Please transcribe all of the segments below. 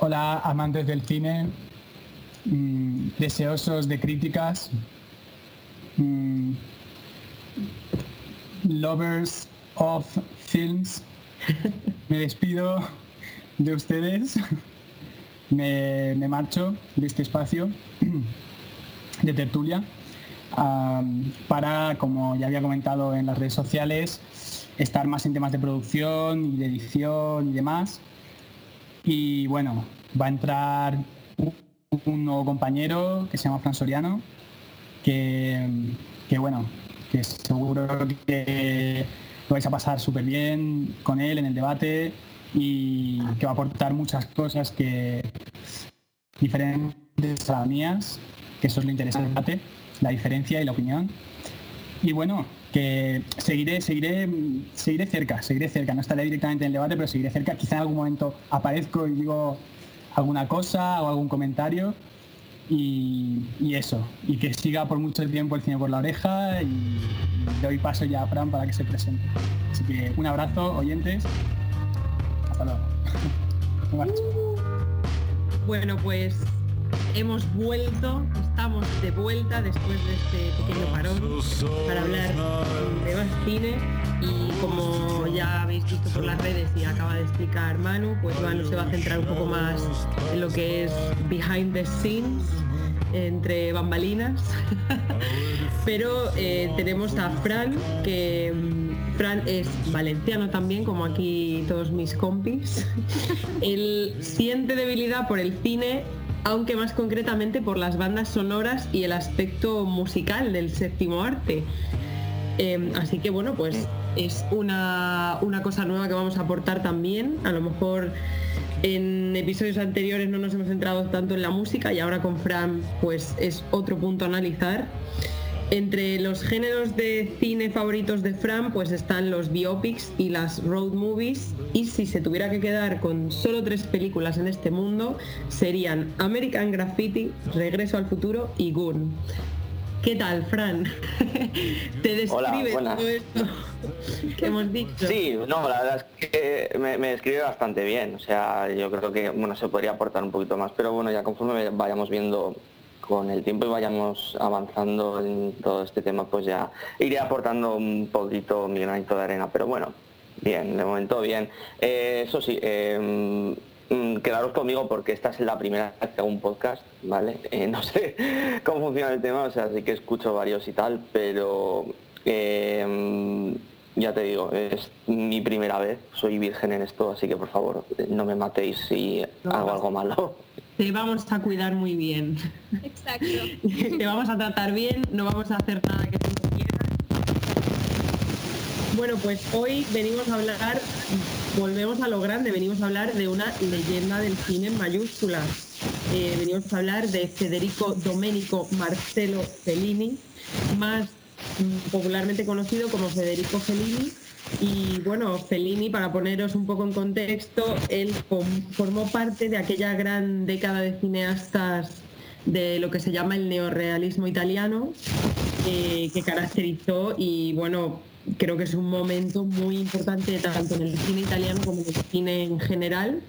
Hola, amantes del cine, mm, deseosos de críticas, mm, lovers of films. Me despido de ustedes, me, me marcho de este espacio de tertulia para, como ya había comentado en las redes sociales, estar más en temas de producción y de edición y demás. Y bueno, va a entrar un nuevo compañero que se llama Fran Soriano, que, que bueno, que seguro que lo vais a pasar súper bien con él en el debate y que va a aportar muchas cosas que diferentes a las mías, que eso es lo interesante la diferencia y la opinión. Y bueno, que seguiré, seguiré, seguiré cerca, seguiré cerca, no estaré directamente en el debate, pero seguiré cerca. Quizá en algún momento aparezco y digo alguna cosa o algún comentario y, eso, y que siga por mucho tiempo el cine por la oreja y, doy paso ya a Fran para que se presente. Así que un abrazo, oyentes. Hasta luego. bueno, pues hemos vuelto, estamos de vuelta después de este pequeño parón para hablar de más cine. Y como ya habéis visto por las redes y acaba de explicar Manu, pues Manu se va a centrar un poco más en lo que es behind the scenes entre bambalinas. Pero eh, tenemos a Fran que mm, Fran es valenciano también como aquí todos mis compis. Él siente debilidad por el cine aunque más concretamente por las bandas sonoras y el aspecto musical del séptimo arte. Em, así que bueno, pues es una, una, cosa nueva que vamos a aportar también. A lo mejor en episodios anteriores no nos hemos centrado tanto en la música y ahora con Fran pues es otro punto a analizar. Entre los géneros de cine favoritos de Fran, pues están los biopics y las road movies. Y si se tuviera que quedar con solo tres películas en este mundo, serían American Graffiti, Regreso al Futuro y Goon. ¿Qué tal, Fran? ¿Te describe todo esto que hemos dicho? Sí, no, la verdad es que me, me, describe bastante bien. O sea, yo creo que bueno se podría aportar un poquito más, pero bueno, ya conforme vayamos viendo con el tiempo y vayamos avanzando en todo este tema, pues ya iré aportando un poquito mi granito de arena. Pero bueno, bien, de momento bien. Eh, eso sí, mm, quedaros conmigo porque esta es la primera vez que hago un podcast, ¿vale? Eh, no sé cómo funciona el tema, o sea, sí que escucho varios y tal, pero em, ya te digo, es mi primera vez, soy virgen en esto, así que por favor, no me matéis si hago algo malo te vamos a cuidar muy bien. Exacto. te vamos a tratar bien, no vamos a hacer nada que tú no quieras. Bueno, pues hoy venimos a hablar, volvemos a lo grande, venimos a hablar de una leyenda del cine en mayúsculas. Eh, venimos a hablar de Federico Domenico Marcelo Fellini, más mm, popularmente conocido como Federico Fellini, y bueno, Fellini, para poneros un poco en contexto, él formó parte de aquella gran década de cineastas de lo que se llama el neorrealismo italiano, eh, que caracterizó y bueno, creo que es un momento muy importante tanto en el cine italiano como en el cine en general.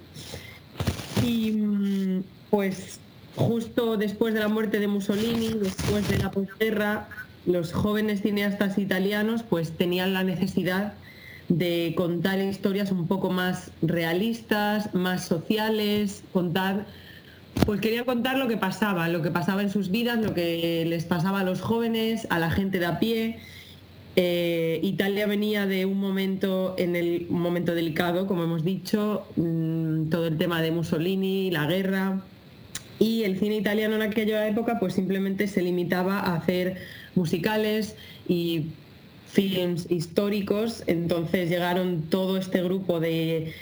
Y mm, pues justo después de la muerte de Mussolini, después de la posguerra, los jóvenes cineastas italianos pues tenían la necesidad de contar historias un poco más realistas, más sociales, contar, pues querían contar lo que pasaba, lo que pasaba en sus vidas, lo que les pasaba a los jóvenes, a la gente de a pie. Eh, Italia venía de un momento en el momento delicado, como hemos dicho, mm, todo el tema de Mussolini, la guerra, y el cine italiano en aquella época pues simplemente se limitaba a hacer musicales y films históricos, entonces llegaron todo este grupo de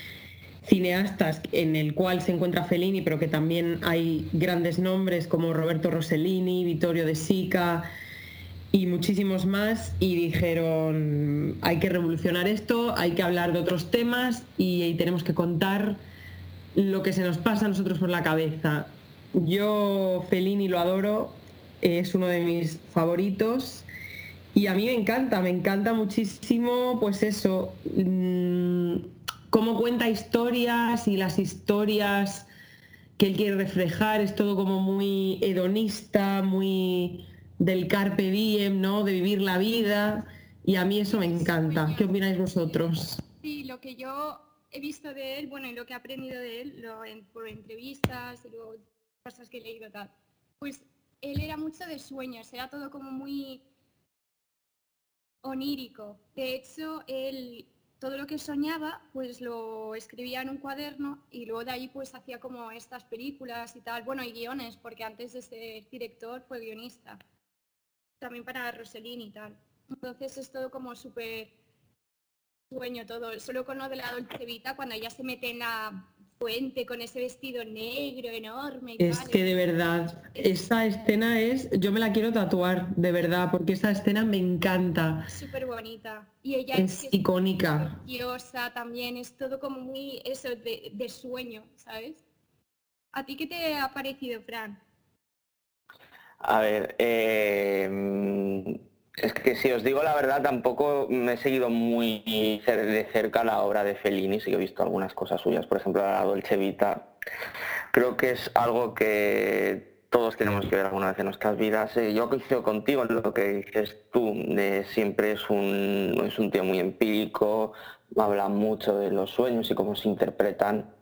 cineastas en el cual se encuentra Fellini, pero que también hay grandes nombres como Roberto Rossellini, Vittorio De Sica y muchísimos más, y dijeron, hay que revolucionar esto, hay que hablar de otros temas y, tenemos que contar lo que se nos pasa a nosotros por la cabeza. Yo Fellini lo adoro, es uno de mis favoritos y a mí me encanta, me encanta muchísimo, pues eso, mm, cómo cuenta historias y las historias que él quiere reflejar es todo como muy hedonista, muy del carpe diem, ¿no? De vivir la vida. Y a mí eso me encanta. ¿Qué opináis vosotros? Sí, lo que yo he visto de él, bueno, y lo que he aprendido de él lo, por entrevistas y luego cosas que he leído tal, pues él era mucho de sueños, era todo como muy onírico. De hecho, él todo lo que soñaba, pues lo escribía en un cuaderno y luego de ahí pues hacía como estas películas y tal, bueno, y guiones, porque antes de ser director fue guionista, también para Rossellini y tal. Entonces es todo como súper sueño todo, solo con lo de la Dolce Vita, cuando ella se mete en la puente con ese vestido negro enorme. es que de verdad, esa escena es, yo me la quiero tatuar, de verdad, porque esa escena me encanta. Súper bonita. Y ella es, icónica. Preciosa también, es todo como muy eso de, sueño, ¿sabes? ¿A ti qué te ha parecido, Fran? A ver, eh, es que si os digo la verdad, tampoco me he seguido muy de cerca la obra de Fellini, sí que he visto algunas cosas suyas, por ejemplo la Dolce Vita. Creo que es algo que todos tenemos que ver alguna vez en nuestras vidas. Eh, yo coincido contigo en lo que dices tú, de siempre es un, es un tío muy empírico, habla mucho de los sueños y cómo se interpretan.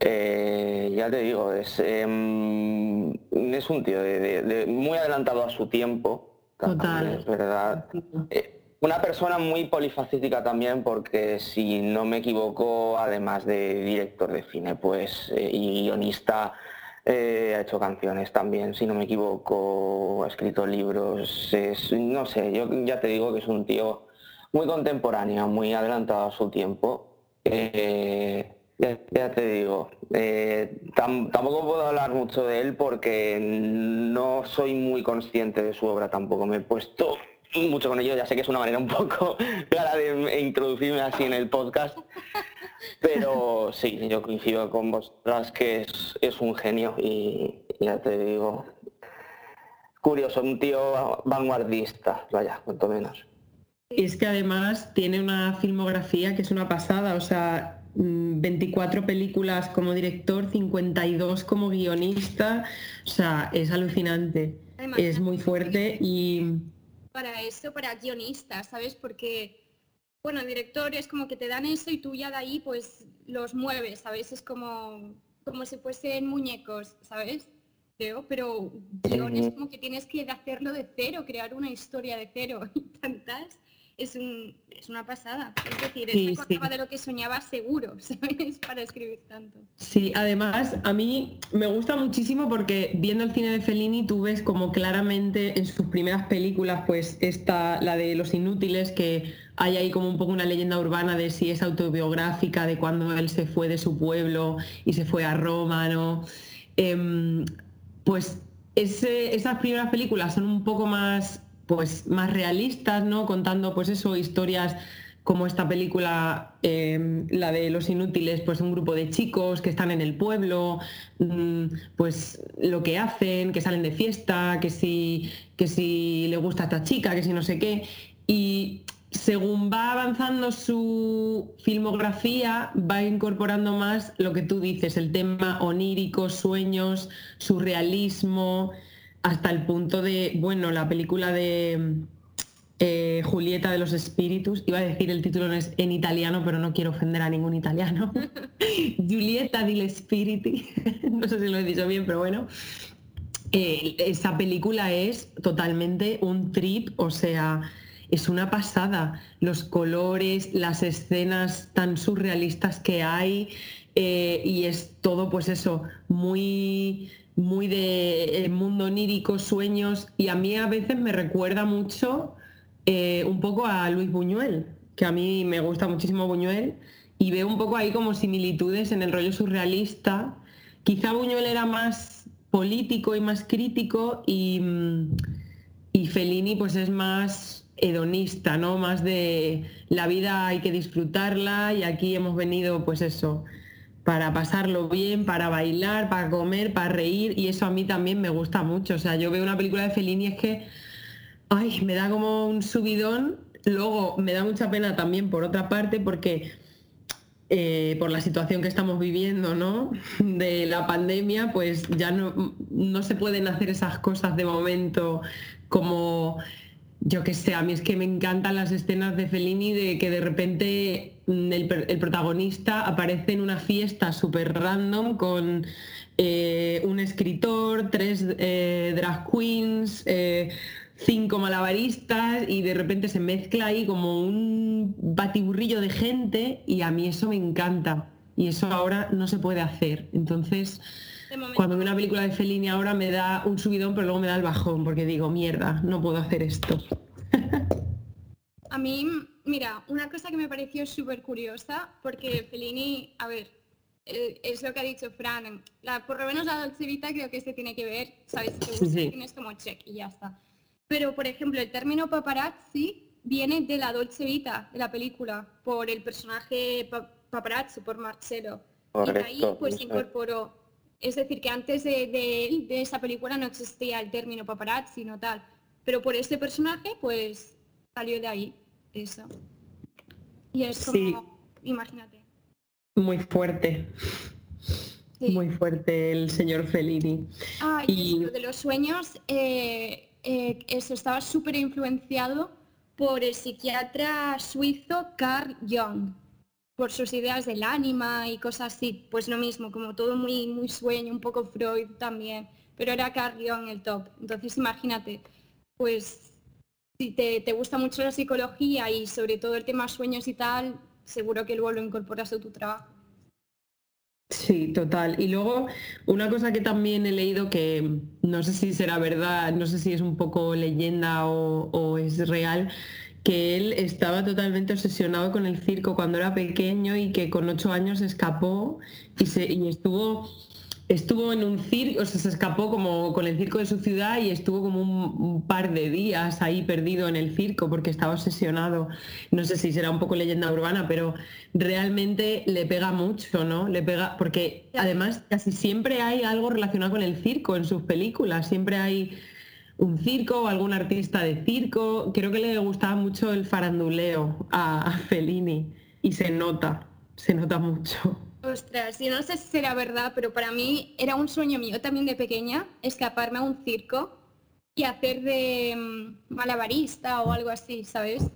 Eh, ya te digo, es, em, es un tío muy adelantado a su tiempo, Total. Es verdad. Eh, una persona muy polifacética también porque si no me equivoco, además de director de cine pues eh, y guionista, eh, ha hecho canciones también, si no me equivoco, ha escrito libros, no sé, yo ya te digo que es un tío muy contemporáneo, muy adelantado a su tiempo. Ya, te digo, eh, tampoco puedo hablar mucho de él porque no soy muy consciente de su obra tampoco. Me he puesto mucho con ello, ya sé que es una manera un poco clara de introducirme así en el podcast, pero sí, yo coincido con vosotras que es, un genio y ya te digo, curioso, un tío vanguardista, vaya, cuanto menos. Es que además tiene una filmografía que es una pasada, o sea, 24 mm, películas como director, 52 como guionista, o sea, es alucinante, es muy fuerte y... Para eso, para guionistas, ¿sabes? Porque, bueno, el director es como que te dan eso y tú ya de ahí pues los mueves, ¿sabes? Es como, como si fuesen muñecos, ¿sabes? pero guion es como que tienes que hacerlo de cero, crear una historia de cero y tantas es, un, es una pasada. Es decir, sí, de lo que soñaba seguro, ¿sabes? Para escribir tanto. Sí, además a mí me gusta muchísimo porque viendo el cine de Fellini tú ves como claramente en sus primeras películas, pues está la de Los Inútiles, que hay ahí como un poco una leyenda urbana de si es autobiográfica, de cuando él se fue de su pueblo y se fue a Roma, ¿no? Em, pues esas primeras películas son un poco más pues más realistas, ¿no? Contando pues eso, historias como esta película, em, la de Los Inútiles, pues un grupo de chicos que están en el pueblo, mm, pues lo que hacen, que salen de fiesta, que si, que si le gusta a esta chica, que si no sé qué. Y según va avanzando su filmografía, va incorporando más lo que tú dices, el tema onírico, sueños, surrealismo, hasta el punto de, bueno, la película de eh, Julieta de los Espíritus, iba a decir el título es en italiano, pero no quiero ofender a ningún italiano. Julieta los Spiriti, no sé si lo he dicho bien, pero bueno. Eh, esa película es totalmente un trip, o sea, es una pasada. Los colores, las escenas tan surrealistas que hay, eh, y es todo, pues eso, muy muy de eh, mundo onírico, sueños, y a mí a veces me recuerda mucho eh, un poco a Luis Buñuel, que a mí me gusta muchísimo Buñuel, y veo un poco ahí como similitudes en el rollo surrealista. Quizá Buñuel era más político y más crítico y, mm, y Fellini pues es más hedonista, ¿no? Más de la vida hay que disfrutarla y aquí hemos venido pues eso, para pasarlo bien, para bailar, para comer, para reír y eso a mí también me gusta mucho. O sea, yo veo una película de Fellini es que, ay, me da como un subidón. Luego me da mucha pena también por otra parte porque eh, por la situación que estamos viviendo, ¿no? De la pandemia, pues ya no, no se pueden hacer esas cosas de momento como yo qué sé, a mí es que me encantan las escenas de Fellini de que de repente mm, el, protagonista aparece en una fiesta súper random con eh, un escritor, tres eh, drag queens, eh, cinco malabaristas y de repente se mezcla ahí como un batiburrillo de gente y a mí eso me encanta y eso ahora no se puede hacer. Entonces, cuando veo una película de Fellini ahora me da un subidón, pero luego me da el bajón, porque digo, mierda, no puedo hacer esto. A mí, mira, una cosa que me pareció súper curiosa, porque Fellini, a ver, eh, es lo que ha dicho Fran, la, por lo menos la Dolce Vita creo que se tiene que ver, ¿sabes? Tienes como check y ya está. Pero, por ejemplo, el término paparazzi viene de la Dolce Vita, de la película, por el personaje paparazzi, por Marcelo. y ahí pues incorporó es decir, que antes de, esa película no existía el término paparazzi, no tal. Pero por este personaje, pues salió de ahí eso. Y es como, imagínate. Muy fuerte. Muy fuerte el señor Fellini. Ah, y, lo de los sueños, eh, eh, eso estaba súper influenciado por el psiquiatra suizo Carl Jung por sus ideas del ánima y cosas así, pues lo mismo, como todo muy, muy sueño, un poco Freud también, pero era Carl en el top. Entonces imagínate, pues si te, gusta mucho la psicología y sobre todo el tema sueños y tal, seguro que luego lo incorporas a tu trabajo. Sí, total. Y luego una cosa que también he leído que no sé si será verdad, no sé si es un poco leyenda o, o es real, que él estaba totalmente obsesionado con el circo cuando era pequeño y que con ocho años escapó y, se, y estuvo, estuvo en un circo, o sea, se escapó como con el circo de su ciudad y estuvo como un, par de días ahí perdido en el circo porque estaba obsesionado. No sé si será un poco leyenda urbana, pero realmente le pega mucho, ¿no? Le pega, porque además casi siempre hay algo relacionado con el circo en sus películas, siempre hay un circo o algún artista de circo. Creo que le gustaba mucho el faranduleo a, Fellini y se nota, se nota mucho. Ostras, y no sé si será verdad, pero para mí era un sueño mío también de pequeña escaparme a un circo y hacer de mm, malabarista o algo así, ¿sabes?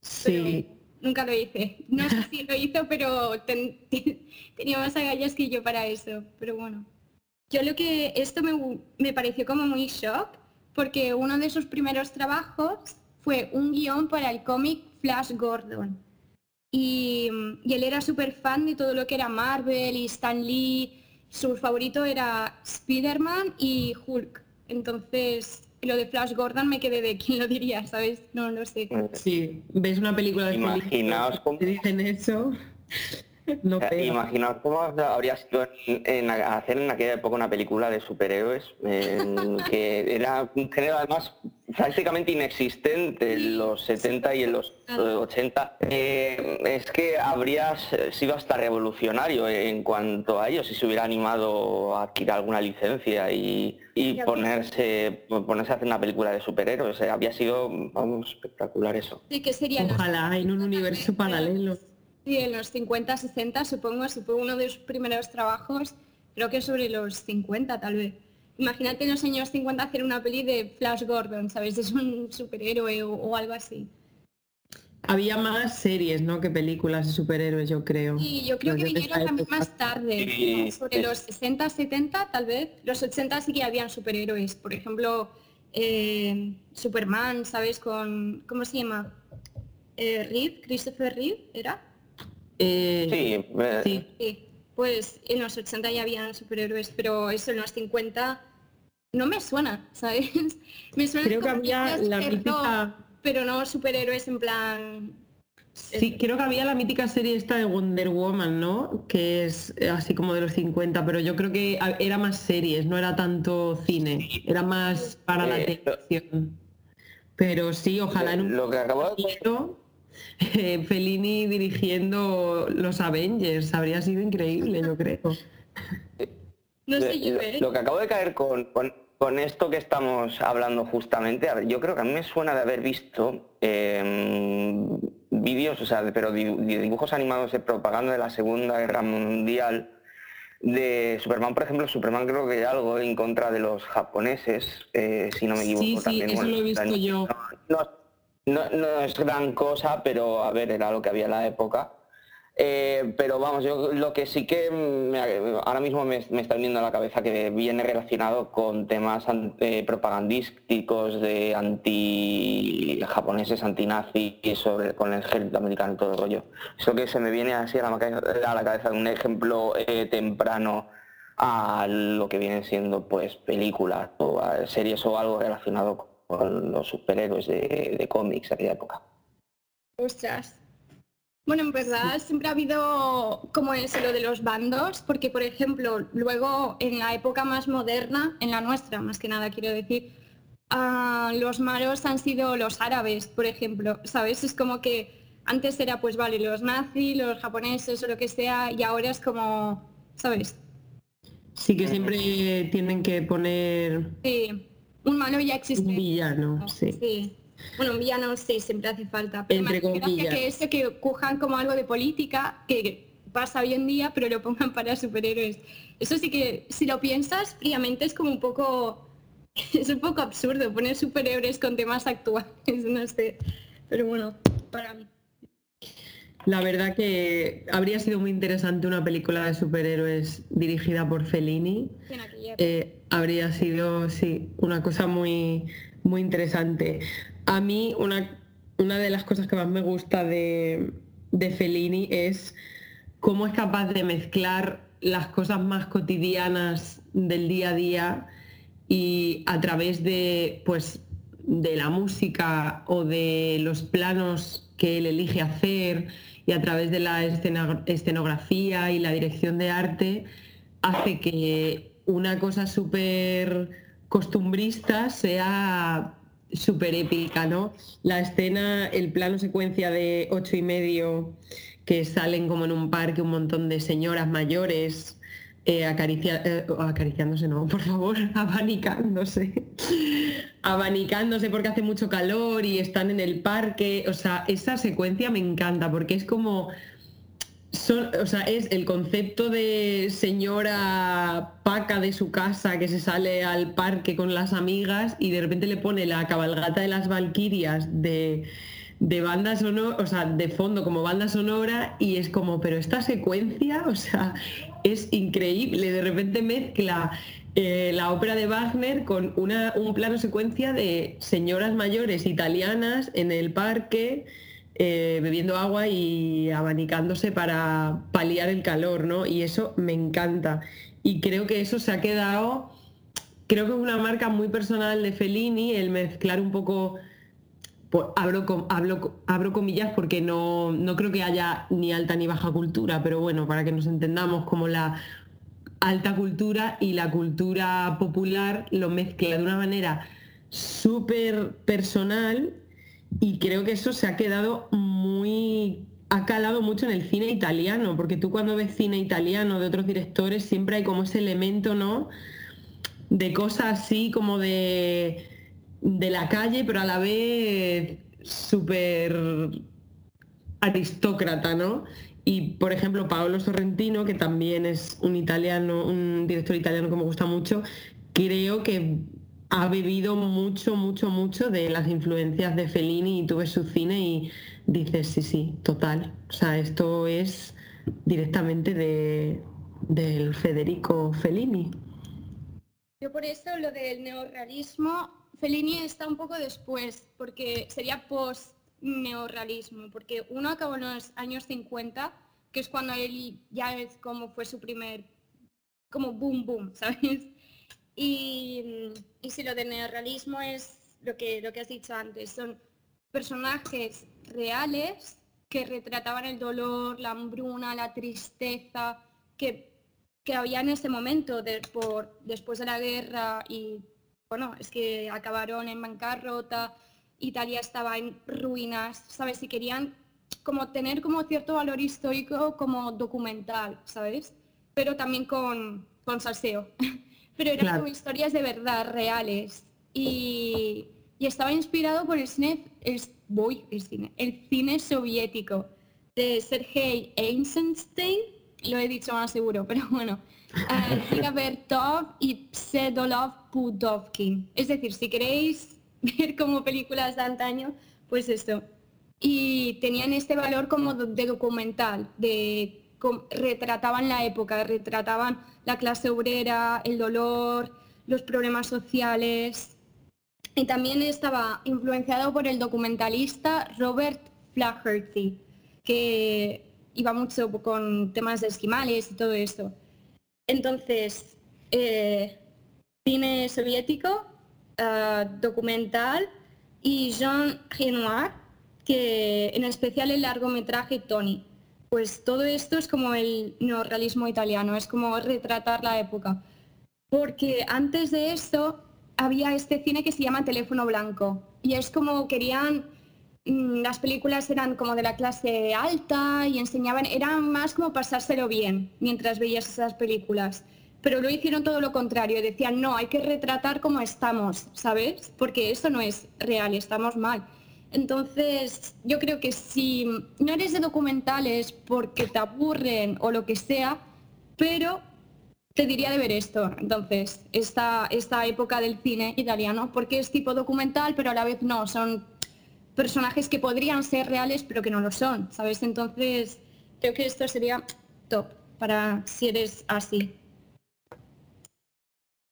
Sí. nunca lo hice. No sé si lo hizo, pero tenía más agallas que yo para eso. Pero bueno. Yo lo que esto me, me pareció como muy shock porque uno de sus primeros trabajos fue un guion para el cómic Flash Gordon. Y, él era súper fan de todo lo que era Marvel y Stan Lee. Su favorito era Spider-Man y Hulk. Entonces, lo de Flash Gordon me quedé de quién lo diría, ¿sabes? No lo sé. Sí, ves una película de Imaginaos cómo... dicen eso. No Imaginaos cómo habría sido en, hacer en aquella época una película de superhéroes, que era un género además prácticamente inexistente en los 70 y en los 80. Eh, es que habría sido hasta revolucionario en cuanto a ello si se hubiera animado a adquirir alguna licencia y, ponerse, ponerse a hacer una película de superhéroes. había sido vamos, espectacular eso. Sí, que sería Ojalá en un universo paralelo. Sí, en los 50, 60, supongo, supongo uno de sus primeros trabajos, creo que sobre los 50 tal vez. Imagínate en los años 50 hacer una peli de Flash Gordon, ¿sabes? Es un superhéroe o, algo así. Había más series, ¿no? Que películas de superhéroes, yo creo. Sí, yo creo que vinieron también más tarde, sobre los 60, 70 tal vez. Los 80 sí que habían superhéroes, por ejemplo, eh, Superman, ¿sabes? Con, ¿cómo se llama? Eh, Reed, Christopher Reed, ¿era? Eh, eh, sí, Pues en los 80 ya habían superhéroes, pero eso en los 50 no me suena, ¿sabes? Me suena creo que había la mítica... pero no superhéroes en plan... Sí, creo que había la mítica serie esta de Wonder Woman, ¿no? Que es así como de los 50, pero yo creo que era más series, no era tanto cine, era más para la eh, televisión. Pero sí, ojalá en un lo que acabo de eh, Fellini dirigiendo los Avengers. Habría sido increíble, yo creo. No sé yo, ¿eh? Lo que acabo de caer con, con, esto que estamos hablando justamente, yo creo que a mí me suena de haber visto em, vídeos, o sea, pero dibujos animados de propaganda de la Segunda Guerra Mundial de Superman, por ejemplo, Superman creo que hay algo en contra de los japoneses, eh, si no me equivoco. Sí, también. eso lo he visto yo. no, es gran cosa, pero a ver, era lo que había en la época. Eh, pero vamos, yo lo que sí que ahora mismo me, está viniendo a la cabeza que viene relacionado con temas eh, propagandísticos de anti japoneses, anti-nazi sobre con el ejército americano y todo el rollo. Eso que se me viene así a la, a la cabeza un ejemplo eh, temprano a lo que vienen siendo pues películas o series o algo relacionado con los superhéroes de, de cómics de aquella época. Ostras, bueno, en verdad siempre ha habido como eso lo de los bandos, porque por ejemplo, luego en la época más moderna, en la nuestra más que nada quiero decir, ah, los malos han sido los árabes, por ejemplo, ¿sabes? Es como que antes era pues vale, los nazis, los japoneses o lo que sea, y ahora es como, ¿sabes? Sí, que siempre tienen que poner... Sí, un malo ya existe. Un villano, sí. sí. Bueno, un villano sí, siempre hace falta. Pero Entre comillas. que eso que cojan como algo de política, que pasa hoy en día, pero lo pongan para superhéroes. Eso sí que, si lo piensas fríamente, es como un poco... Es un poco absurdo poner superhéroes con temas actuales, no sé. Pero bueno, para mí. La verdad que habría sido muy interesante una película de superhéroes dirigida por Fellini. Eh, habría sido, sí, una cosa muy, muy interesante. A mí una, una de las cosas que más me gusta de, de Fellini es cómo es capaz de mezclar las cosas más cotidianas del día a día y a través de pues de la música o de los planos que él elige hacer a través de la escenografía y la dirección de arte hace que una cosa súper costumbrista sea súper épica, ¿no? La escena, el plano secuencia de ocho y medio que salen como en un parque un montón de señoras mayores eh, eh, acariciándose, no, por favor, abanicándose. abanicándose porque hace mucho calor y están en el parque. O sea, esa secuencia me encanta porque es como o sea, es el concepto de señora paca de su casa que se sale al parque con las amigas y de repente le pone la cabalgata de las Valquirias de, de banda sonora, o sea, de fondo como banda sonora y es como, pero esta secuencia, o sea, es increíble. De repente mezcla eh, la ópera de Wagner con una, un plano secuencia de señoras mayores italianas en el parque eh, bebiendo agua y abanicándose para paliar el calor, ¿no? Y eso me encanta. Y creo que eso se ha quedado, creo que es una marca muy personal de Fellini, el mezclar un poco, pues, abro, abro comillas porque no, no creo que haya ni alta ni baja cultura, pero bueno, para que nos entendamos como la alta cultura y la cultura popular lo mezcla de una manera súper personal y creo que eso se ha quedado muy ha calado mucho en el cine italiano, porque tú cuando ves cine italiano de otros directores siempre hay como ese elemento, ¿no? De cosas así como de, de la calle, pero a la vez súper aristócrata, ¿no? Y por ejemplo, Paolo Sorrentino, que también es un italiano, un director italiano que me gusta mucho, creo que ha bebido mucho, mucho, mucho de las influencias de Fellini y tú ves su cine y dices, sí, sí, total. O sea, esto es directamente de, del Federico Fellini. Yo por eso lo del neorrealismo, Fellini está un poco después, porque sería post-neorrealismo, porque uno acabó en los años 50, que es cuando él ya es como fue su primer, como boom, boom, ¿sabes? Y, si lo de neorrealismo es lo que, lo que has dicho antes, son personajes reales que retrataban el dolor, la hambruna, la tristeza que, había en ese momento por, después de la guerra y bueno, es que acabaron en bancarrota, Italia estaba en ruinas, ¿sabes? Y querían como tener como cierto valor histórico como documental, ¿sabes? Pero también con, con salseo. pero eran como historias de verdad, reales. Y, y estaba inspirado por el cine, el, voy, el cine, el cine soviético de Sergei Eisenstein, lo he dicho más seguro, pero bueno, uh, Bertov y Psedolov Pudovkin. Es decir, si queréis ver como películas de antaño, pues esto. Y tenían este valor como de documental, de retrataban la época, retrataban la clase obrera, el dolor, los problemas sociales. Y también estaba influenciado por el documentalista Robert Flaherty, que iba mucho con temas de esquimales y todo esto. Entonces, eh, cine soviético, eh, documental y Jean Renoir, que en especial el largometraje Tony. Pues todo esto es como el neorrealismo italiano, es como retratar la época. Porque antes de esto había este cine que se llama Teléfono Blanco y es como querían las películas eran como de la clase alta y enseñaban, eran más como pasárselo bien mientras veías esas películas. Pero lo hicieron todo lo contrario, decían, no, hay que retratar como estamos, ¿sabes? Porque eso no es real, estamos mal. Entonces, yo creo que si no eres de documentales porque te aburren o lo que sea, pero te diría de ver esto. Entonces, esta, esta época del cine italiano, porque es tipo documental, pero a la vez no, son personajes que podrían ser reales, pero que no lo son, ¿sabes? Entonces, creo que esto sería top para si eres así.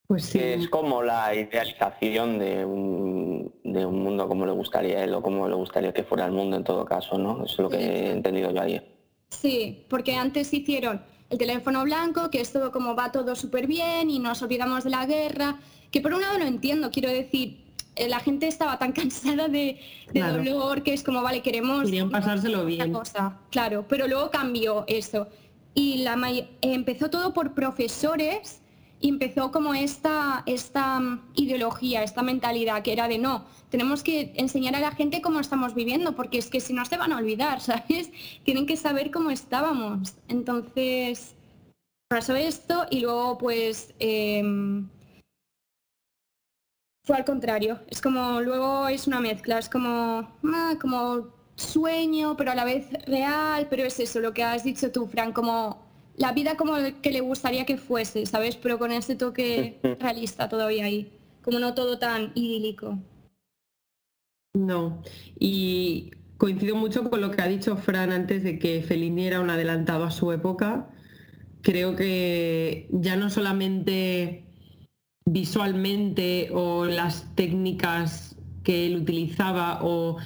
Pues sí. Es como la idealización de un, de un mundo como le gustaría a él o como le gustaría que fuera el mundo en todo caso, ¿no? Eso es lo que he entendido yo ayer. Sí, porque antes hicieron el teléfono blanco, que esto como va todo súper bien y nos olvidamos de la guerra, que por un lado lo entiendo, quiero decir, la gente estaba tan cansada de, dolor que es como, vale, queremos... Querían pasárselo bien. Cosa, claro, pero luego cambió eso. Y la, empezó todo por profesores y empezó como esta, esta mm, ideología, esta mentalidad que era de no, tenemos que enseñar a la gente cómo estamos viviendo, porque es que si no se van a olvidar, ¿sabes? Tienen que saber cómo estábamos. Entonces, pasó esto y luego pues em, fue al contrario. Es como, luego es una mezcla, es como, ah, como sueño, pero a la vez real, pero es eso, lo que has dicho tú, Fran, como la vida como que le gustaría que fuese, ¿sabes? Pero con ese toque realista todavía ahí, como no todo tan idílico. No, y coincido mucho con lo que ha dicho Fran antes de que Fellini era un adelantado a su época. Creo que ya no solamente visualmente o las técnicas que él utilizaba o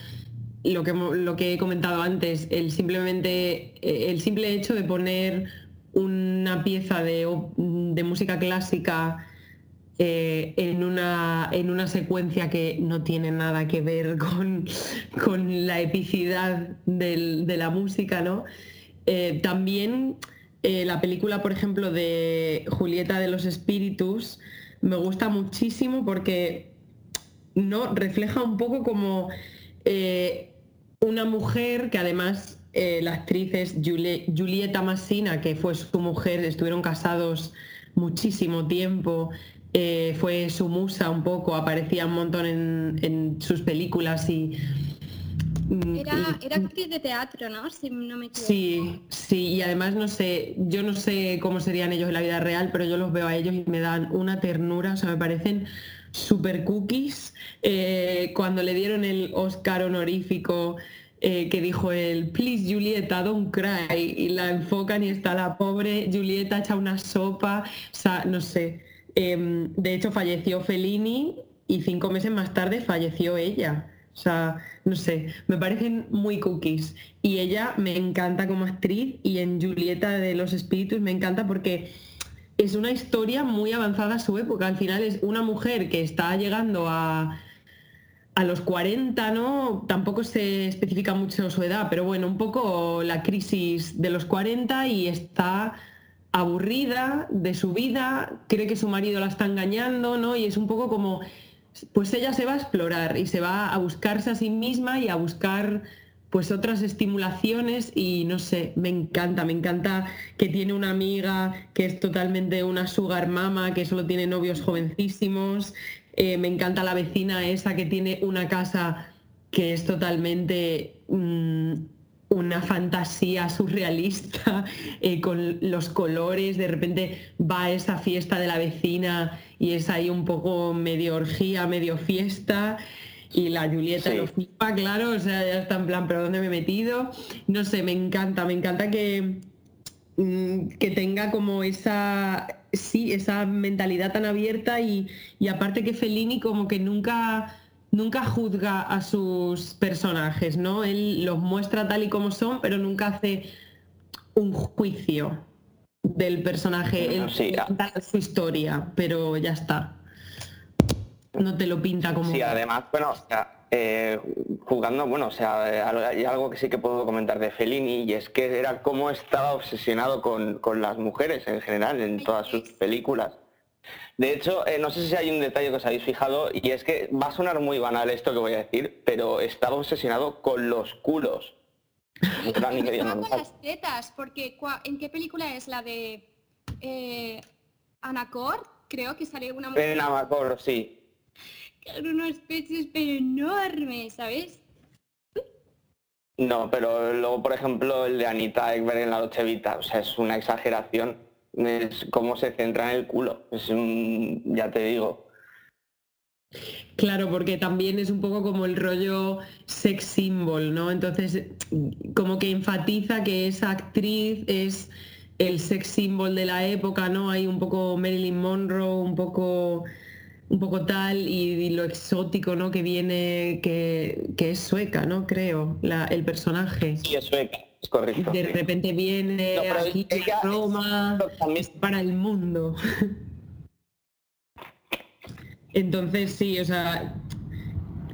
lo que, lo que he comentado antes, el simplemente el simple hecho de poner una pieza de, música clásica eh, en, una, en, una, secuencia que no tiene nada que ver con, con la epicidad de la música, ¿no? Eh, también eh, la película, por ejemplo, de Julieta de los Espíritus me gusta muchísimo porque no refleja un poco como una mujer que además eh, la actriz es Julieta Massina, que fue su mujer, estuvieron casados muchísimo tiempo, eh, fue su musa un poco, aparecía un montón en, sus películas y... Mm, era, era, actriz de teatro, ¿no? Si no me equivoco. Sí, sí, y además no sé, yo no sé cómo serían ellos en la vida real, pero yo los veo a ellos y me dan una ternura, o sea, me parecen super cookies. Eh, cuando le dieron el Oscar honorífico eh, que dijo el Please Julieta, don't cry, y la enfocan y está la pobre Julieta hecha una sopa, o sea, no sé. Em, de hecho, falleció Fellini y cinco meses más tarde falleció ella. O sea, no sé, me parecen muy cookies. Y ella me encanta como actriz y en Julieta de los Espíritus me encanta porque es una historia muy avanzada a su época. Al final es una mujer que está llegando a, a los 40, ¿no? Tampoco se especifica mucho su edad, pero bueno, un poco la crisis de los 40 y está aburrida de su vida, cree que su marido la está engañando, ¿no? Y es un poco como, pues ella se va a explorar y se va a buscarse a sí misma y a buscar pues otras estimulaciones y no sé, me encanta, me encanta que tiene una amiga que es totalmente una sugar mama, que solo tiene novios jovencísimos, Eh, me encanta la vecina esa que tiene una casa que es totalmente mm, una fantasía surrealista eh, con los colores, de repente va a esa fiesta de la vecina y es ahí un poco medio orgía, medio fiesta y la Julieta lo flipa, claro, o sea, ya está en plan, pero ¿dónde me he metido? No sé, me encanta, me encanta que, mm, que tenga como esa, sí, esa mentalidad tan abierta y, y aparte que Fellini como que nunca nunca juzga a sus personajes, ¿no? Él los muestra tal y como son, pero nunca hace un juicio del personaje. Él sí, su historia, pero ya está. No te lo pinta como. Sí, además, bueno, o sea, eh, jugando, bueno, o sea, hay algo que sí que puedo comentar de Fellini y es que era como estaba obsesionado con, con las mujeres en general en todas sus películas. De hecho, eh, no sé si hay un detalle que os habéis fijado, y es que va a sonar muy banal esto que voy a decir, pero estaba obsesionado con los culos. con las tetas, porque ¿en qué película es la de eh, Anacor? Creo que sale una mujer. En Anacor, sí. Con unos pechos pero enormes, ¿sabes? No, pero luego, por ejemplo, el de Anita Ekberg en La Noche Vita, o sea, es una exageración es cómo se centra en el culo. Es un, ya te digo. Claro, porque también es un poco como el rollo sex symbol, ¿no? Entonces, como que enfatiza que esa actriz es el sex symbol de la época, ¿no? Hay un poco Marilyn Monroe, un poco un poco tal y, lo exótico ¿no? que viene que, es sueca no creo el personaje sí es sueca correcto. De repente viene aquí Roma para el mundo. Entonces sí, o sea,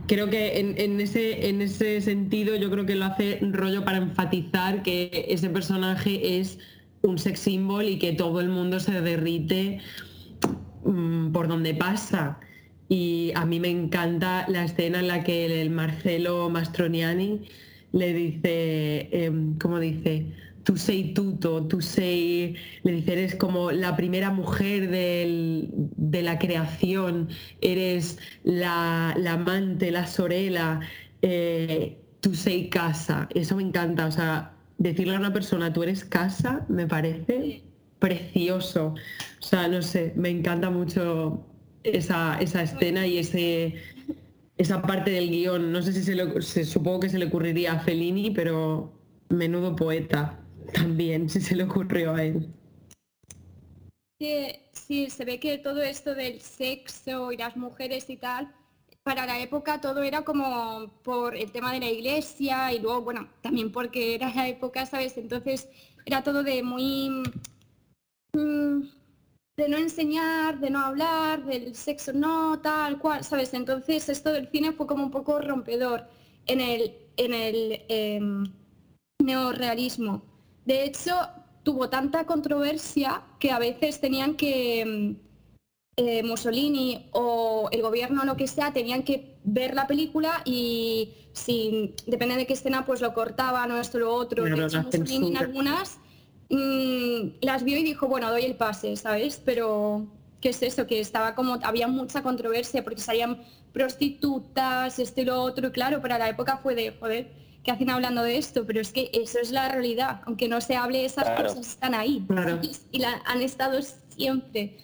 creo que en, ese, en ese sentido yo creo que lo hace rollo para enfatizar que ese personaje es un sex symbol y que todo el mundo se derrite mm, por donde pasa. Y a mí me encanta la escena en la que el Marcelo Mastroniani le dice, em, como dice, tú sei tuto, tú sei, le dice, eres como la primera mujer de la creación, eres la, amante, la sorela, eh, tú sei casa. Eso me encanta, o sea, decirle a una persona, tú eres casa, me parece precioso. O sea, no sé, me encanta mucho esa, esa escena y ese esa parte del guion. No sé si se, le, supongo que se le ocurriría a Fellini, pero menudo poeta también, si se le ocurrió a él. Sí, se ve que todo esto del sexo y las mujeres y tal, para la época todo era como por el tema de la iglesia y luego, bueno, también porque era la época, ¿sabes? Entonces era todo de muy... Mm, de no enseñar, de no hablar, del sexo no, tal cual, ¿sabes? Entonces esto del cine fue como un poco rompedor en el, en el em, neorrealismo. De hecho, tuvo tanta controversia que a veces tenían que em, eh, Mussolini o el gobierno o lo que sea tenían que ver la película y si depende de qué escena pues lo cortaban o esto o lo otro. Mussolini en algunas Las vio y dijo, bueno, doy el pase, ¿sabes? Pero, ¿qué es eso? Que estaba como, había mucha controversia porque salían prostitutas, este y lo otro, y claro, para la época fue de, joder, ¿qué hacen hablando de esto? Pero es que eso es la realidad, aunque no se hable, esas cosas están ahí y, la, han estado siempre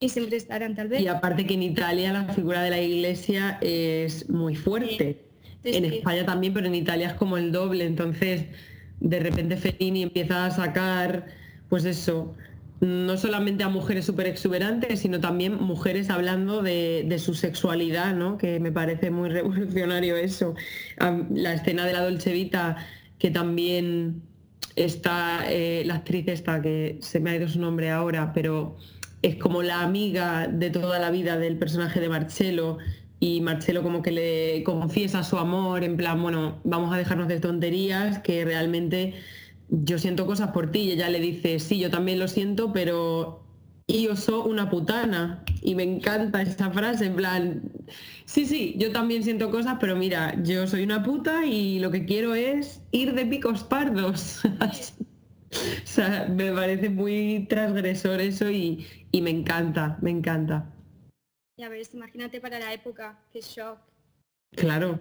y siempre estarán tal vez. Y aparte que en Italia la figura de la iglesia es muy fuerte. En España también, pero en Italia es como el doble, entonces de repente Fellini empieza a sacar, pues eso, no solamente a mujeres súper exuberantes, sino también mujeres hablando de, su sexualidad, ¿no? Que me parece muy revolucionario eso. La escena de la Dolce Vita, que también está eh, la actriz esta, que se me ha ido su nombre ahora, pero es como la amiga de toda la vida del personaje de Marcello, y Marcelo como que le confiesa su amor, en plan, bueno, vamos a dejarnos de tonterías, que realmente yo siento cosas por ti. Y ella le dice, sí, yo también lo siento, pero yo soy una putana. Y me encanta esa frase, en plan, sí, sí, yo también siento cosas, pero mira, yo soy una puta y lo que quiero es ir de picos pardos. o sea, me parece muy transgresor eso y, y me encanta, me encanta. Ya ves, imagínate para la época, qué shock. Claro.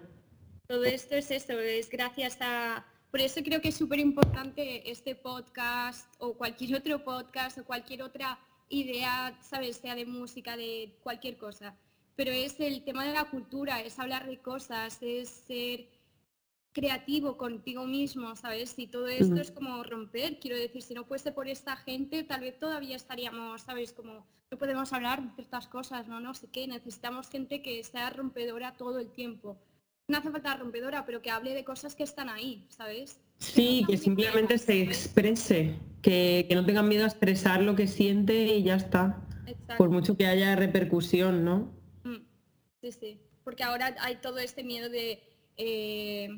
Todo esto es esto, es gracias a... Por eso creo que es súper importante este podcast o cualquier otro podcast o cualquier otra idea, ¿sabes? Sea de música, de cualquier cosa. Pero es el tema de la cultura, es hablar de cosas, es ser creativo contigo mismo, ¿sabes? Y todo esto es como romper, quiero decir, si no fuese por esta gente, tal vez todavía estaríamos, ¿sabes? Como no podemos hablar de ciertas cosas, ¿no? No sé qué, necesitamos gente que sea rompedora todo el tiempo. No hace falta rompedora, pero que hable de cosas que están ahí, ¿sabes? Sí, que simplemente se exprese, que, no tengan miedo a expresar lo que siente y ya está. Por mucho que haya repercusión, ¿no? Mm, sí, sí. Porque ahora hay todo este miedo de eh,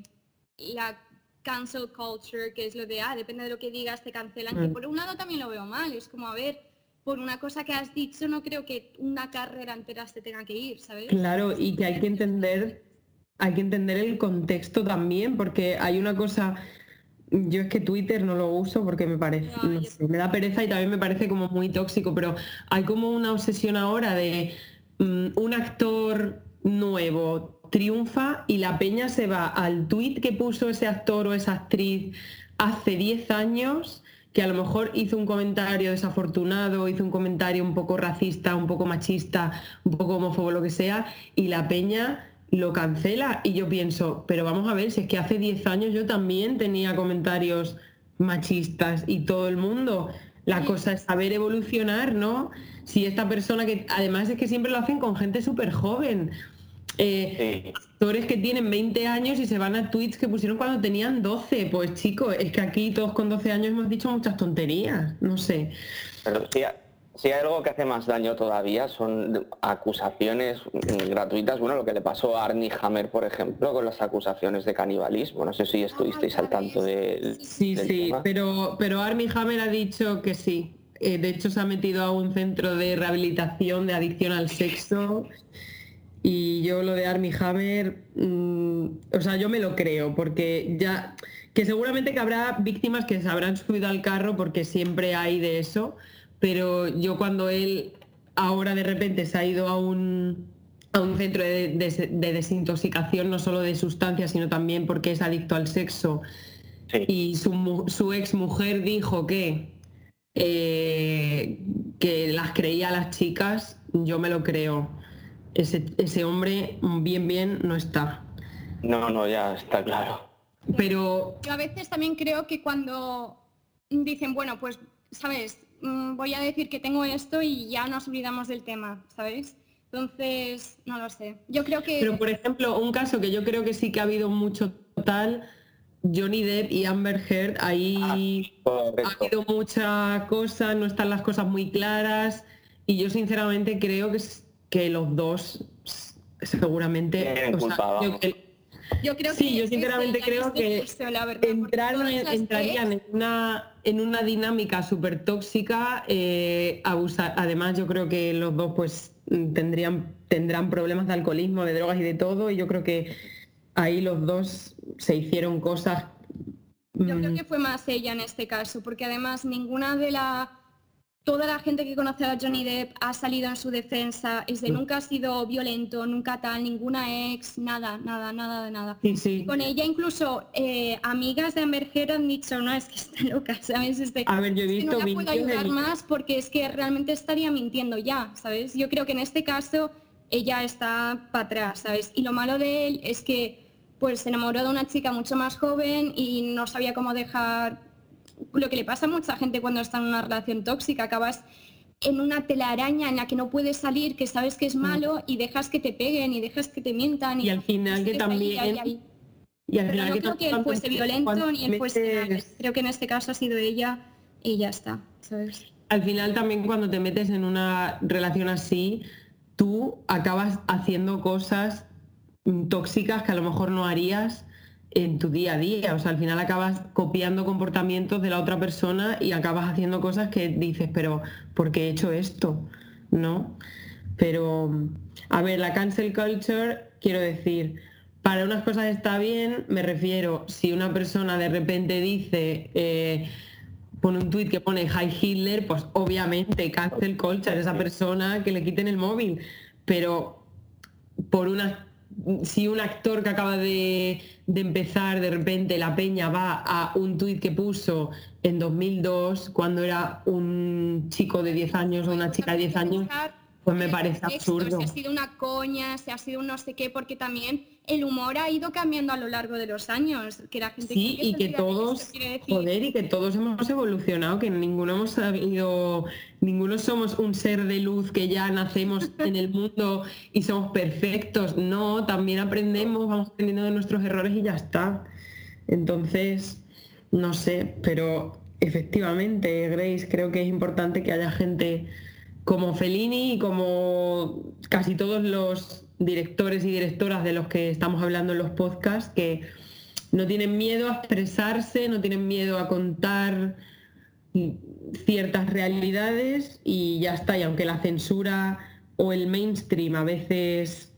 la cancel culture, que es lo de, ah, depende de lo que digas, te cancelan, que por un lado también lo veo mal, es como, a ver, por una cosa que has dicho no creo que una carrera entera se tenga que ir, ¿sabes? Claro, y que hay que entender, hay que entender el contexto también, porque hay una cosa, yo es que Twitter no lo uso porque me parece, me da pereza y también me parece como muy tóxico, pero hay como una obsesión ahora de mm, un actor nuevo triunfa y la peña se va al tuit que puso ese actor o esa actriz hace 10 años, que a lo mejor hizo un comentario desafortunado, hizo un comentario un poco racista, un poco machista, un poco homófobo, lo que sea, y la peña lo cancela. Y yo pienso, pero vamos a ver, si es que hace 10 años yo también tenía comentarios machistas y todo el mundo. La cosa es saber evolucionar, ¿no? Si esta persona que además es que siempre lo hacen con gente súper joven. Eh, actores que tienen 20 años y se van a tweets que pusieron cuando tenían 12. Pues chicos, es que aquí todos con 12 años hemos dicho muchas tonterías, no sé. Pero si, si hay algo que hace más daño todavía son acusaciones gratuitas. Bueno, lo que le pasó a Arnie Hammer, por ejemplo, con las acusaciones de canibalismo. No sé si estuvisteis al tanto de... Sí, sí, pero, pero Arnie Hammer ha dicho que sí. Eh, de hecho, se ha metido a un centro de rehabilitación de adicción al sexo y yo lo de Army Hammer, mm, o sea, yo me lo creo, porque ya, que seguramente que habrá víctimas que se habrán subido al carro porque siempre hay de eso, pero yo cuando él ahora de repente se ha ido a un, a un centro de, desintoxicación, no solo de sustancias, sino también porque es adicto al sexo, y su, su ex mujer dijo que, eh, que las creía a las chicas, yo me lo creo ese, hombre bien, bien no está. No, no, ya está claro. Pero... Yo a veces también creo que cuando dicen, bueno, pues, ¿sabes? Mm, voy a decir que tengo esto y ya nos olvidamos del tema, ¿sabes? Entonces, no lo sé. Yo creo que... Pero, por ejemplo, un caso que yo creo que sí que ha habido mucho total, Johnny Depp y Amber Heard, ahí ah, ha habido mucha cosa, no están las cosas muy claras y yo sinceramente creo que que los dos seguramente... yo, creo sí, yo sinceramente creo que entraron, entrarían en una, en una dinámica súper tóxica, eh, además yo creo que los dos pues tendrían, tendrán problemas de alcoholismo, de drogas y de todo, y yo creo que ahí los dos se hicieron cosas... Yo creo mm, que fue más ella en este caso, porque además ninguna de las toda la gente que conoce a Johnny Depp ha salido en su defensa, es de nunca ha sido violento, nunca tal, ninguna ex, nada, nada, nada de nada. Con ella incluso eh, amigas de Amber Heard han dicho, no, es que está loca, ¿sabes? a ver, yo he visto no la puedo ayudar más porque es que realmente estaría mintiendo ya, ¿sabes? Yo creo que en este caso ella está para atrás, ¿sabes? Y lo malo de él es que pues se enamoró de una chica mucho más joven y no sabía cómo dejar lo que le pasa a mucha gente cuando está en una relación tóxica, acabas en una telaraña en la que no puedes salir, que sabes que es mm. malo y dejas que te peguen y dejas que te mientan. Y, al final que también... Y al final no creo que él fuese violento ni él fuese... Creo que en este caso ha sido ella y ya está, ¿sabes? Al final también cuando te metes en una relación así, tú acabas haciendo cosas tóxicas que a lo mejor no harías en tu día a día. O sea, al final acabas copiando comportamientos de la otra persona y acabas haciendo cosas que dices, pero ¿por qué he hecho esto? ¿No? Pero, a ver, la cancel culture, quiero decir, para unas cosas está bien, me refiero, si una persona de repente dice, eh, pone un tuit que pone Hi Hitler, pues obviamente cancel culture, esa persona que le quiten el móvil. pero por una si un actor que acaba de, de, empezar, de repente la peña va a un tuit que puso en 2002, cuando era un chico de 10 años o una chica de 10 años, pues me parece absurdo. Se ha sido una coña, se ha sido no sé qué, porque también el humor ha ido cambiando a lo largo de los años. Que la gente sí, y que todos, joder, y que todos hemos evolucionado, que ninguno hemos sabido, ninguno somos un ser de luz que ya nacemos en el mundo y somos perfectos. No, también aprendemos, vamos aprendiendo de nuestros errores y ya está. Entonces, no sé, pero efectivamente, Grace, creo que es importante que haya gente como Fellini y como casi todos los directores y directoras de los que estamos hablando en los podcasts, que no tienen miedo a expresarse, no tienen miedo a contar ciertas realidades y ya está. Y aunque la censura o el mainstream a veces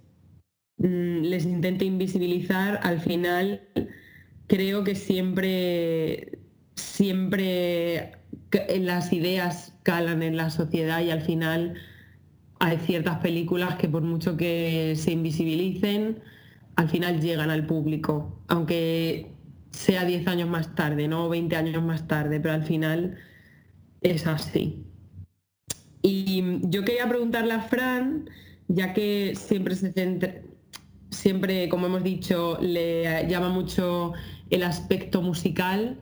mm, les intente invisibilizar, al final creo que siempre, siempre las ideas calan en la sociedad y al final hay ciertas películas que por mucho que se invisibilicen, al final llegan al público, aunque sea 10 años más tarde, no 20 años más tarde, pero al final es así. Y yo quería preguntarle a Fran, ya que siempre se centra, siempre, como hemos dicho, le llama mucho el aspecto musical.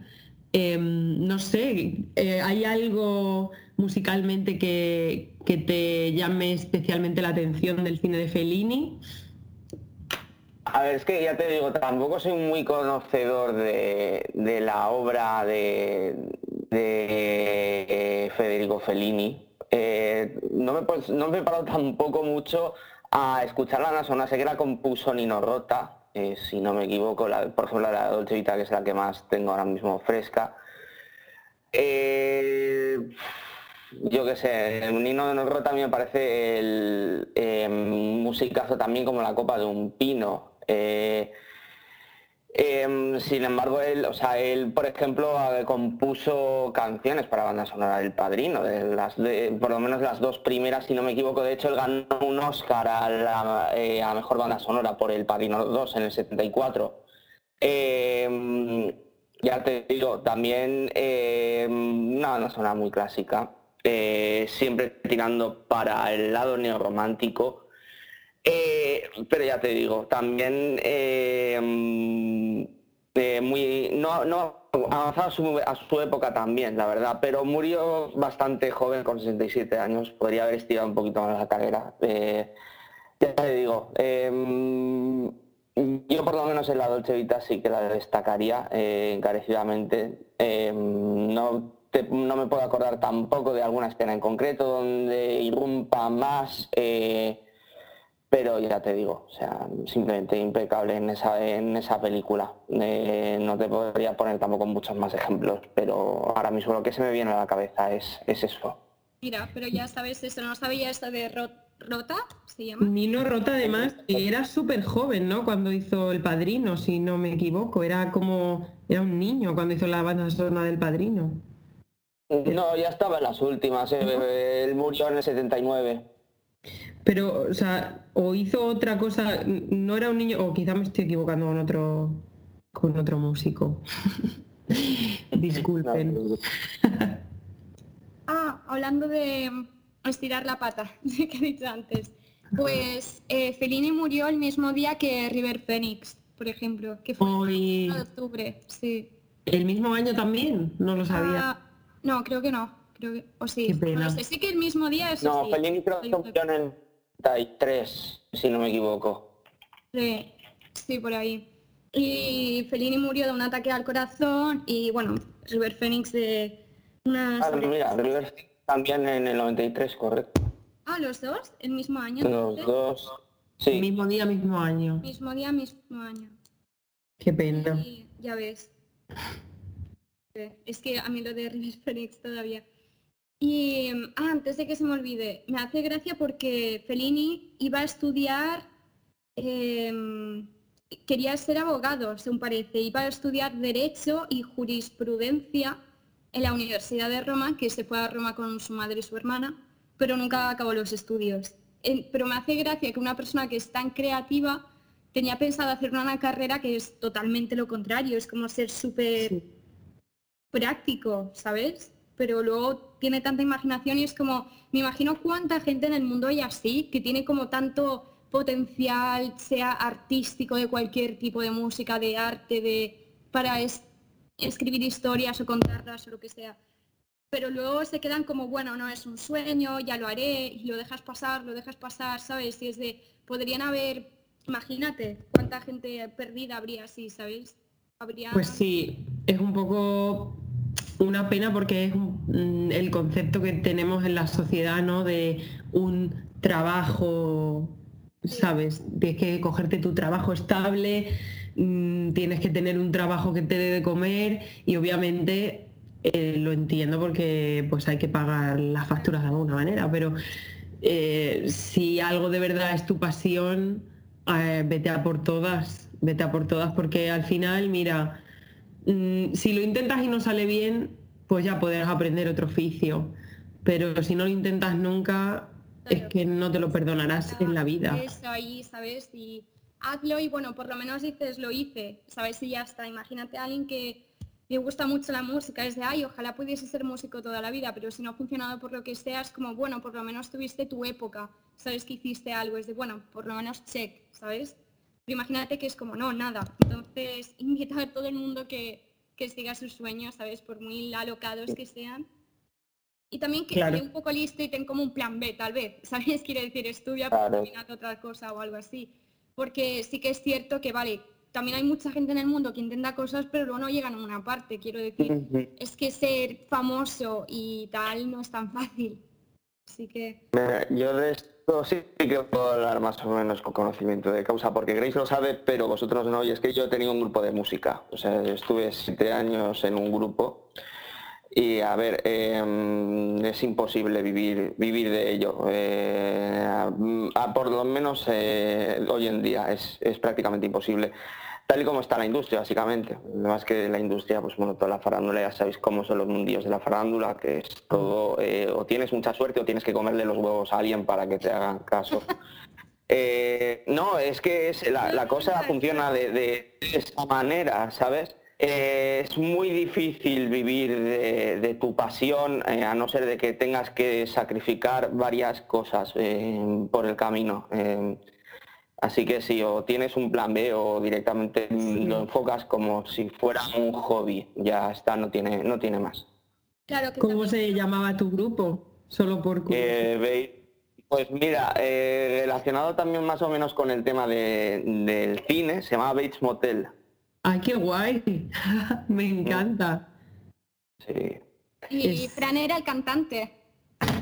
Em, no sé, eh, ¿hay algo musicalmente que, te llame especialmente la atención del cine de Fellini? A ver, es que ya te digo, tampoco soy muy conocedor de, la obra de, Federico Fellini. Eh, no, me, no me he parado tampoco mucho a escuchar la nasona, sé que la compuso Nino Rota, eh, si no me equivoco, por ejemplo la Dolce Vita, que es la que más tengo ahora mismo fresca. Eh, yo qué sé, el Nino de Norro también me parece el eh, también como la copa de un pino. Eh, em, sin embargo, él, o sea, él, por ejemplo, compuso canciones para banda sonora del Padrino, por lo menos las dos primeras, si no me equivoco. De hecho, él ganó un Oscar a la eh, mejor banda sonora por El Padrino 2 en el 74. Em, ya te digo, también em, una banda sonora muy clásica. Eh, siempre tirando para el lado neorromántico. Eh, pero ya te digo, también eh, mm, muy no, no avanzado a su, época también, la verdad, pero murió bastante joven, con 67 años, podría haber estirado un poquito más la carrera. ya te digo, mm, yo por lo menos en la Dolce Vita sí que la destacaría encarecidamente. no no me puedo acordar tampoco de alguna escena en concreto donde irrumpa más, eh, pero ya te digo, o sea, simplemente impecable en esa, en esa película. Eh, no te podría poner tampoco muchos más ejemplos, pero ahora mismo lo que se me viene a la cabeza es, es eso. Mira, pero ya sabes eso, no sabía esto de Rota, se llama. Nino Rota además era súper joven, ¿no? Cuando hizo El Padrino, si no me equivoco, era como, era un niño cuando hizo la banda sonora del Padrino. No, ya estaba en las últimas. Eh, él murió en el 79. Pero, o sea, o hizo otra cosa, no era un niño, o quizá me estoy equivocando con otro, con otro músico. Disculpen. ah, hablando de estirar la pata, que he dicho antes. Pues eh, Fellini murió el mismo día que River Phoenix, por ejemplo, que fue en octubre, sí. ¿El mismo año también? No lo sabía. Ah, no, creo que no. O sí. No sé, sí que el mismo día es. No, Fellini creo que en el 33, si no me equivoco. Sí, sí, por ahí. Y Fellini murió de un ataque al corazón y bueno, River Phoenix de una... Ah, mira, River también en el 93, correcto. Ah, los dos, el mismo año. Los dos, sí. Mismo día, mismo año. Mismo día, mismo año. Qué pena. ya ves. Es que a mí lo de River Phoenix todavía. Y ah, antes de que se me olvide, me hace gracia porque Fellini iba a estudiar, em, quería ser abogado, según parece, iba a estudiar Derecho y Jurisprudencia en la Universidad de Roma, que se fue a Roma con su madre y su hermana, pero nunca acabó los estudios. pero me hace gracia que una persona que es tan creativa tenía pensado hacer una carrera que es totalmente lo contrario, es como ser súper práctico, ¿sabes? Pero luego tiene tanta imaginación y es como, me imagino cuánta gente en el mundo hay así, que tiene como tanto potencial, sea artístico, de cualquier tipo de música, de arte, de para escribir historias o contarlas o lo que sea. Pero luego se quedan como, bueno, no es un sueño, ya lo haré, y lo dejas pasar, lo dejas pasar, ¿sabes? Y es de, podrían haber, imagínate, cuánta gente perdida habría así, ¿sabes? Habría... Pues sí, es un poco una pena porque es mm, el concepto que tenemos en la sociedad, ¿no? De un trabajo ¿sabes? Tienes que cogerte tu trabajo estable, mm, tienes que tener un trabajo que te dé de comer y obviamente eh, lo entiendo porque pues hay que pagar las facturas de alguna manera, pero eh, si algo de verdad es tu pasión, eh, vete a por todas, vete a por todas porque al final, mira, mm, si lo intentas y no sale bien, pues ya podrás aprender otro oficio, pero si no lo intentas nunca, es que no te lo perdonarás en la vida. Eso ahí, ¿sabes? Y hazlo y bueno, por lo menos dices, lo hice, ¿sabes? Y ya está. Imagínate a alguien que le gusta mucho la música, es de, ay, ojalá pudiese ser músico toda la vida, pero si no ha funcionado por lo que sea, es como, bueno, por lo menos tuviste tu época, ¿sabes? Que hiciste algo, es de, bueno, por lo menos check, ¿sabes? Pero imagínate que es como, no, nada. Entonces, invita a todo el mundo que, que siga sus sueños, ¿sabes? Por muy alocados que sean y también que claro. un poco listo y ten como un plan B, tal vez, ¿sabes? Quiere decir, estudia para terminar otra cosa o algo así. Porque sí que es cierto que, vale, también hay mucha gente en el mundo que intenta cosas, pero luego no llegan a una parte. Quiero decir, es que ser famoso y tal no es tan fácil. Así que... yo de esto sí que puedo hablar más o menos con conocimiento de causa, porque Grace lo sabe, pero vosotros no. Y es que yo he tenido un grupo de música. O sea, estuve siete años en un grupo y a ver, em, es imposible vivir, vivir de ello. Eh, por lo menos eh, hoy en día es, prácticamente imposible. Tal y como está la industria, básicamente. Más que la industria, pues bueno, toda la farándula, ya sabéis cómo son los mundillos de la farándula, que es todo, eh, o tienes mucha suerte o tienes que comerle los huevos a alguien para que te hagan caso. no, es que es, la, cosa funciona de, de esa manera, ¿sabes? Eh, es muy difícil vivir de, tu pasión eh, a no ser de que tengas que sacrificar varias cosas eh, por el camino. Así que si o tienes un plan B o directamente lo enfocas como si fuera un hobby, ya está, no tiene, no tiene más. ¿Cómo se llamaba tu grupo? Solo por pues mira, relacionado también más o menos con el tema del cine, se llama Bates Motel. ¡Ay, qué guay! Me encanta. Sí. Y Fran era el cantante.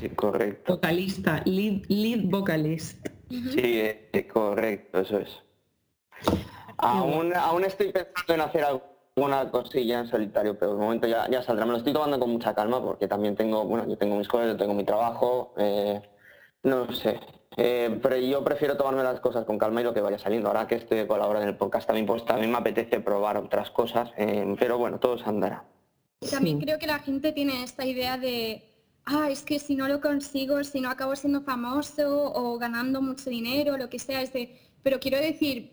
Sí, correcto. Vocalista, lead, lead vocalist. Sí, correcto, eso es. Aún, aún estoy pensando en hacer alguna cosilla en solitario, pero de momento ya, ya saldrá. Me lo estoy tomando con mucha calma porque también tengo, bueno, yo tengo mis cosas, yo tengo mi trabajo. Eh, no sé, eh, pero yo prefiero tomarme las cosas con calma y lo que vaya saliendo. Ahora que estoy colaborando en el podcast también, pues también me apetece probar otras cosas, eh, pero bueno, todo se andará. También creo que la gente tiene esta idea de, ah, es que si no lo consigo, si no acabo siendo famoso o ganando mucho dinero, lo que sea, es de, pero quiero decir,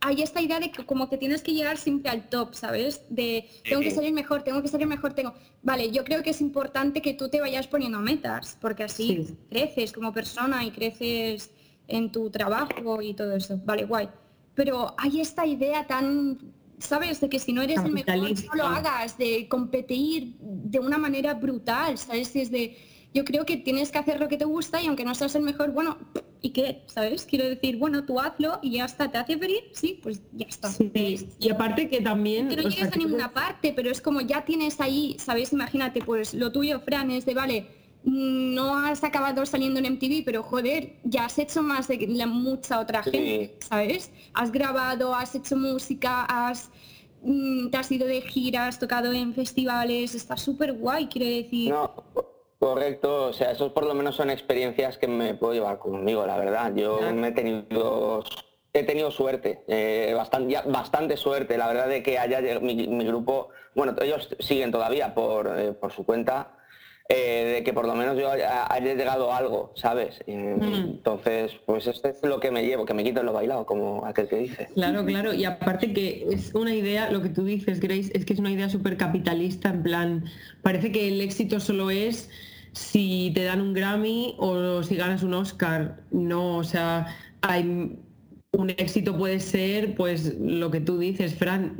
hay esta idea de que como que tienes que llegar siempre al top, ¿sabes? De tengo que salir mejor, tengo que salir mejor, tengo... Vale, yo creo que es importante que tú te vayas poniendo metas, porque así creces como persona y creces en tu trabajo y todo eso. Vale, guay. Pero hay esta idea tan, ¿sabes? De que si no eres el mejor, no lo hagas, de competir de una manera brutal, ¿sabes? Es de yo creo que tienes que hacer lo que te gusta y aunque no seas el mejor, bueno, ¿y qué? ¿Sabes? Quiero decir, bueno, tú hazlo y ya está, ¿te hace feliz? Sí, pues ya está. Y aparte que también... Que no llegues a ninguna parte, pero es como ya tienes ahí, ¿sabes? Imagínate, pues lo tuyo, Fran, es de, vale, no has acabado saliendo en MTV, pero joder, ya has hecho más de la, mucha otra gente, ¿sabes? Has grabado, has hecho música, has mm, te has ido de giras, has tocado en festivales, está súper guay, quiero decir. No, Correcto, o sea, esos por lo menos son experiencias que me puedo llevar conmigo, la verdad. Yo me he tenido he tenido suerte, eh, bastante, bastante suerte, la verdad de que haya mi, mi grupo, bueno, ellos siguen todavía por, eh, por su cuenta, eh, de que por lo menos yo haya, haya llegado a algo, ¿sabes? Y, Entonces, pues esto es lo que me llevo, que me quito lo bailado, como aquel que dice. Claro, claro. Y aparte que es una idea, lo que tú dices, Grace, es que es una idea súper capitalista, en plan, parece que el éxito solo es si te dan un Grammy o si ganas un Oscar. No, o sea, hay un éxito puede ser, pues lo que tú dices, Fran,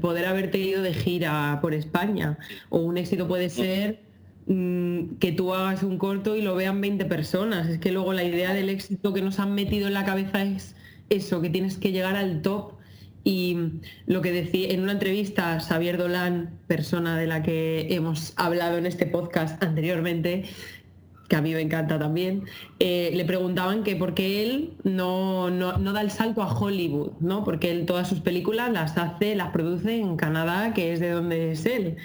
poder haberte ido de gira por España. O un éxito puede ser mm, que tú hagas un corto y lo vean 20 personas. Es que luego la idea del éxito que nos han metido en la cabeza es eso, que tienes que llegar al top. Y lo que decía en una entrevista Xavier Dolan, persona de la que hemos hablado en este podcast anteriormente, que a mí me encanta también, eh, le preguntaban que por qué él no, no, da el salto a Hollywood, ¿no? Porque él todas sus películas las hace, las produce en Canadá, que es de donde es él,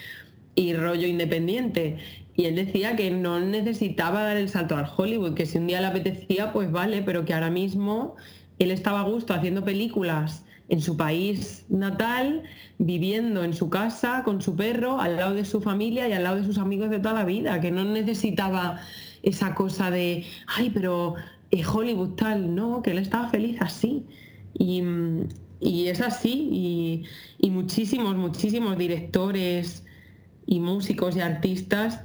y rollo independiente. Y él decía que no necesitaba dar el salto al Hollywood, que si un día le apetecía, pues vale, pero que ahora mismo él estaba a gusto haciendo películas en su país natal, viviendo en su casa con su perro, al lado de su familia y al lado de sus amigos de toda la vida, que no necesitaba esa cosa de, ay, pero es Hollywood tal, no, que él estaba feliz así. Y, es así, y, muchísimos, muchísimos directores y músicos y artistas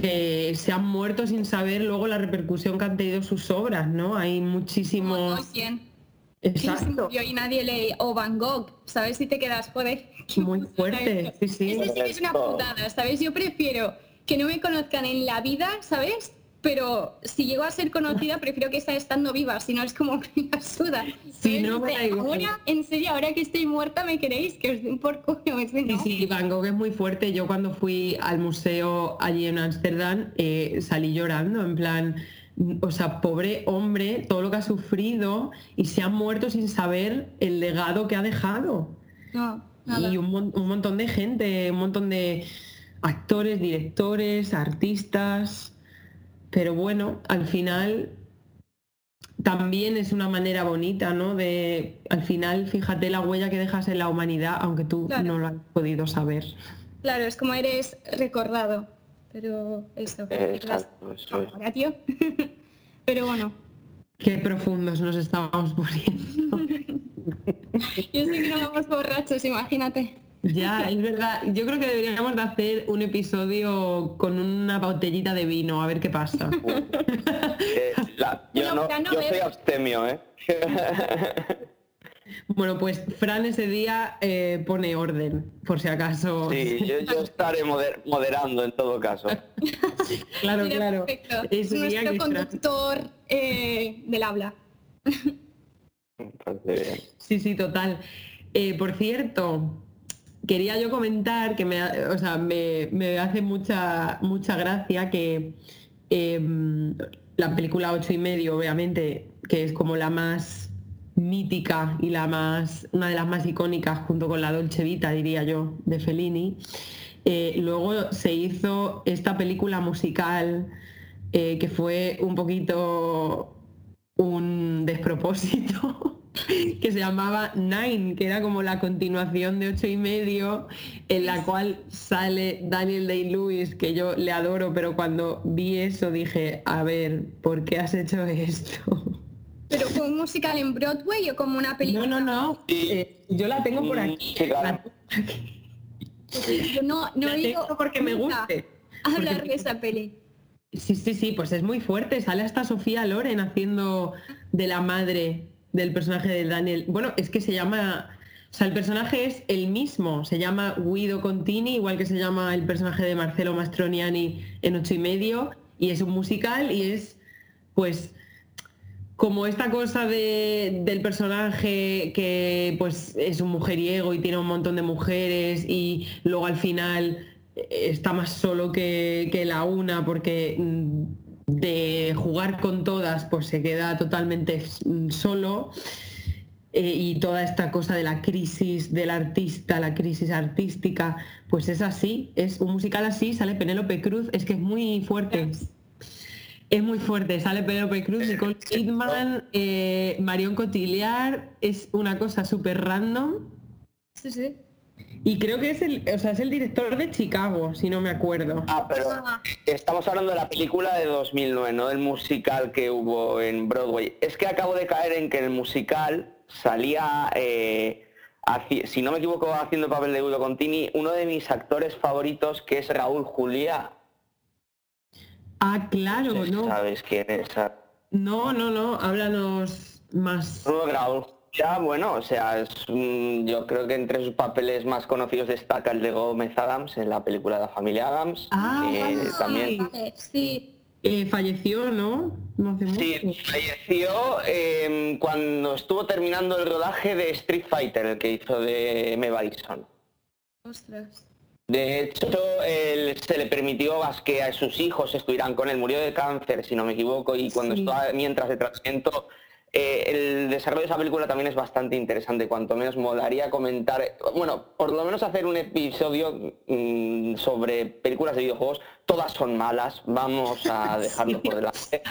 que se han muerto sin saber luego la repercusión que han tenido sus obras, ¿no? Hay muchísimos... Exacto. Y nadie lee o Van Gogh, ¿sabes? Si te quedas, joder. Muy fuerte, sí, sí. es una putada, ¿sabes? Yo prefiero que no me conozcan en la vida, ¿sabes? Pero si llego a ser conocida, prefiero que esté estando viva, si no es como me suda. Si no me Ahora, en serio, ahora que estoy muerta, ¿me queréis? Que os den por coño. Sí, sí, Van Gogh es muy fuerte. Yo cuando fui al museo allí en Ámsterdam, eh, salí llorando, en plan, o sea, pobre hombre, todo lo que ha sufrido y se ha muerto sin saber el legado que ha dejado. Y un, un montón de gente, un montón de actores, directores, artistas, pero bueno, al final también es una manera bonita, ¿no? De, al final, fíjate la huella que dejas en la humanidad, aunque tú no lo has podido saber. Claro, es como eres recordado, pero eso. tío. pero bueno. Qué profundos nos estábamos poniendo. Yo sé que no vamos borrachos, imagínate. Ya, es verdad. Yo creo que deberíamos de hacer un episodio con una botellita de vino, a ver qué pasa. Eh, yo, no, soy abstemio, ¿eh? Bueno, pues Fran ese día eh, pone orden, por si acaso. Sí, yo, estaré moderando en todo caso. claro, claro. Es nuestro conductor eh, del habla. Sí, sí, total. por cierto, quería yo comentar que me, o sea, me, hace mucha, mucha gracia que em, la película ocho y medio, obviamente, que es como la más mítica y la más, una de las más icónicas junto con la Dolce Vita, diría yo, de Fellini. Eh, luego se hizo esta película musical eh, que fue un poquito un despropósito que se llamaba Nine, que era como la continuación de ocho y medio, en la cual sale Daniel Day-Lewis, que yo le adoro, pero cuando vi eso dije, a ver, ¿por qué has hecho esto? ¿Pero fue un musical en Broadway o como una película? No, no, no. Eh, yo la tengo por aquí. Yo no, no ido porque me guste. hablar de esa peli. Sí, sí, sí, pues es muy fuerte. Sale hasta Sofía Loren haciendo de la madre del personaje de Daniel. Bueno, es que se llama. O sea, el personaje es el mismo, se llama Guido Contini, igual que se llama el personaje de Marcelo Mastroniani en ocho y medio, y es un musical y es, pues, como esta cosa de, del personaje que pues es un mujeriego y tiene un montón de mujeres y luego al final está más solo que, que la una porque mm, de jugar con todas, pues se queda totalmente solo. Eh, y toda esta cosa de la crisis del artista, la crisis artística, pues es así, es un musical así, sale Penélope Cruz, es que es muy fuerte. Es muy fuerte, sale Penélope Cruz, Nicole Kidman, eh, Marion Cotillard, es una cosa súper random. Y creo que es el, o sea, es el director de Chicago, si no me acuerdo. Ah, pero Ah. estamos hablando de la película de 2009, no del musical que hubo en Broadway. Es que acabo de caer en que el musical salía, eh, si no me equivoco, haciendo el papel de Udo Contini, uno de mis actores favoritos, que es Raúl Juliá. Ah, claro, No sé si no. ¿Sabes quién es? No, no, no, háblanos más. Raúl Juliá, bueno, o sea, es un- yo creo que entre sus papeles más conocidos destaca el de Gómez Adams en la película de la familia Adams. Ah, vale. también Vale, sí. Eh, falleció, ¿no? No hace mucho. Sí, falleció eh, cuando estuvo terminando el rodaje de Street Fighter, el que hizo de M. Bison. Ostras. De hecho, él- se le permitió a que a sus hijos estuvieran con él. Murió de cáncer, si no me equivoco, y cuando Sí. estaba mientras de tratamiento, eh, el desarrollo de esa película también es bastante interesante. Cuanto menos molaría comentar, bueno, por lo menos hacer un episodio mm, sobre películas de videojuegos. Todas son malas, vamos a dejarlo por delante.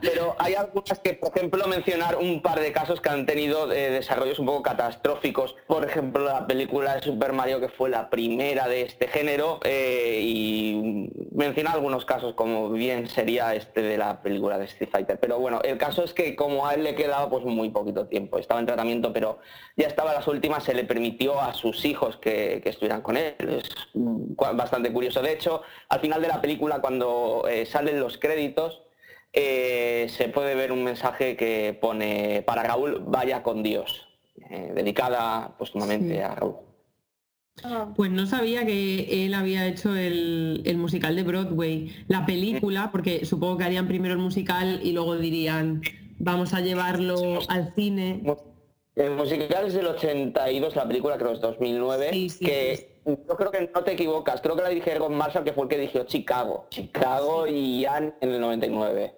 Pero hay algunas que, por ejemplo, mencionar un par de casos que han tenido eh, desarrollos un poco catastróficos. Por ejemplo, la película de Super Mario, que fue la primera de este género, eh, y mencionar algunos casos como bien sería este de la película de Street Fighter. Pero bueno, el caso es que como a él le quedaba pues muy poquito tiempo, estaba en tratamiento, pero ya estaba las últimas, se le permitió a sus hijos que, que estuvieran con él. Es mm, bastante curioso. De hecho, al final de la película, cuando eh, salen los créditos, eh, se puede ver un mensaje que pone para Raúl, vaya con Dios, eh, dedicada póstumamente Sí. a Raúl. Ah, Pues no sabía que él había hecho el, el musical de Broadway, la película, porque supongo que harían primero el musical y luego dirían, vamos a llevarlo al cine. El musical es del 82, la película creo es 2009, Sí, sí, que yo creo que no te equivocas, creo que la dirige Egon Marshall, que fue el que dirigió Chicago, Chicago y Ian en el 99.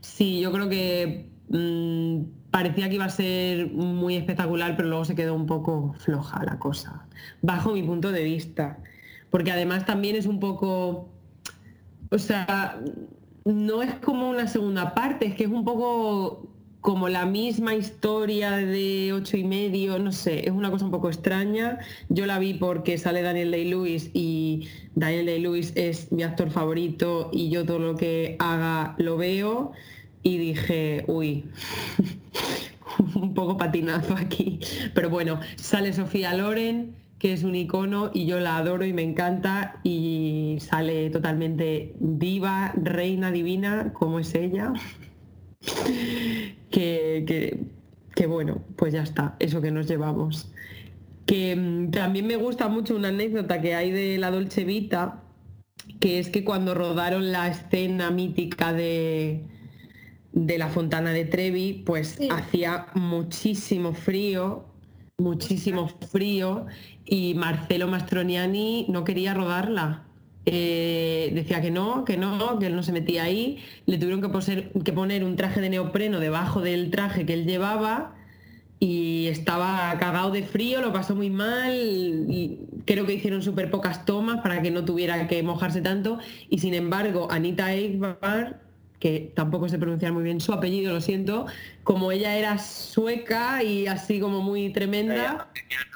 Sí, yo creo que mm, parecía que iba a ser muy espectacular, pero luego se quedó un poco floja la cosa, bajo mi punto de vista. Porque además también es un poco, o sea, no es como una segunda parte, es que es un poco como la misma historia de ocho y medio, no sé, es una cosa un poco extraña. Yo la vi porque sale Daniel Day-Lewis y Daniel Day-Lewis es mi actor favorito y yo todo lo que haga lo veo y dije, uy, un poco patinazo aquí. Pero bueno, sale Sofía Loren, que es un icono y yo la adoro y me encanta y sale totalmente diva, reina divina, como es ella. que, que- que bueno, pues ya está, eso que nos llevamos. Que mm, también me gusta mucho una anécdota que hay de la Dolce Vita, que es que cuando rodaron la escena mítica de, de la Fontana de Trevi, pues Sí. hacía muchísimo frío, muchísimo frío, y Marcelo Mastroniani no quería rodarla. Eh, decía que no, que no, que él no se metía ahí. Le tuvieron que, poser- que poner un traje de neopreno debajo del traje que él llevaba y estaba cagado de frío, lo pasó muy mal. y creo que hicieron súper pocas tomas para que no tuviera que mojarse tanto. Y sin embargo, Anita Ekberg, que tampoco sé pronunciar muy bien su apellido, lo siento, como ella era sueca y así como muy tremenda,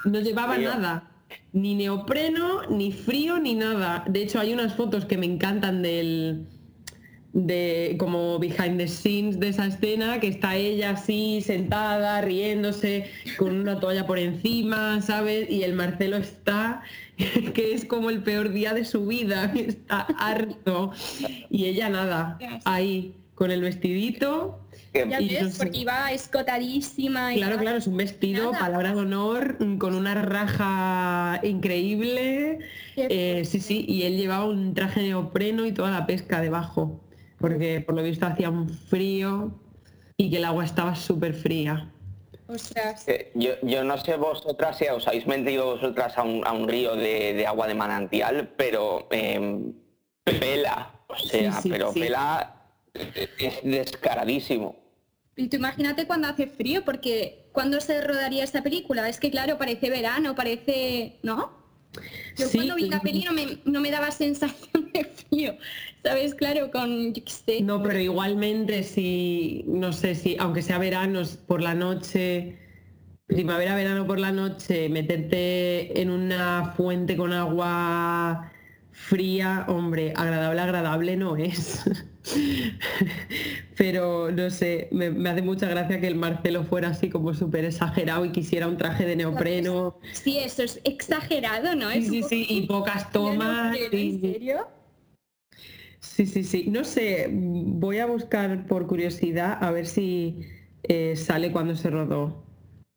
no llevaba nada. Ni neopreno, ni frío, ni nada. De hecho, hay unas fotos que me encantan del, de como behind the scenes de esa escena, que está ella así sentada, riéndose, con una toalla por encima, ¿sabes? Y el Marcelo está, que es como el peor día de su vida, está harto. Y ella nada, ahí, con el vestidito. Que- ya ves, porque iba escotadísima. y Claro, claro, es un vestido, Nada. palabra de honor, con una raja increíble. Eh, sí, sí, y él llevaba un traje de neopreno y toda la pesca debajo, porque por lo visto hacía un frío y que el agua estaba súper fría. Ostras. Eh, Yo, yo no sé vosotras si os habéis metido vosotras a un, a un río de, de agua de manantial, pero eh, pela, o sea, Sí, sí, pero sí. pela eh, es descaradísimo. Y tú imagínate cuando hace frío, porque ¿cuándo se rodaría esta película? Es que claro, parece verano, parece... ¿No? Yo Sí, cuando vi la peli no me, no me daba sensación de frío, ¿sabes? Claro, con, yo qué sé. No, pero igualmente si, no sé si, aunque sea verano, por la noche primavera, verano por la noche, meterte en una fuente con agua fría, hombre, agradable, agradable no es. Pero no sé, me, hace mucha gracia que el Marcelo fuera así como súper exagerado y quisiera un traje de neopreno. Sí, eso es exagerado, ¿no? Sí, sí, sí, y pocas tomas. ¿En serio? Sí, sí, sí. No sé, voy a buscar por curiosidad a ver si eh, sale cuando se rodó.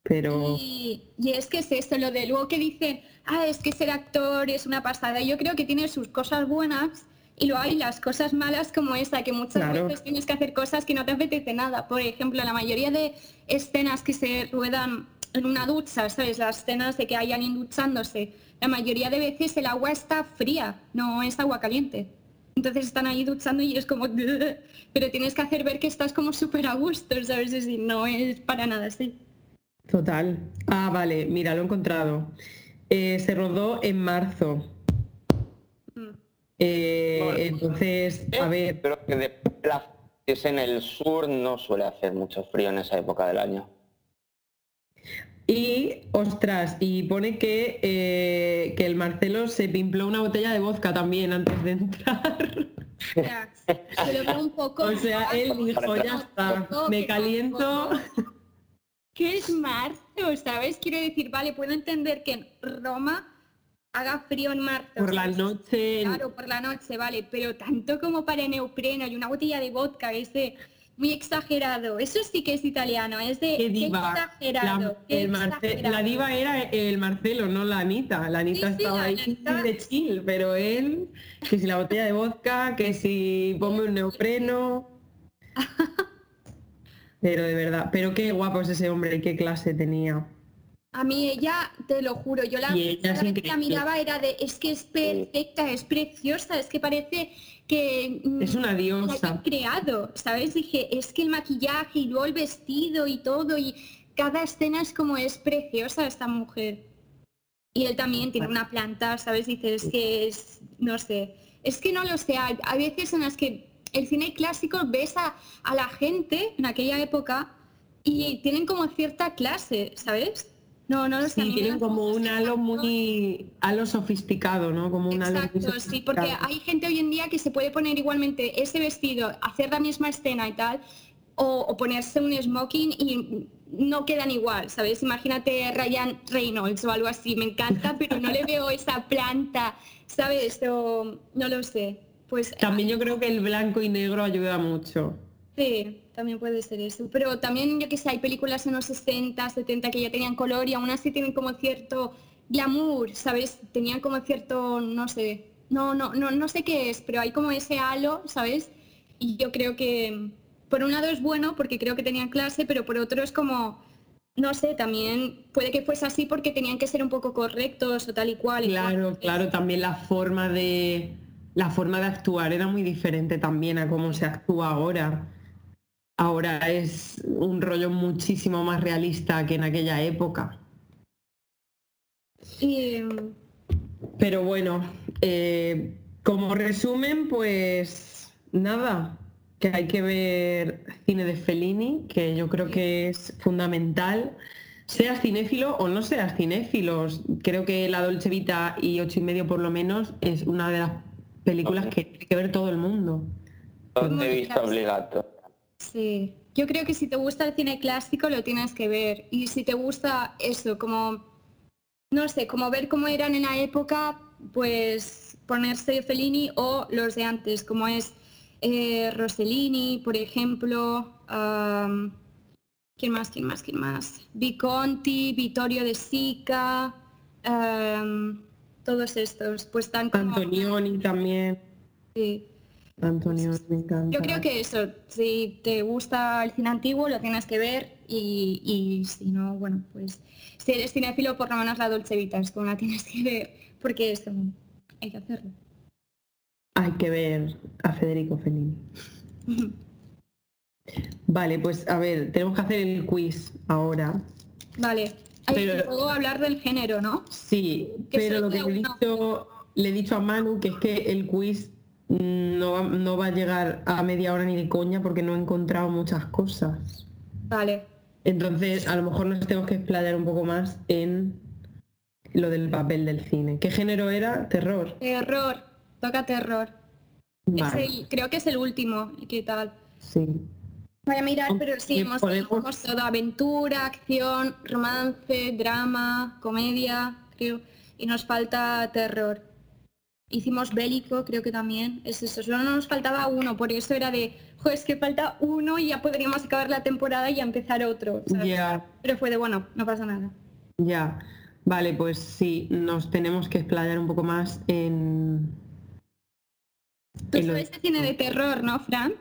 Pero... Y, es que es esto, lo de luego que dicen, ah, es que ser actor es una pasada. Yo creo que tiene sus cosas buenas y luego hay las cosas malas como esta, que muchas veces tienes que hacer cosas que no te apetece nada. Por ejemplo, la mayoría de escenas que se ruedan en una ducha, ¿sabes? Las escenas de que hay alguien duchándose, la mayoría de veces el agua está fría, no es agua caliente. Entonces están ahí duchando y es como, pero tienes que hacer ver que estás como súper a gusto, ¿sabes? Y no es para nada así. Total. Ah, vale, mira, lo he encontrado. Eh, se rodó en marzo. Eh, entonces, a ver. Pero que de es en el sur no suele hacer mucho frío en esa época del año. Y, ostras, y pone que, eh, que el Marcelo se pimpló una botella de vodka también antes de entrar. un poco. O sea, él dijo, ya está, me caliento. ¿Qué es marzo? ¿Sabes? Quiero decir, vale, puedo entender que en Roma haga frío en marzo. Por la noche. Claro, por la noche, vale, pero tanto como para neopreno y una botella de vodka, ese muy exagerado. Eso sí que es italiano, es de ¿Qué exagerado. La, la, diva era el Marcelo, no la Anita. La Anita estaba ahí de chill, pero él, que si la botella de vodka, que si ponme un neopreno. pero de verdad, pero qué guapo es ese hombre, qué clase tenía. A mí ella, te lo juro, yo la, la miraba era de, es que es perfecta, es preciosa, es que parece que mm, es una diosa creado, ¿sabes? Dije, es que el maquillaje y luego el vestido y todo y cada escena es como es preciosa esta mujer. Y él también tiene una planta, ¿sabes? Dices que es, no sé, es que no lo sé, hay, veces en las que el cine clásico ves a, a la gente en aquella época y tienen como cierta clase, ¿sabes? No, no lo sé. Sí, tienen como un halo muy halo sofisticado, ¿no? Como un halo muy sí, porque hay gente hoy en día que se puede poner igualmente ese vestido, hacer la misma escena y tal, o, ponerse un smoking y no quedan igual, ¿sabes? Imagínate Ryan Reynolds o algo así, me encanta, pero no le veo esa planta, ¿sabes? O, no lo sé. Pues también yo creo que el blanco y negro ayuda mucho. Sí, también puede ser eso. Pero también, yo que sé, hay películas en los 60, 70 que ya tenían color y aún así tienen como cierto glamour, ¿sabes? Tenían como cierto, no sé, no, no, no, no sé qué es, pero hay como ese halo, ¿sabes? Y yo creo que, por un lado es bueno porque creo que tenían clase, pero por otro es como, no sé, también puede que fuese así porque tenían que ser un poco correctos o tal y cual. Claro, claro, también la forma de la forma de actuar era muy diferente también a cómo se actúa ahora ahora es un rollo muchísimo más realista que en aquella época. Pero bueno, eh, como resumen, pues nada, que hay que ver cine de Fellini, que yo creo que es fundamental. Seas cinéfilo o no seas cinéfilo, creo que La Dolce Vita y ocho y medio por lo menos es una de las películas que tiene que ver todo el mundo. he visto obligado. Sí, yo creo que si te gusta el cine clásico lo tienes que ver. Y si te gusta eso, como, no sé, como ver cómo eran en la época, pues ponerse Fellini o los de antes, como es eh, Rossellini, por ejemplo. ¿Quién más? ¿Quién más? ¿Quién más? Viconti, Vittorio de Sica, todos estos, pues están como... Antonioni también. Sí. Antonio, me encanta. Yo creo que eso, si te gusta el cine antiguo, lo tienes que ver y, si no, bueno, pues si eres cinéfilo, por lo menos la Dolce Vita es como la tienes que ver, porque esto hay que hacerlo. Hay que ver a Federico Fellini. vale, pues a ver, tenemos que hacer el quiz ahora. Vale. Hay que puedo hablar del género, ¿no? Sí, pero lo que he, dicho, le he dicho a Manu que es que el quiz no va, a llegar a media hora ni de coña porque no he encontrado muchas cosas. Vale. Entonces, a lo mejor nos tenemos que explayar un poco más en lo del papel del cine. ¿Qué género era? Terror. Terror, toca terror. Es Vale, el- creo que es el último. ¿Qué tal? sí. Voy a mirar, pero sí, hemos, podemos- hemos todo. Aventura, acción, romance, drama, comedia, creo. Y nos falta terror. Hicimos bélico, creo que también. Es eso. Solo nos faltaba uno. Por eso era de, joder, es que falta uno y ya podríamos acabar la temporada y ya empezar otro. ¿sabes? Ya, Pero fue de, bueno, no pasa nada. ya. Vale, pues sí, nos tenemos que explayar un poco más en... Tú en lo- sabes de cine de terror, ¿no, Fran?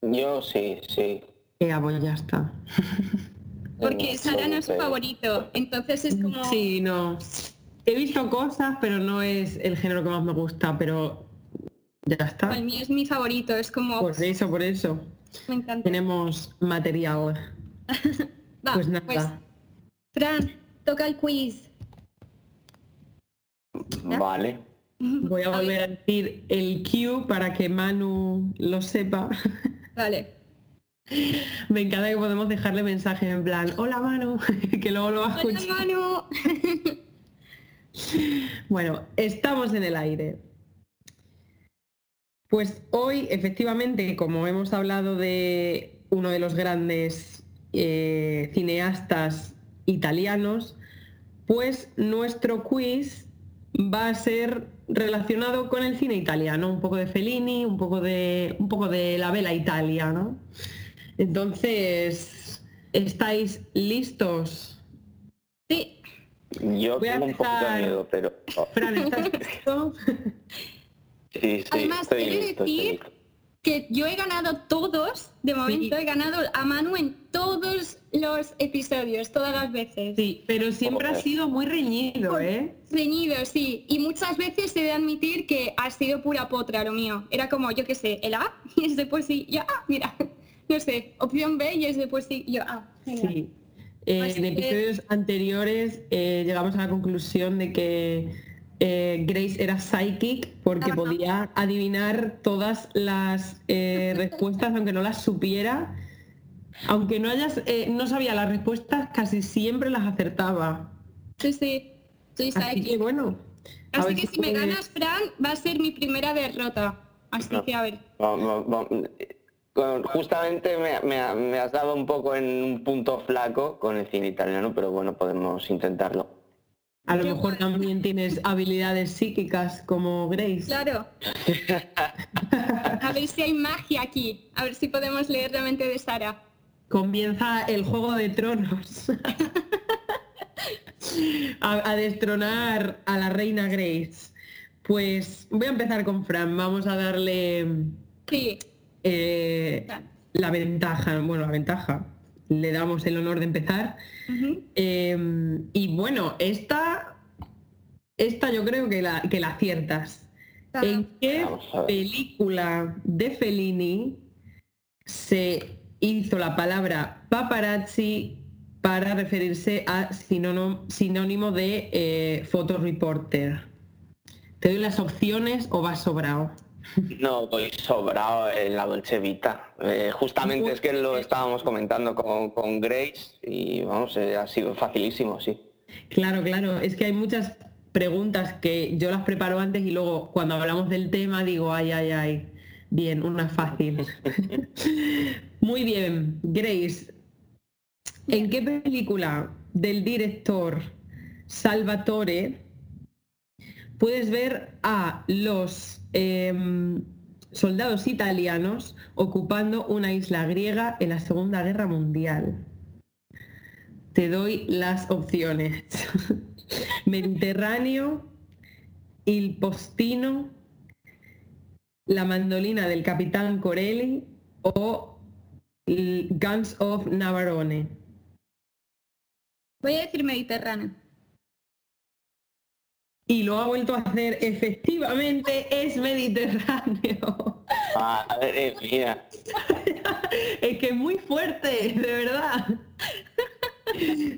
Yo sí, sí. Eh, ah, pues ya está. Porque Sara no es su favorito. Entonces es como... Sí, no. He visto cosas, pero no es el género que más me gusta, pero ya está. El mío es mi favorito. Es como... Por eso, por eso. me encanta. Tenemos material. Va, Pues nada. Fran, toca el quiz. ¿Ya? Vale. Voy a volver a decir el Q para que Manu lo sepa. Vale. Me encanta que podemos dejarle mensajes en plan, hola Manu, que luego lo va a Hola, escuchar. Manu. Bueno, estamos en el aire. Pues hoy, efectivamente, como hemos hablado de uno de los grandes eh, cineastas italianos, pues nuestro quiz va a ser relacionado con el cine italiano, un poco de Fellini, un poco de, un poco de la vela Italia, ¿no? Entonces, ¿estáis listos? Sí, Yo Voy a tengo un poquito de miedo, pero... oh, Fran, ¿estás listo? sí, sí, Además, estoy quiero listo, decir- que yo he ganado todos, de momento Sí. he ganado a Manu en todos los episodios, todas las veces. Sí, pero siempre ha sido muy reñido, ¿eh? Reñido, sí. Y muchas veces he de admitir que ha sido pura potra lo mío. Era como, yo qué sé, el A y es de pues sí, yo A, mira. No sé, opción B y es de pues sí, yo A. Venga. Sí. Eh, Así en que- episodios anteriores eh, llegamos a la conclusión de que eh, Grace era psychic porque Ajá. podía adivinar todas las eh, respuestas aunque no las supiera. Aunque no hayas, eh, no sabía las respuestas, casi siempre las acertaba. Sí, sí. Soy Así psychic. que bueno. Así que si me ganas, Fran, va a ser mi primera derrota. Así No. que a ver. Con- Justamente me, me- me has dado un poco en un punto flaco con el cine italiano, pero bueno, podemos intentarlo. A lo mejor también tienes habilidades psíquicas como Grace. Claro. A ver si hay magia aquí. A ver si podemos leer la mente de Sara. Comienza el juego de tronos. a, a destronar a la reina Grace. Pues voy a empezar con Fran. Vamos a darle Sí. Eh, la ventaja. Bueno, la ventaja. Le damos el honor de empezar. Eh, y bueno, esta, esta yo creo que la, que la aciertas. ¿En qué película de Fellini se hizo la palabra paparazzi para referirse a sinónimo, sinónimo de eh, photoreporter? ¿Te doy las opciones o vas sobrado? No, voy sobrado en la Dolce Vita. Eh, justamente es que lo estábamos comentando con, con Grace y vamos, eh, ha sido facilísimo, sí. Claro, claro, es que hay muchas preguntas que yo las preparo antes y luego cuando hablamos del tema digo, ay, ay, ay, bien, una fácil. Muy bien, Grace, ¿en qué película del director Salvatore puedes ver a los em, soldados italianos ocupando una isla griega en la Segunda Guerra Mundial? Te doy las opciones. Mediterráneo, Il Postino, La mandolina del capitán Corelli o Guns of Navarone. Voy a decir Mediterráneo. Y lo ha vuelto a hacer, efectivamente, es Mediterráneo. Madre mía. es que es muy fuerte, de verdad.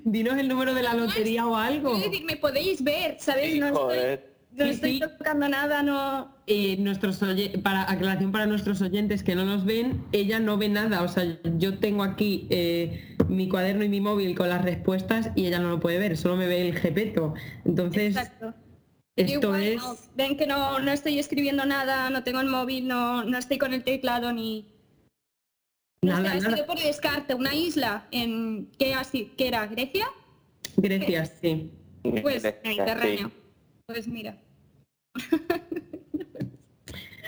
Dinos el número de la lotería o algo. Me podéis ver, ¿sabéis? No estoy, no estoy tocando nada, no. Eh, nuestros oye- para aclaración para nuestros oyentes que no nos ven, ella no ve nada. O sea, yo tengo aquí eh, mi cuaderno y mi móvil con las respuestas y ella no lo puede ver, solo me ve el gepeto. Entonces, Exacto. Esto Igual, es... no, ven que no, no estoy escribiendo nada, no tengo el móvil, no, no estoy con el teclado ni... No Nada, sé, ha nada. sido por descarte, una isla en... ¿Qué, así, ¿qué era? ¿Grecia? Grecia, sí. Pues Sí. Mediterráneo. Pues mira.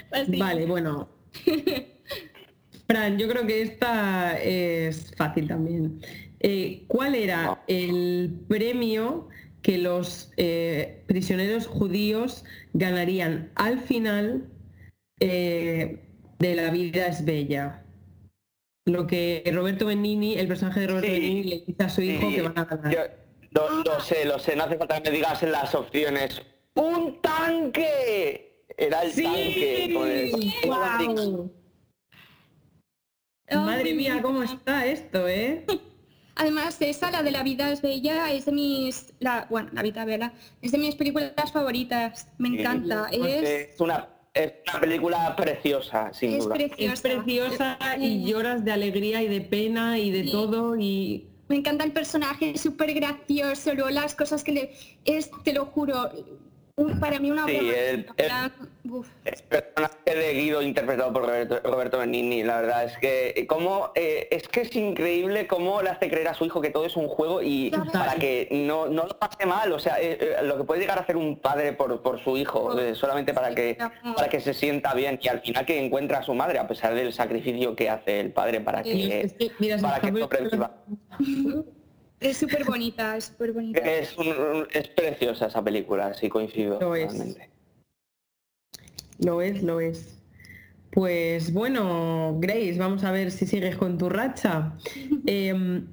Pues. Vale, bueno. Fran, yo creo que esta es fácil también. Eh, ¿Cuál era el premio que los eh, prisioneros judíos ganarían al final eh, de La vida es bella? Lo que Roberto Benini, el personaje de Roberto Sí. Benini, le dice a su hijo Sí, que van a ganar. yo lo, lo sé, lo sé, no hace falta que me digas en las opciones. ¡Un tanque! Era el tanque. con el- ¡Guau! Madre mía, ¿cómo está esto, eh? Además, esa, la de la vida es bella, es de mis... La, bueno, la vida bella, es de mis películas favoritas. Me encanta. Sí, Es, es una, es una película preciosa, sin es duda. Es preciosa. preciosa y lloras de alegría y de pena y de Sí. todo y Me encanta el personaje, es súper gracioso, luego las cosas que le... Es, te lo juro, un- para mí una Sí, obra el- el- personaje de Guido interpretado por Roberto, Roberto Benigni, la verdad es que cómo eh, es que es increíble cómo le hace creer a su hijo que todo es un juego y Total. para que no, no lo pase mal, o sea, eh, eh, lo que puede llegar a hacer un padre por, por su hijo, eh, solamente para que para que se sienta bien y al final que encuentra a su madre a pesar del sacrificio que hace el padre para Sí, que es que, mira, para que sobreviva. Es súper bonita, es súper bonita. Es, un- es preciosa esa película, sí coincido. Lo es. totalmente. Lo es, lo es. Pues bueno, Grace, vamos a ver si sigues con tu racha. Em,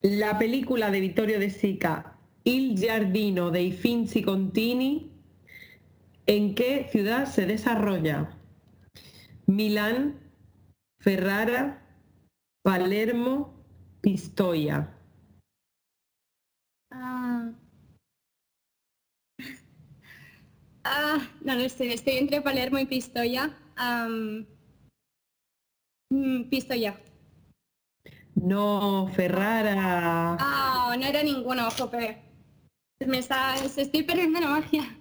la película de Vittorio De Sica, Il Giardino dei Finzi Contini, ¿en qué ciudad se desarrolla? Milán, Ferrara, Palermo, Pistoia. Ah. Ah, no lo sé, estoy entre Palermo y Pistoia. Mm, Pistoia. No, Ferrara. Ah, no era ninguno, jope. Me está, estoy perdiendo la magia.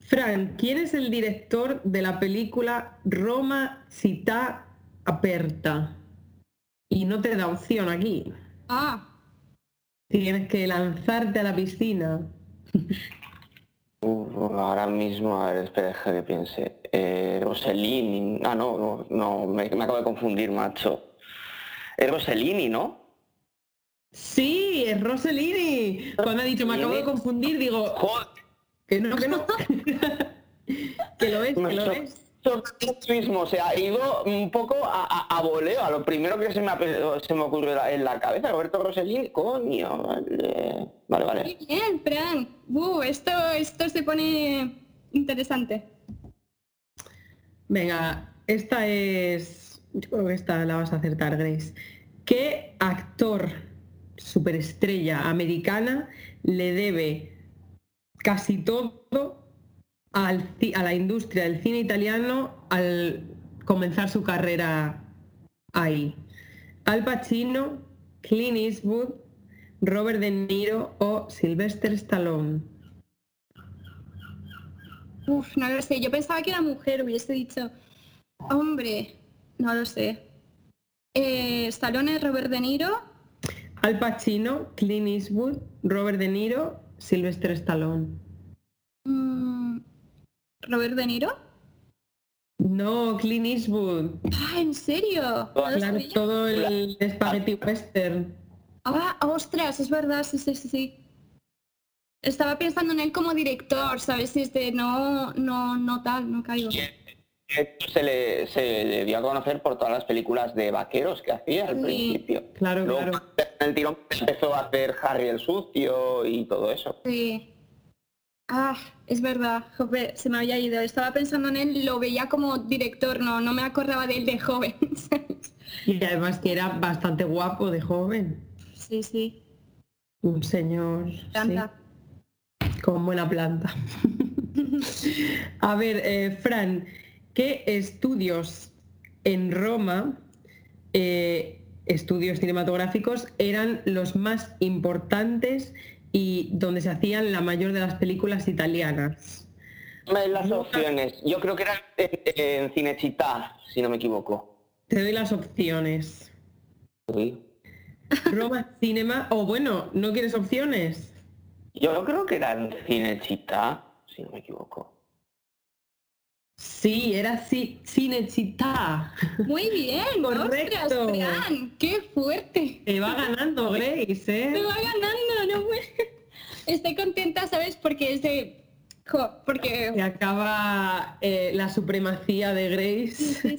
Fran, ¿quién es el director de la película Roma Città Aperta? Y no te da opción aquí. Ah, Tienes que lanzarte a la piscina. Ahora mismo, a ver, espera, deja que piense. Eh, Rossellini. Ah, no, no, no, me, me acabo de confundir, macho. Es Rossellini, ¿no? Sí, es Rossellini. Cuando ha dicho me acabo de confundir, digo, Joder, que no, que no. que lo es, que lo es. O sea, ha ido un poco a, a- a voleo, a lo primero que se me, se me ocurrió en la- en la cabeza, Roberto Rossellini, coño, vale, vale, vale. muy bien, Fran. Uh, esto, esto se pone interesante. Venga, esta es. Yo creo que esta la vas a acertar, Grace. ¿Qué actor superestrella americana le debe casi todo al a la industria del cine italiano al comenzar su carrera ahí? Al Pacino, Clint Eastwood, Robert De Niro o Sylvester Stallone. Uf, no lo sé. Yo pensaba que era mujer, hubiese dicho. Hombre, no lo sé. Eh, Stallone, Robert De Niro. Al Pacino, Clint Eastwood, Robert De Niro, Sylvester Stallone. mm, Robert De Niro. No, Clint Eastwood. Ah, ¿en serio? No Claro, todo el spaghetti western. Ah, ostras, es verdad, sí, sí, sí, sí. Estaba pensando en él como director, ¿sabes? Este, no, no, no tal, no caigo. Se le, se le dio a conocer por todas las películas de vaqueros que hacía al Sí. principio. Claro, Luego, claro. en el tirón empezó a hacer Harry el sucio y todo eso. Sí. Ah, es verdad, jope, se me había ido. Estaba pensando en él, lo veía como director, no, no me acordaba de él de joven. Y además que era bastante guapo de joven. Sí, sí, Un señor sí, planta. con buena planta. A ver, eh, Fran, ¿qué estudios en Roma eh, estudios cinematográficos eran los más importantes y donde se hacían la mayor de las películas italianas? Las opciones. Yo creo que era en, Cinecittà, si no me equivoco. Te doy las opciones. Roma Cinema, o bueno, ¿no quieres opciones? Yo creo que era en Cinecittà, si no me equivoco. Sí, era ci Cinecittà. Muy bien, correcto. qué fuerte. Te va ganando Grace, ¿eh? Te va ganando, no Estoy contenta, ¿sabes? Porque es de porque... Se acaba eh, la supremacía de Grace.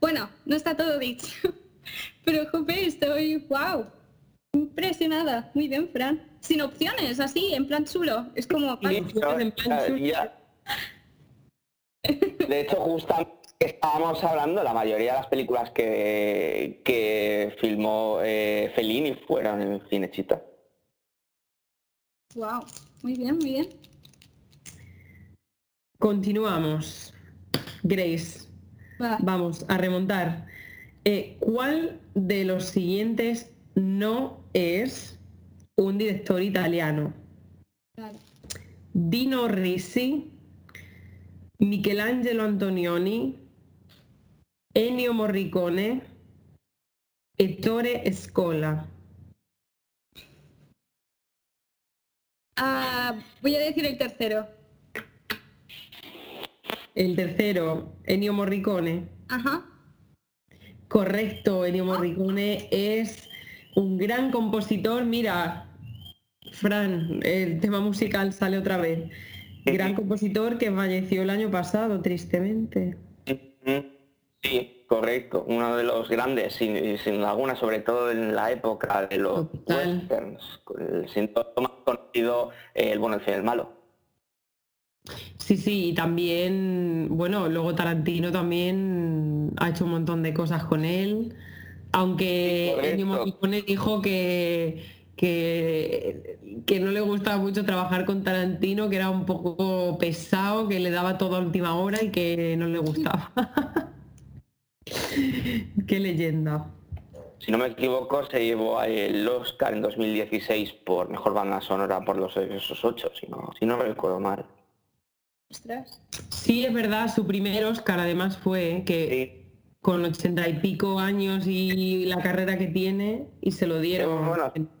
Bueno, no está todo dicho. Pero, jope, estoy, wow, impresionada. Muy bien, Fran. Sin opciones, así, en plan chulo. Es como... De hecho, justamente estábamos hablando, la mayoría de las películas que, que filmó eh, Fellini fueron en Cinechita. Wow, muy bien, muy bien. Continuamos. Grace, vamos a remontar. Eh, ¿Cuál de los siguientes no es un director italiano? Dino Risi, Michelangelo Antonioni, Ennio Morricone, Ettore Scola. Ah, voy a decir el tercero. El tercero, Ennio Morricone. Ajá. Correcto, Ennio Morricone es un gran compositor. Mira, Fran, el tema musical sale otra vez. Gran compositor que falleció el año pasado, tristemente. Sí, correcto. Uno de los grandes, sin, sin laguna, sobre todo en la época de los westerns. El síntoma conocido, el bueno, el fin, el malo. Sí, sí, y también, bueno, luego Tarantino también ha hecho un montón de cosas con él, aunque dijo que, que, que, no le gustaba mucho trabajar con Tarantino, que era un poco pesado, que le daba todo a última hora y que no le gustaba. Qué leyenda. Si no me equivoco, se llevó el Oscar en 2016 por mejor banda sonora por los esos ocho, si no, si no recuerdo mal. Sí, es verdad, su primer Oscar además fue que con ochenta y pico años y la carrera que tiene y se lo dieron.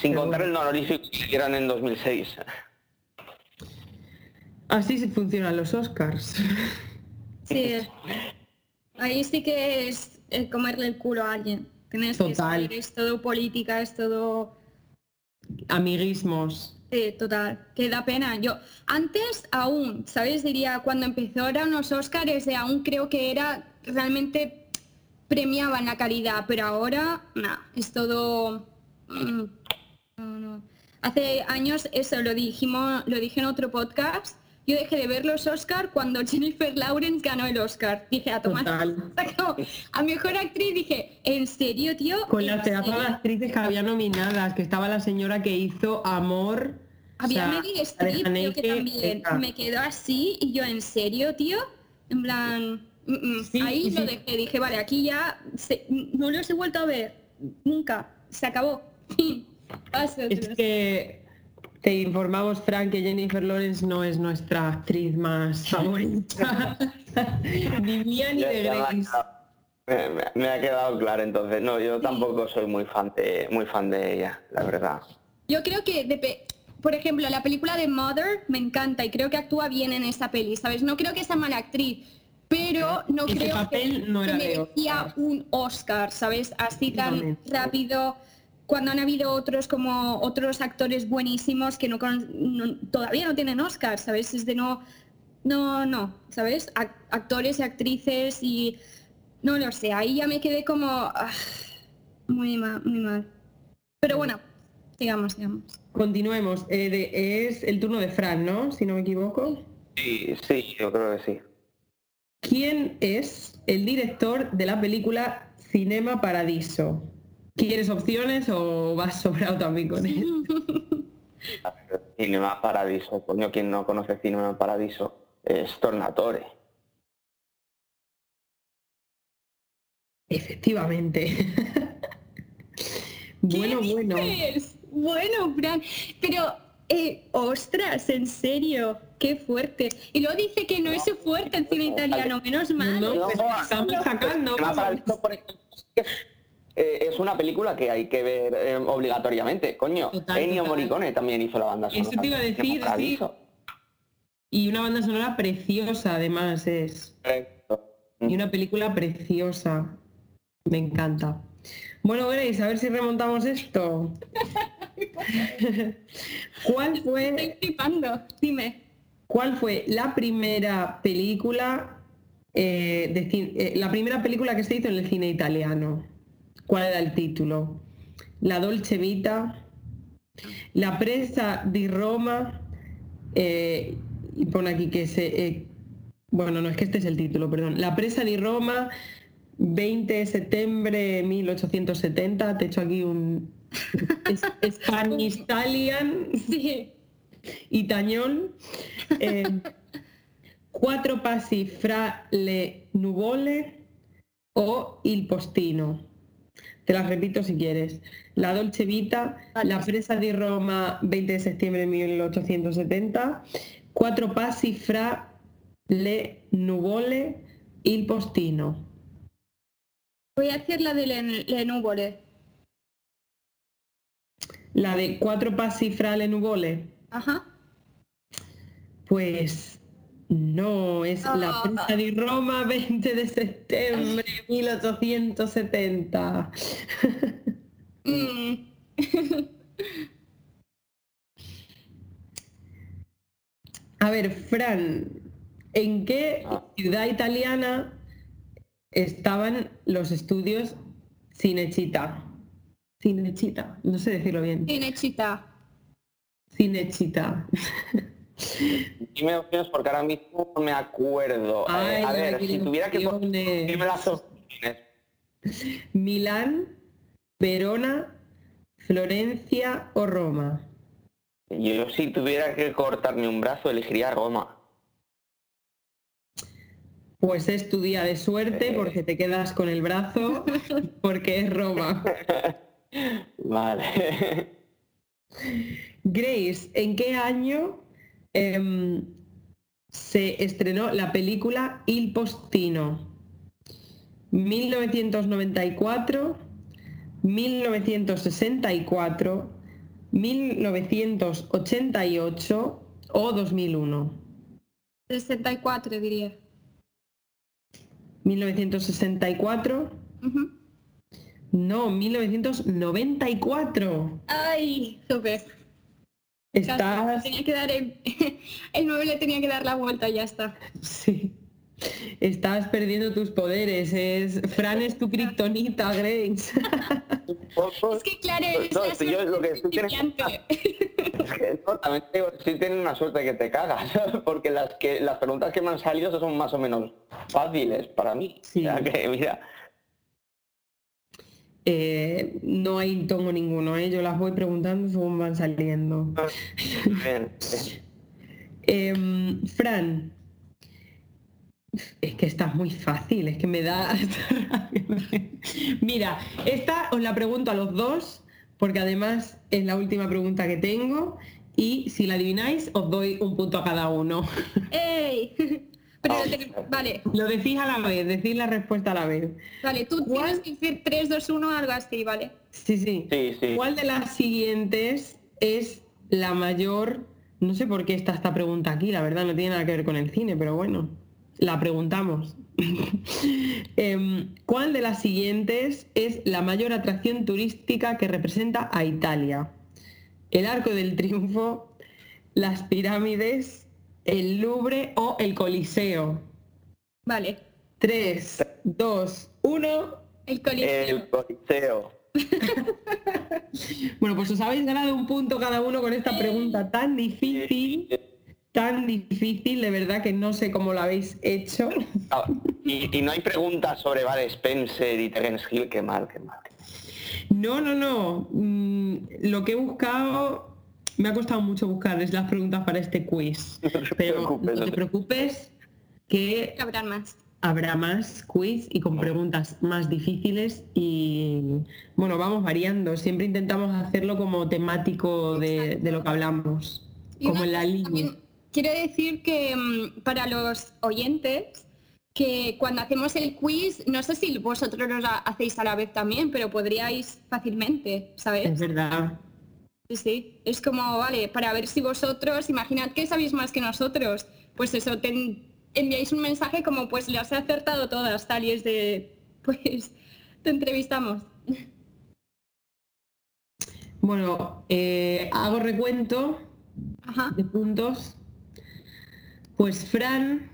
Sin contar el honorífico que eran en 2006. Así se funcionan los Oscars. Sí, ahí sí que es comerle el culo a alguien. Total. es todo política, es todo... Amiguismos. Sí, total, que da pena. Yo antes aún, ¿sabes? Diría, cuando empezó eran unos Oscars, de aún creo que era realmente premiaban la calidad, pero ahora, nada, es todo... Mm, Hace años eso lo dijimos, lo dije en otro podcast, yo dejé de ver los Oscars cuando Jennifer Lawrence ganó el Oscar. Dije, a tomar a mejor actriz, dije, ¿en serio, tío? Con las pedazos de actrices que había nominadas, que estaba la señora que hizo Amor. Había Meryl Streep, que también me quedó así, y yo, ¿en serio, tío? En plan, mm, mm, ahí lo dejé, dije, vale, aquí ya no los he vuelto a ver, nunca, se acabó. es que te informamos, Frank, que Jennifer Lawrence no es nuestra actriz más favorita. ni mía ni de Grace. Me, ha quedado claro entonces. No, yo tampoco soy muy fan de muy fan de ella, la verdad. Yo creo que por ejemplo, la película de Mother me encanta y creo que actúa bien en esa peli, ¿sabes? No creo que sea mala actriz, pero no creo que, no merecía un Oscar, ¿sabes? Así tan rápido cuando han habido otros como otros actores buenísimos que no, todavía no tienen Oscar, ¿sabes? Es de no, no, no, ¿sabes? actores y actrices y no lo sé, ahí ya me quedé como ah, muy mal, muy mal. Pero bueno, sigamos, sigamos. Continuemos. Eh, es el turno de Fran, ¿no? Si no me equivoco. Sí, sí, yo creo que sí. ¿Quién es el director de la película Cinema Paradiso? ¿Quieres opciones o vas sobrado también con él? Cinema Paradiso, coño, quien no conoce Cinema Paradiso es Tornatore. Efectivamente. bueno, ¿Qué bueno. dices? Bueno, Fran, pero, eh, ostras, en serio, qué fuerte. Y luego dice que no es fuerte el cine italiano, menos mal. No, no, pues estamos sacando. Eh, es una película que hay que ver eh, obligatoriamente, coño. Total, Ennio total. Morricone también hizo la banda sonora. Eso te iba a decir, sí. Y una banda sonora preciosa, además, es. Correcto. Y una película preciosa. Me encanta. Bueno, Grace, a ver si remontamos esto. ¿Cuál Estoy fue, flipando. Dime. ¿Cuál fue la primera película, eh, de eh, la primera película que se hizo en el cine italiano? ¿Cuál era el título? La Dolce Vita, La presa di Roma, eh, y pone aquí que se... eh, bueno, no, es que este es el título, perdón. La presa di Roma, 20 de septiembre de 1870. Te he hecho aquí un Spanish Italian Sí. Itañón. Eh, cuatro passi fra le nuvole o il postino. Te las repito si quieres. La Dolce Vita, Vale. la presa di Roma, 20 de septiembre de 1870. Cuatro passi fra le nuvole il postino. Voy a hacer la de Len- Lenúbole. La de cuatro passi fra le nuvole. Ajá. Pues no, es la Ah. presa de Roma 20 de septiembre de 1870. Mm. A ver, Fran, ¿en qué ciudad italiana estaban los estudios Cinecittà? Cinecittà, no sé decirlo bien. Cinechita. Cinecittà. Dime opciones porque ahora mismo no me acuerdo. Eh, a ver, si tuviera que dime las opciones. Milán, Verona, Florencia o Roma. Yo si tuviera que cortarme un brazo elegiría Roma. Pues es tu día de suerte Eh. porque te quedas con el brazo porque es Roma. Vale. Grace, ¿en qué año em, se estrenó la película Il Postino? 1994, 1964, 1988 o 2001. 64 diría. 1964, Ujú. no, 1994. Ay, joder. Estás, Tenía que dar el, el 9 le tenía que dar la vuelta y ya está. sí, estás perdiendo tus poderes. Es, Fran es tu kriptonita, Grace. Es que claro, es No, la si yo lo que suerte teniendo- Es que, no, también te digo, sí tienen una suerte que te cagas, porque las que las preguntas que me han salido son más o menos fáciles para mí. Sí. O sea que, mira, Eh, no hay tomo ninguno, ¿eh? yo las voy preguntando según van saliendo. bien. Em, Fran, es que esta es muy fácil, es que me da... Mira, esta os la pregunto a los dos, porque además es la última pregunta que tengo, y si la adivináis os doy un punto a cada uno. ¡Ey! Pero Ah, vale, Lo decís a la vez, decís la respuesta a la vez. vale, tú ¿Cuál? tienes que decir 3, 2, 1, algo así, ¿vale? Sí, sí. Sí, sí. ¿Cuál de las siguientes es la mayor? No sé por qué está esta pregunta aquí, la verdad no tiene nada que ver con el cine, pero bueno, la preguntamos. Em, ¿Cuál de las siguientes es la mayor atracción turística que representa a Italia? ¿El Arco del Triunfo, las pirámides, el Louvre o el Coliseo? Vale, 3, 2, 1. el coliseo. El coliseo. Bueno, pues os habéis ganado un punto cada uno con esta pregunta tan difícil, tan difícil, de verdad que no sé cómo lo habéis hecho. Ah, y, y no hay preguntas sobre Val Spencer y Terence Hill, qué mal, qué mal. No, no, no. Mm, lo que he buscado, me ha costado mucho buscarles las preguntas para este quiz. No Pero no te preocupes que Habrán más. habrá más quiz y con preguntas más difíciles y bueno, vamos variando. Siempre intentamos hacerlo como temático de, de lo que hablamos, Y como en la línea. Quiero decir que mm, para los oyentes, que cuando hacemos el quiz, no sé si vosotros lo ha- hacéis a la vez también, pero podríais fácilmente, Es ¿sabes? verdad. Sí, sí. Es como, vale, para ver si vosotros, imaginad que sabéis más que nosotros, pues eso, te enviáis un mensaje como, pues las he acertado todas, tal, y es de, pues, te entrevistamos. Bueno, eh, hago recuento Ajá. de puntos. Pues Fran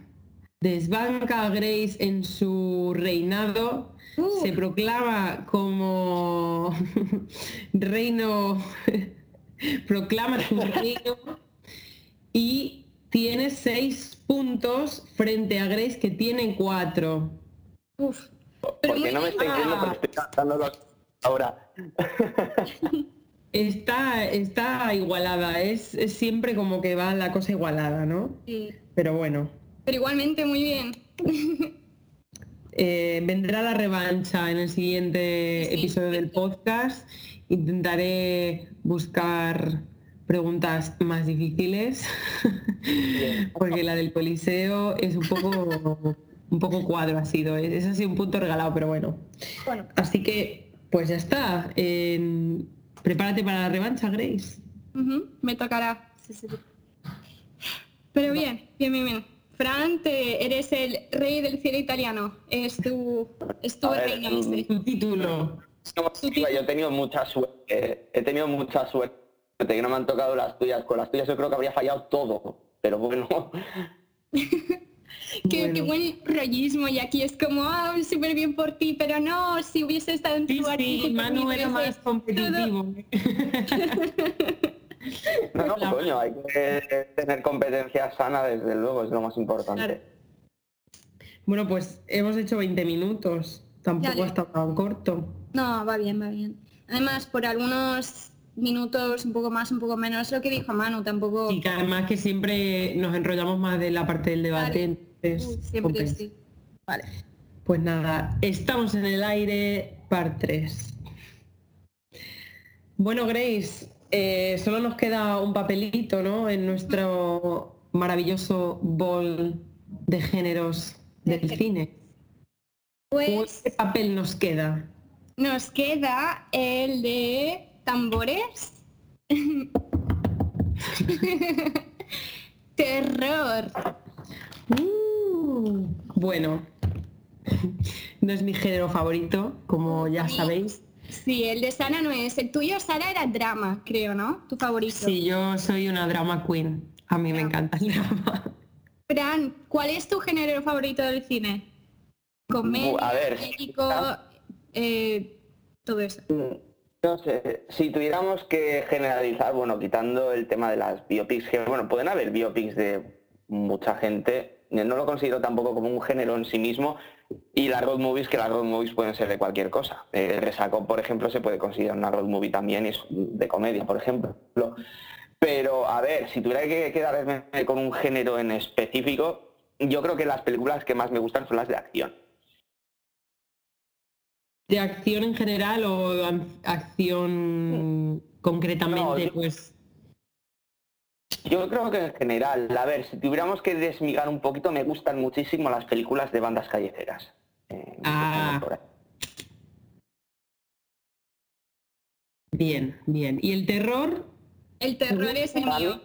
desbanca a Grace en su reinado, Uh. se proclama como reino, proclama su reino y tiene seis puntos frente a Grace que tiene cuatro. Uf. Porque no me estáis viendo, pero estoy cantando ahora. Está, está igualada, es, es siempre como que va la cosa igualada, ¿no? Sí. Pero bueno. Pero igualmente muy bien. Eh, vendrá la revancha en el siguiente Sí. episodio del podcast. Intentaré buscar preguntas más difíciles porque la del coliseo es un poco un poco cuadro ha sido es ha sido un punto regalado pero bueno Bueno, así que pues ya está Eh, prepárate para la revancha Grace me tocará. Sí, sí. Pero bien, bien, bien, bien. Fran, te- eres el rey del cine italiano. Es tu, es tu A ver, reino ese. tu título yo he tenido mucha suerte, he tenido mucha suerte que no me han tocado las tuyas. Con las tuyas yo creo que habría fallado todo, pero bueno. Qué, buen rollismo. Y aquí es como, ah, súper bien por ti, pero no, si hubiese estado en tu sí, lugar, sí, Manu era veces, más competitivo No, no, coño, hay que tener competencia sana, desde luego, es lo más importante. Claro. Bueno, pues hemos hecho 20 minutos. Tampoco ha estado tan corto. No, va bien, va bien. Además, por algunos minutos, un poco más, un poco menos, lo que dijo Manu, tampoco... Y que además que siempre nos enrollamos más de la parte del debate. Vale. entonces, siempre sí. Vale. Pues nada, estamos en el aire, par 3. Bueno, Grace, eh, solo nos queda un papelito, ¿no? En nuestro maravilloso bol de géneros del cine. Pues ¿Qué papel nos queda? Nos queda el de tambores. Terror. Uh, bueno, no es mi género favorito, como ya sabéis. Sí, el de Sara no es. El tuyo, Sara, era drama, creo, ¿no? Tu favorito. Sí, yo soy una drama queen. A mí me encanta el drama. Fran, ¿cuál es tu género favorito del cine? Comedia, Uh, a ver, médico, eh, todo eso. No sé, si tuviéramos que generalizar, bueno, quitando el tema de las biopics, que bueno, pueden haber biopics de mucha gente, no lo considero tampoco como un género en sí mismo, y las road movies, que las road movies pueden ser de cualquier cosa. El Resaco, por ejemplo, se puede considerar una road movie también, es de comedia, por ejemplo. Pero, a ver, si tuviera que quedarme con un género en específico, yo creo que las películas que más me gustan son las de acción. ¿De acción en general o acción concretamente? No, pues Yo creo que en general, a ver, si tuviéramos que desmigar un poquito, me gustan muchísimo las películas de bandas callejeras. Eh, Ah. bien, bien. ¿Y el terror? El terror es el mío.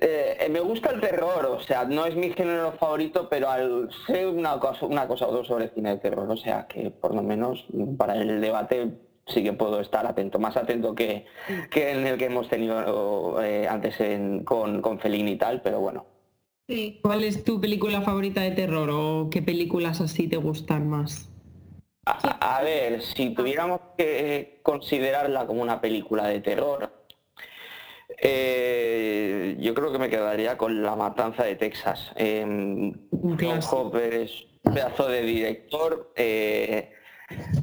Eh, me gusta el terror, o sea, no es mi género favorito, pero al sé una cosa, una cosa o dos sobre cine de terror, o sea que por lo menos para el debate sí que puedo estar atento, más atento que, que en el que hemos tenido eh, antes en- con, con Fellini y tal, pero bueno. Sí. ¿Cuál es tu película favorita de terror o qué películas así te gustan más? A, a ver, si tuviéramos que considerarla como una película de terror, eh, yo creo que me quedaría con La Matanza de Texas. Eh, John clásico. Hopper es un pedazo de director. eh,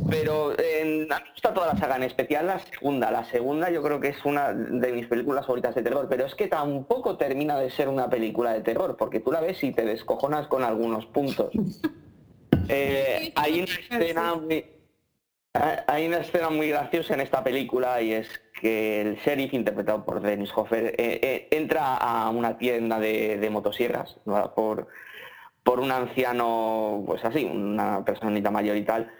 Pero a mí me gusta toda la saga, en especial la segunda. La segunda yo creo que es una de mis películas favoritas de terror, pero es que tampoco termina de ser una película de terror, porque tú la ves y te descojonas con algunos puntos. Eh, hay una escena muy, hay una escena muy graciosa en esta película y es que el sheriff interpretado por Dennis Hoffer eh, eh, entra a una tienda de, motosierras por, por un anciano, pues así, una personita mayor y tal,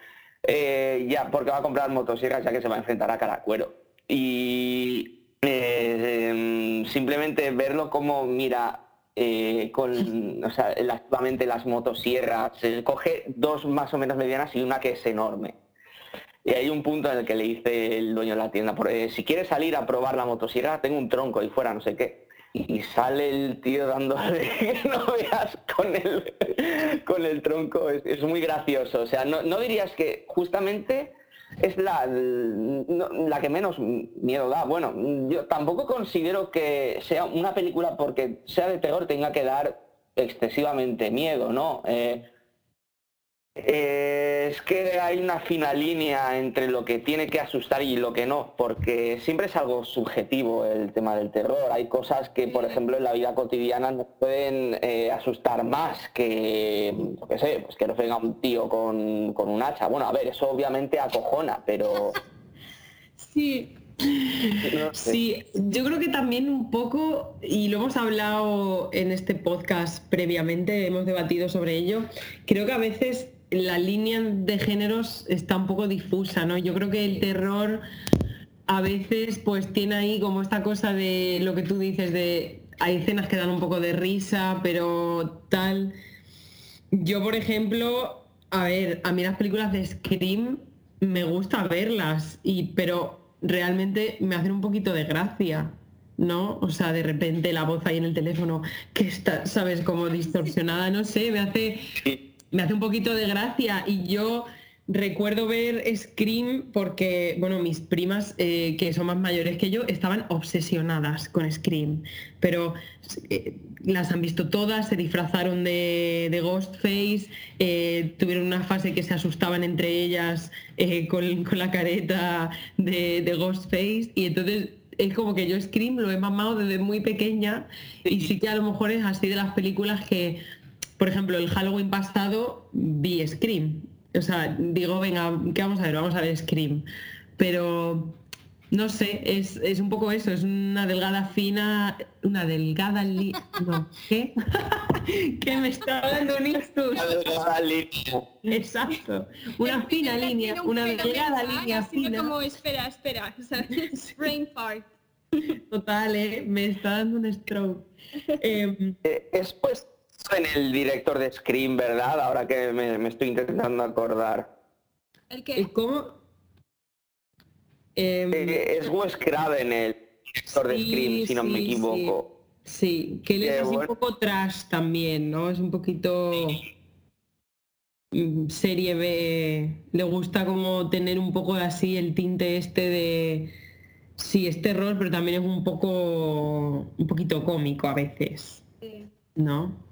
eh, ya porque va a comprar motosierras ya que se va a enfrentar a Caracuero. Y em, simplemente verlo como mira con o activamente las motosierras, coge dos más o menos medianas y una que es enorme y hay un punto en el que le dice el dueño de la tienda, si quieres salir a probar la motosierra, tengo un tronco y fuera, no sé qué. Y sale el tío dándole no veas con el, con el tronco, es, muy gracioso. O sea, no, dirías que justamente es la, la que menos miedo da. Bueno, yo tampoco considero que sea una película porque sea de terror tenga que dar excesivamente miedo, ¿no? Eh, eh, es que hay una fina línea entre lo que tiene que asustar y lo que no, porque siempre es algo subjetivo el tema del terror. Hay cosas que, por ejemplo, en la vida cotidiana nos pueden eh, asustar más que, yo qué sé, pues que nos venga un tío con, un hacha. Bueno, a ver, eso obviamente acojona, pero... Sí, Sí, yo creo que también un poco, y lo hemos hablado en este podcast previamente, hemos debatido sobre ello, creo que a veces la línea de géneros está un poco difusa, ¿no? Yo creo que el terror a veces pues tiene ahí como esta cosa de lo que tú dices de hay escenas que dan un poco de risa, pero tal. Yo, por ejemplo, a ver, a mí las películas de Scream me gusta verlas, y, pero realmente me hacen un poquito de gracia, ¿no? O sea, de repente la voz ahí en el teléfono que está, ¿sabes? Como distorsionada, no sé, me hace me hace un poquito de gracia y yo recuerdo ver Scream porque, bueno, mis primas, eh, que son más mayores que yo, estaban obsesionadas con Scream, pero eh, las han visto todas, se disfrazaron de, Ghostface, eh, tuvieron una fase que se asustaban entre ellas con, la careta de, de Ghostface y entonces es como que yo Scream lo he mamado desde muy pequeña y sí que a lo mejor es así de las películas que por ejemplo, el Halloween pasado vi Scream. O sea, digo, venga, ¿qué vamos a ver? Vamos a ver Scream. Pero no sé, es, un poco eso, es una delgada fina, una delgada línea. No, ¿qué? ¿Qué me está dando un ictus? Una delgada línea. Exacto. Una fina línea, una delgada línea fina. como, espera, espera, brain fart. Total, ¿eh? me está dando un stroke. Em, eh, es pues en el director de Scream, ¿verdad? Ahora que me, estoy intentando acordar. ¿El qué? ¿Cómo? Em, eh, es Wes Craven el director de Scream, si no me equivoco. Sí, que él es un poco trash también, ¿no? Es un poquito mm, serie B. Le gusta como tener un poco así el tinte este de sí, es terror, pero también es un poco un poquito cómico a veces. ¿No?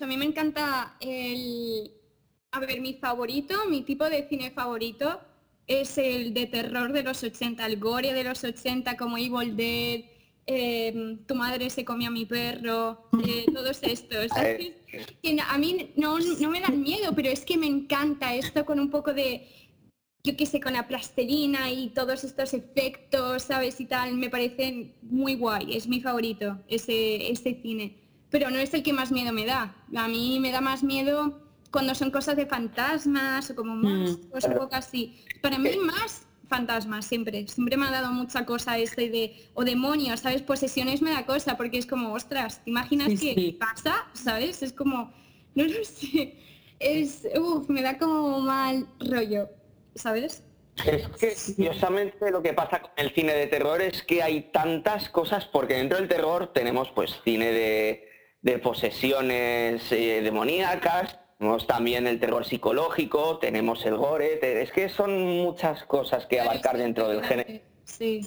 A mí me encanta el... A ver, mi favorito, mi tipo de cine favorito es el de terror de los 80, el gore de los 80 como Evil Dead, em, Tu madre se comió a mi perro, eh, todos estos. a mí no, no me dan miedo, pero es que me encanta esto con un poco de, yo qué sé, con la plastelina y todos estos efectos, ¿sabes? Y tal, me parecen muy guay, es mi favorito, ese, ese cine pero no es el que más miedo me da. A mí me da más miedo cuando son cosas de fantasmas o como más, mm. o poco así. Para mí más fantasmas siempre. Siempre me ha dado mucha cosa este de, o demonios, ¿sabes? Posesiones me da cosa porque es como, ostras, ¿te imaginas qué pasa? ¿Sabes? Es como, no lo sé. Es, uff, me da como mal rollo, ¿sabes? Es que, curiosamente, lo que pasa con el cine de terror es que hay tantas cosas, porque dentro del terror tenemos pues cine de, de posesiones eh, demoníacas, tenemos también el terror psicológico, tenemos el gore, es que son muchas cosas que abarcar dentro del género. Sí.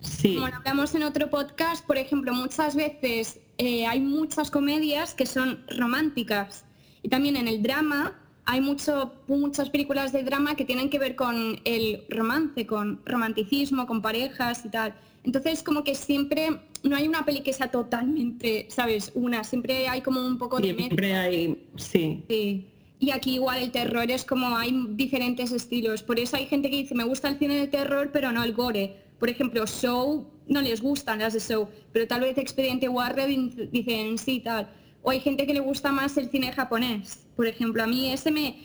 Sí. Como hablamos en otro podcast, por ejemplo, muchas veces eh, hay muchas comedias que son románticas y también en el drama hay mucho, muchas películas de drama que tienen que ver con el romance, con romanticismo, con parejas y tal. Entonces, como que siempre no hay una peli que sea totalmente, ¿sabes? Una, siempre hay como un poco de... Siempre hay, sí. Sí. Y aquí igual el terror es como hay diferentes estilos. Por eso hay gente que dice, me gusta el cine de terror, pero no el gore. Por ejemplo, Show, no les gustan las de Show, pero tal vez Expediente Warren dicen sí, tal. O hay gente que le gusta más el cine japonés. Por ejemplo, a mí ese me,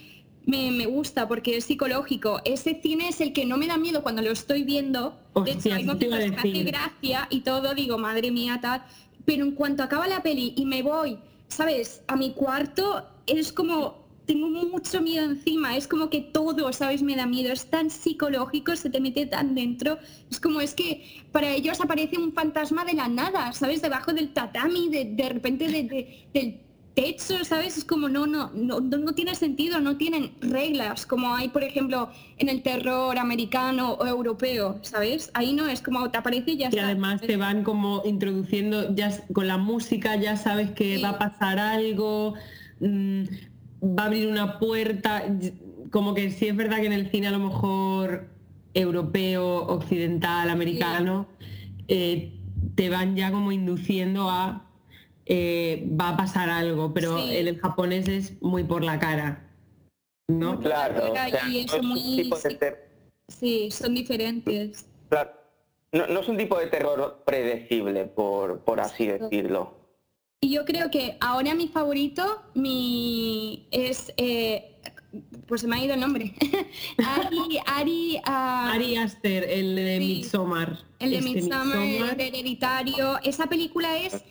me, gusta porque es psicológico. Ese cine es el que no me da miedo cuando lo estoy viendo. de hecho, hay momentos que hace gracia y todo, digo, madre mía, tal. Pero en cuanto acaba la peli y me voy, ¿sabes? A mi cuarto, es como tengo mucho miedo encima, es como que todo, ¿sabes? Me da miedo, es tan psicológico, se te mete tan dentro, es como es que para ellos aparece un fantasma de la nada, ¿sabes? Debajo del tatami, de, repente del techo, ¿sabes? Es como no, no, no, no tiene sentido, no tienen reglas, como hay, por ejemplo, en el terror americano o europeo, ¿sabes? Ahí no es como te aparece y ya Y además te van como introduciendo, ya con la música ya sabes que va a pasar algo. Mm, va a abrir una puerta, como que sí es verdad que en el cine a lo mejor europeo, occidental, americano, eh, te van ya como induciendo a eh, va a pasar algo, pero el japonés es muy por la cara. ¿No? Claro. Sí, son diferentes. Claro. No, no, es un tipo de terror predecible, por, por así decirlo. Y yo creo que ahora mi favorito mi es eh, pues se me ha ido el nombre. Ari, Ari, uh, Ari Aster, el de Midsommar. El de este Midsommar, el de Hereditario. Esa película es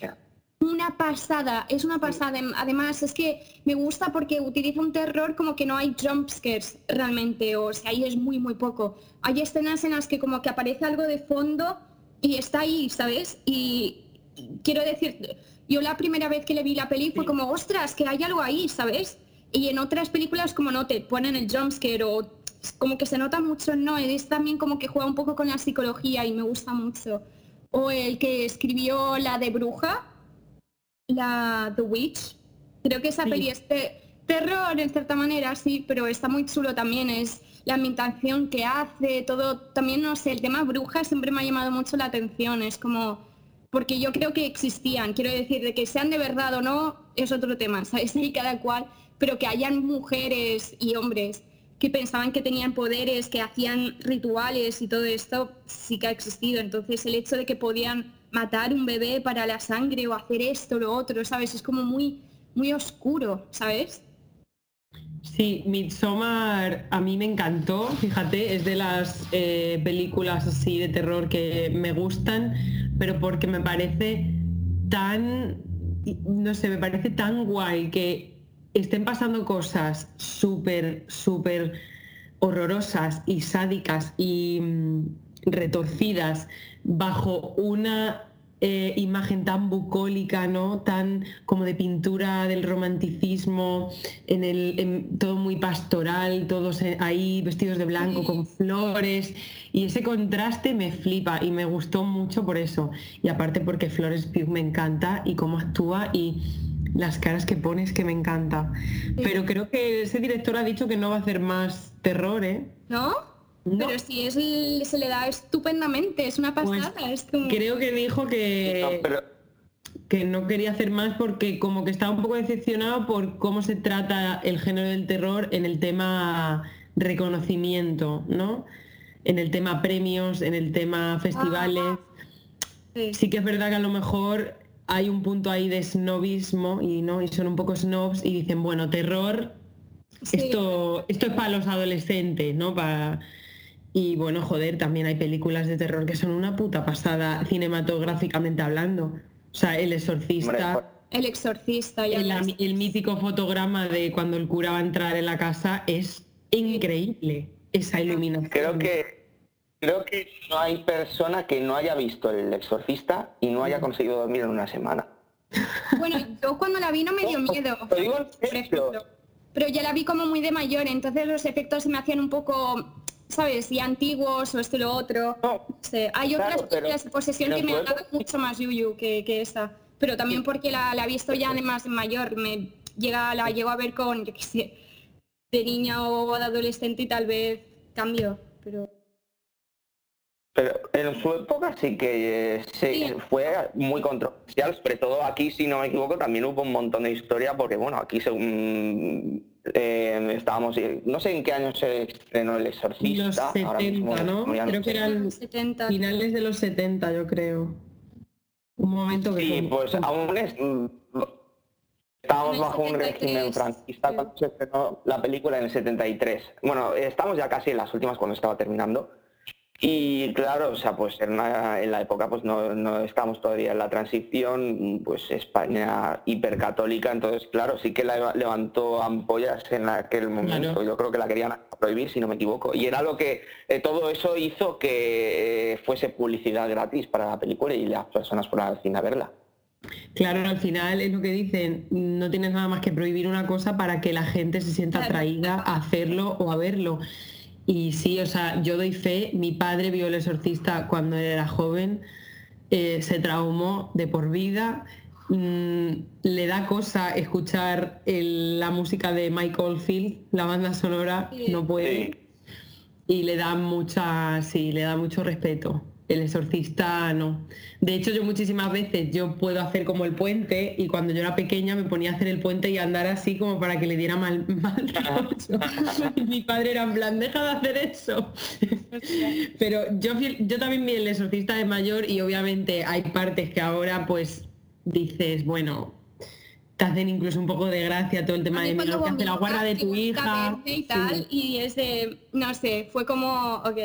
una pasada, es una pasada. Además, es que me gusta porque utiliza un terror como que no hay jumpscares realmente, o sea, ahí es muy, muy poco. Hay escenas en las que como que aparece algo de fondo y está ahí, ¿sabes? Y quiero decir, yo la primera vez que le vi la peli fue como, ostras, que hay algo ahí, ¿sabes? Y en otras películas como no te ponen el jumpscare o como que se nota mucho, no, es también como que juega un poco con la psicología y me gusta mucho. O el que escribió la de Bruja, la The Witch, creo que esa peli es terror en cierta manera, sí, pero está muy chulo también, es la ambientación que hace, todo, también no sé, el tema bruja siempre me ha llamado mucho la atención, es como porque yo creo que existían, quiero decir, de que sean de verdad o no es otro tema, ¿sabes? Y cada cual, pero que hayan mujeres y hombres que pensaban que tenían poderes, que hacían rituales y todo esto, sí que ha existido. Entonces el hecho de que podían matar un bebé para la sangre o hacer esto, lo otro, ¿sabes? Es como muy, muy oscuro, ¿sabes? Sí, Midsommar a mí me encantó, fíjate, es de las eh, películas así de terror que me gustan, pero porque me parece tan, no sé, me parece tan guay que estén pasando cosas súper, súper horrorosas y sádicas y mm, retorcidas bajo una eh, imagen tan bucólica, ¿no? Tan como de pintura del romanticismo, en el, todo muy pastoral, todos ahí vestidos de blanco con flores. Y ese contraste me flipa y me gustó mucho por eso. Y aparte porque Flores Pugh me encanta y cómo actúa y las caras que pones que me encanta. Pero creo que ese director ha dicho que no va a hacer más terror, ¿eh? ¿No? Pero si es, se le da estupendamente, es una pues pasada. Creo que dijo que, que no quería hacer más porque como que estaba un poco decepcionado por cómo se trata el género del terror en el tema reconocimiento, ¿no? En el tema premios, en el tema festivales. sí. que es verdad que a lo mejor hay un punto ahí de snobismo y no y son un poco snobs y dicen bueno terror esto esto es para los adolescentes no para y bueno, joder, también hay películas de terror que son una puta pasada cinematográficamente hablando. O sea, El Exorcista. el Exorcista, ya el, el, mítico fotograma de cuando el cura va a entrar en la casa es increíble, esa iluminación. Creo que, creo que no hay persona que no haya visto El Exorcista y no haya conseguido dormir en una semana. Bueno, yo cuando la vi no me dio miedo. Pero ya la vi como muy de mayor, entonces los efectos se me hacían un poco ¿sabes? Y antiguos o esto y lo otro. hay otras películas de posesión que me han dado mucho más yuyu que, que esta. Pero también porque la, la he visto ya además mayor. Me llega, la llego a ver con, yo qué sé, de niña o de adolescente y tal vez cambio, pero... Pero en su época sí que eh, sí, Sí. fue muy controversial, sobre todo aquí, si no me equivoco, también hubo un montón de historia, porque bueno, aquí según eh, estábamos, no sé en qué año se estrenó El Los Exorcista. ahora 70, mismo, ¿no? Creo que sé. eran 70. finales de los 70, yo creo. Un momento que... Sí, fue- pues aún es, mm, estábamos bajo un 73, régimen franquista cuando se estrenó la película en el 73. Bueno, estamos ya casi en las últimas cuando estaba terminando. Y claro, o sea, pues en, una- en la época pues no, no estamos todavía en la transición, pues España hipercatólica, entonces claro, sí que la levantó ampollas en aquel momento. Claro. Yo creo que la querían prohibir, si no me equivoco. Y era lo que eh, todo eso hizo que eh, fuese publicidad gratis para la película y las personas fueran al cine a verla. Claro, al final es lo que dicen, no tienes nada más que prohibir una cosa para que la gente se sienta atraída a hacerlo o a verlo. Y sí, o sea, yo doy fe, mi padre vio el exorcista cuando era joven, eh, se traumó de por vida, mm, le da cosa escuchar el- la música de Michael Field, la banda sonora, Sí. no puede y le da mucha, sí, le da mucho respeto. El exorcista no. De hecho, yo muchísimas veces yo puedo hacer como el puente y cuando yo era pequeña me ponía a hacer el puente y andar así como para que le diera mal, mal. Y mi padre era en plan, deja de hacer eso. Pero yo, yo también vi el exorcista de mayor y obviamente hay partes que ahora pues dices, bueno, te hacen incluso un poco de gracia todo el tema de que hace la guarda de tu hija. y Sí. tal, y es de, no sé, fue como, ok.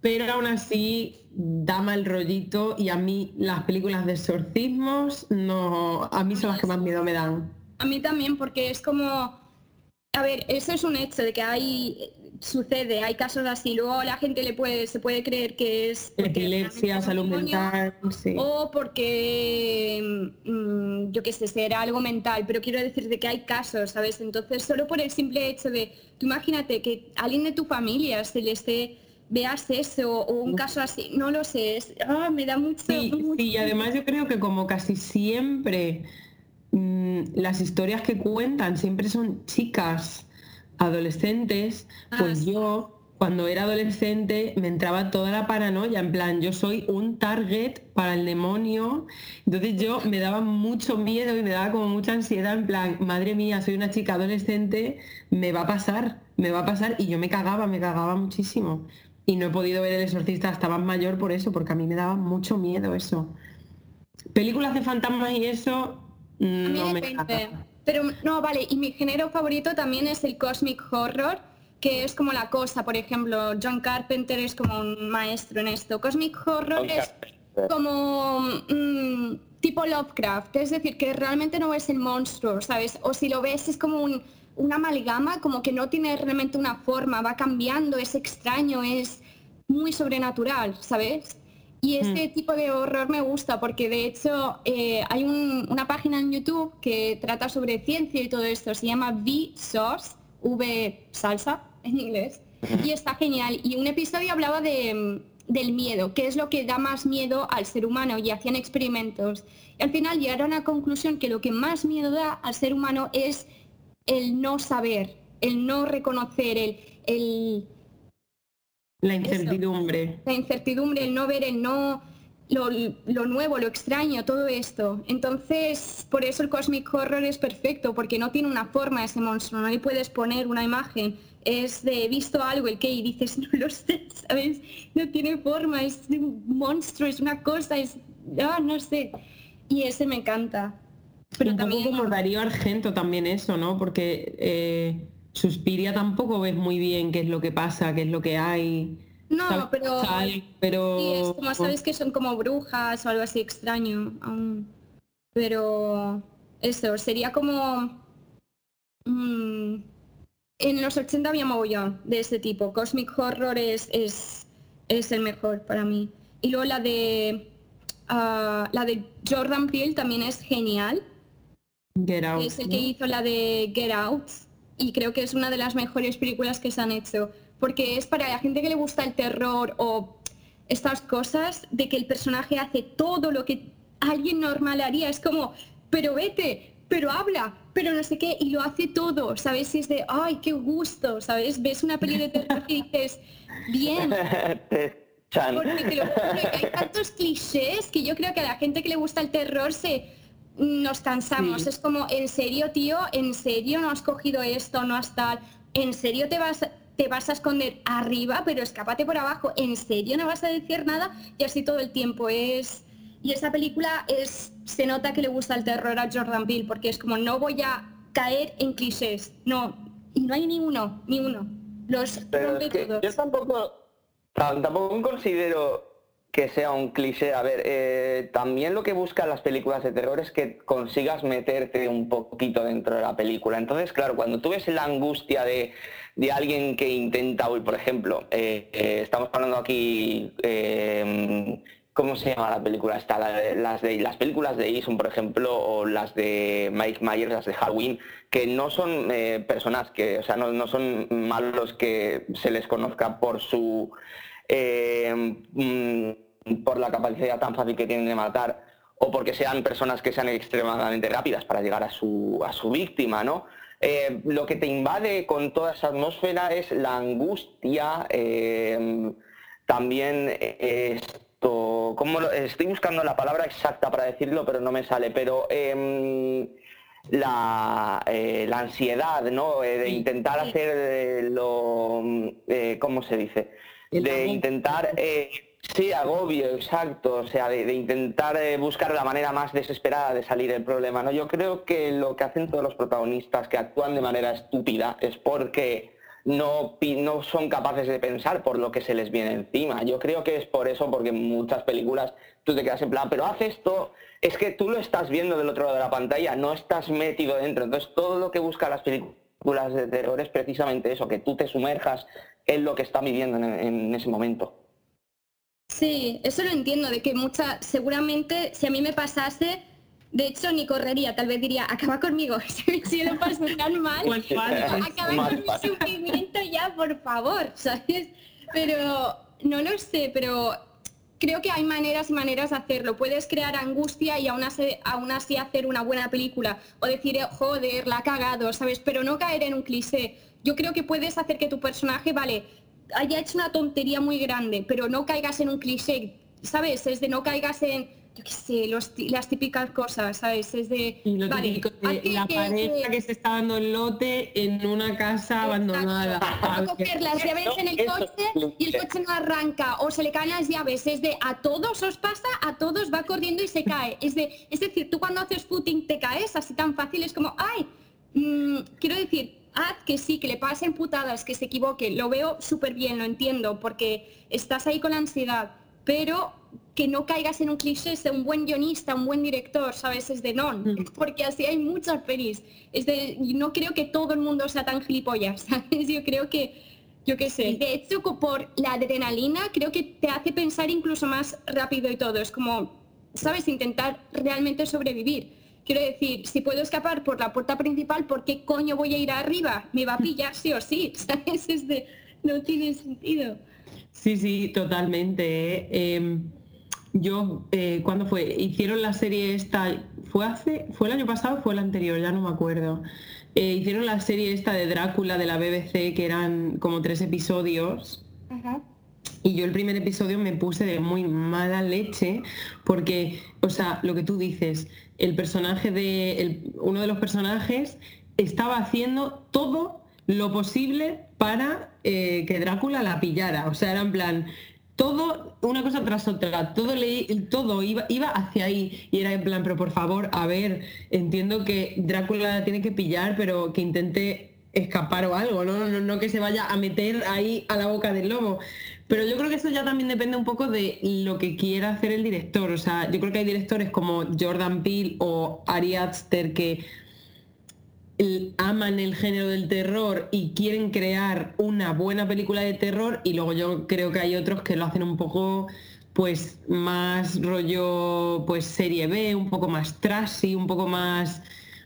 Pero aún así da mal rollito y a mí las películas de exorcismos no a mí son las que más miedo me dan A mí también, porque es como, a ver, eso es un hecho de que hay, sucede, hay casos así, luego la gente le puede, se puede creer que es epilepsia salud mental sí. O porque, mm, yo qué sé, será algo mental, pero quiero decirte que hay casos, ¿sabes? Entonces, solo por el simple hecho de, tú imagínate que alguien de tu familia se le esté, veas eso o un caso así, no lo sé, es- ah, me da mucho, Sí, mucho- sí, y además yo creo que como casi siempre mm, las historias que cuentan siempre son chicas adolescentes, Ah, pues sí. yo cuando era adolescente me entraba toda la paranoia, en plan, yo soy un target para el demonio, entonces yo me daba mucho miedo y me daba como mucha ansiedad, en plan, madre mía, soy una chica adolescente, me va a pasar, me va a pasar, y yo me cagaba, me cagaba muchísimo. Y no he podido ver El Exorcista hasta más mayor por eso, porque a mí me daba mucho miedo eso. Películas de fantasmas y eso A mí no me depende. Pero no, vale, y mi género favorito también es el cosmic horror, que es como la cosa, por ejemplo, John Carpenter es como un maestro en esto. Cosmic horror es como mm, tipo Lovecraft, es decir, que realmente no es el monstruo, ¿sabes? O si lo ves es como un- una amalgama, como que no tiene realmente una forma, va cambiando, es extraño, es muy sobrenatural, ¿sabes? Y este tipo de horror me gusta porque de hecho eh, hay un- una página en YouTube que trata sobre ciencia y todo esto, se llama V-Source, V salsa en inglés, y está genial. Y un episodio hablaba de, del miedo, qué es lo que da más miedo al ser humano y hacían experimentos. Y al final llegaron a la conclusión que lo que más miedo da al ser humano es el no saber, el no reconocer, el, el, La incertidumbre. la incertidumbre, el no ver, el no lo, lo nuevo, lo extraño, todo esto. Entonces, por eso el cosmic horror es perfecto, porque no tiene una forma ese monstruo, no le puedes poner una imagen. Es de he visto algo, el que y dices, no lo sé, ¿sabes? No tiene forma, es un monstruo, es una cosa, es. Ah, no sé. Y ese me encanta. Pero un también. poco como Darío Argento también eso, ¿no? Porque eh, Suspiria tampoco ves muy bien qué es lo que pasa, qué es lo que hay. No, Sabes pero. pero... Sí, es como sabes que son como brujas o algo así extraño. aún. Pero eso, sería como... mm, en los 80 había mogollón de ese tipo. Cosmic Horror es, es, es el mejor para mí. Y luego la de... ah, la de Jordan Peele también es genial. Get Out, es el ¿no? que hizo la de Get Out y creo que es una de las mejores películas que se han hecho porque es para la gente que le gusta el terror o estas cosas de que el personaje hace todo lo que alguien normal haría es como pero vete pero habla, pero no sé qué, y lo hace todo, ¿sabes? Y es de, ay, qué gusto, ¿sabes? Ves una peli de terror y dices, bien. Porque te lo juro, que hay tantos clichés que yo creo que a la gente que le gusta el terror se nos cansamos. Es como, en serio, tío, en serio no has cogido esto, no has tal, en serio te vas te vas a esconder arriba, pero escápate por abajo. ¿En serio no vas a decir nada? Y así todo el tiempo es y esa película es, se nota que le gusta el terror a Jordan Peele, porque es como no voy a caer en clichés. No, y no hay ni uno, ni uno. Los todos. Yo tampoco, tampoco considero que sea un cliché. A ver, eh, también lo que buscan las películas de terror es que consigas meterte un poquito dentro de la película. Entonces, claro, cuando tú ves la angustia de, de alguien que intenta, por ejemplo, eh, eh, estamos hablando aquí ¿Cómo se llama la película? Está las, de, las películas de Jason, por ejemplo, o las de Mike Myers, las de Halloween, que no son personas que, o sea, no, son malos que se les conozca por su eh, mm, por la capacidad tan fácil que tienen de matar, o porque sean personas que sean extremadamente rápidas para llegar a su, a su víctima, ¿no? Eh, lo que te invade con toda esa atmósfera es la angustia, también es como estoy buscando la palabra exacta para decirlo, pero no me sale, pero em, la, eh, la, ansiedad, ¿no? Eh, de intentar hacer eh, lo, ¿cómo se dice? De intentar, sí, agobio, exacto, o sea, de, de intentar buscar la manera más desesperada de salir del problema, ¿no? Yo creo que lo que hacen todos los protagonistas que actúan de manera estúpida es porque no, no son capaces de pensar por lo que se les viene encima. Yo creo que es por eso, porque en muchas películas tú te quedas en plan, pero haz esto, es que tú lo estás viendo del otro lado de la pantalla, no estás metido dentro. Entonces todo lo que buscan las películas de terror es precisamente eso, que tú te sumerjas en lo que está viviendo en, en ese momento. Sí, eso lo entiendo, de que mucha, seguramente si a mí me pasase, de hecho, ni correría, tal vez diría, acaba conmigo, si lo paso tan mal, pues acaba con mi sufrimiento ya, por favor, ¿sabes? Pero no lo sé, pero creo que hay maneras y maneras de hacerlo. Puedes crear angustia y aún así, aún así hacer una buena película o decir, joder, la ha cagado, ¿sabes? Pero no caer en un cliché. Yo creo que puedes hacer que tu personaje, vale, haya hecho una tontería muy grande, pero no caigas en un cliché, ¿sabes? Es de no caigas en yo qué sé, las típicas cosas, ¿sabes? Es de, la pareja que, se está dando el lote en una casa abandonada. A coger las llaves en el coche y el coche no arranca o se le caen las llaves. Es de, a todos os pasa, a todos va corriendo y se cae. Es, de, es decir, tú cuando haces footing te caes así tan fácil, es como, ay, mm, quiero decir, haz que sí, que le pasen putadas, que se equivoque. Lo veo súper bien, lo entiendo, porque estás ahí con la ansiedad pero que no caigas en un cliché de un buen guionista, un buen director, ¿sabes? Es de non, porque así hay muchas pelis. Es de, no creo que todo el mundo sea tan gilipollas, ¿sabes? Yo creo que, yo qué sé. De hecho, por la adrenalina, creo que te hace pensar incluso más rápido y todo. Es como, ¿sabes? Intentar realmente sobrevivir. Quiero decir, si puedo escapar por la puerta principal, ¿por qué coño voy a ir arriba? Me va a pillar sí o sí, ¿sabes? Es de, no tiene sentido. Sí, sí, totalmente. ¿eh? Em, yo, eh, ¿cuándo fue? Hicieron la serie esta, ¿fue hace, fue el año pasado o fue el anterior? Ya no me acuerdo. Eh, hicieron la serie esta de Drácula de la BBC, que eran como tres episodios. Y yo el primer episodio me puse de muy mala leche, porque, o sea, lo que tú dices, el personaje de, uno de los personajes estaba haciendo todo lo posible para eh, que Drácula la pillara. O sea, era en plan, todo, una cosa tras otra, todo, todo iba, iba hacia ahí. Y era en plan, pero por favor, a ver, entiendo que Drácula la tiene que pillar, pero que intente escapar o algo, ¿no? No, no que se vaya a meter ahí a la boca del lobo. Pero yo creo que eso ya también depende un poco de lo que quiera hacer el director. O sea, yo creo que hay directores como Jordan Peele o Ari Aster que aman el género del terror y quieren crear una buena película de terror y luego yo creo que hay otros que lo hacen un poco pues más rollo pues serie B, un poco más trashy, un poco más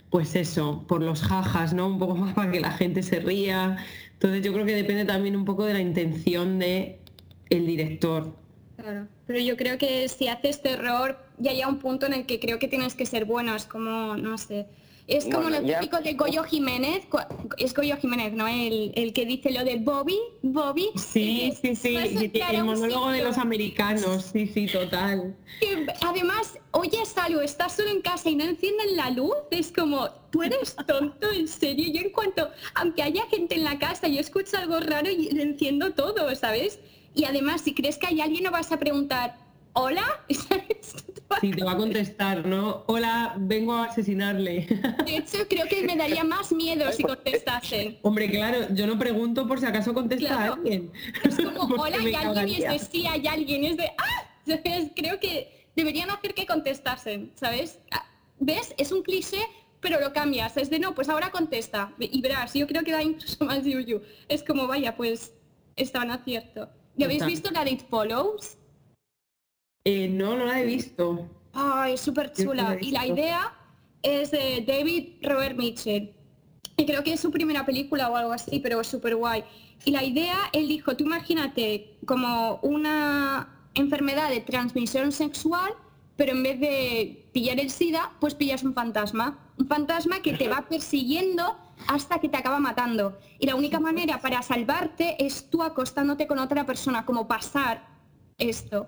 pues eso, por los jajas, ¿no? Un poco más para que la gente se ría. Entonces yo creo que depende también un poco de la intención de el director. Claro, pero yo creo que si haces terror ya hay un punto en el que creo que tienes que ser bueno, es como, no sé, Es como Bueno, lo ya- típico de Goyo Jiménez, es Goyo Jiménez, ¿no? El, el que dice lo de Bobby, Bobby. Sí, y que sí, sí, a el monólogo de los americanos, sí, sí, total. que además oyes algo, estás solo en casa y no encienden la luz, es como, tú eres tonto, en serio. Yo en cuanto, aunque haya gente en la casa, yo escucho algo raro y le enciendo todo, ¿sabes? Y además, si crees que hay alguien, no vas a preguntar, ¿hola? Sí, te va a contestar, ¿no? Hola, vengo a asesinarle. De hecho, creo que me daría más miedo si contestasen. Hombre, claro, yo no pregunto por si acaso contesta Claro. a alguien. Es como, hola, me y alguien y es de sí, hay alguien, es de ¡ah! Creo que deberían hacer que contestasen, ¿sabes? Ah, ¿Ves? Es un cliché, pero lo cambias. Es de no, pues ahora contesta. Y verás, yo creo que da incluso más yuyu. Es como, vaya, pues estaban acierto. ¿Y habéis visto la de It Follows? Eh, no, no la he visto. Ay, súper chula. Y la idea es de David Robert Mitchell. Y creo que es su primera película o algo así, pero es súper guay. Y la idea, él dijo, tú imagínate como una enfermedad de transmisión sexual, pero en vez de pillar el SIDA, pues pillas un fantasma. Un fantasma que te va persiguiendo hasta que te acaba matando. Y la única manera para salvarte es tú acostándote con otra persona, como pasar esto.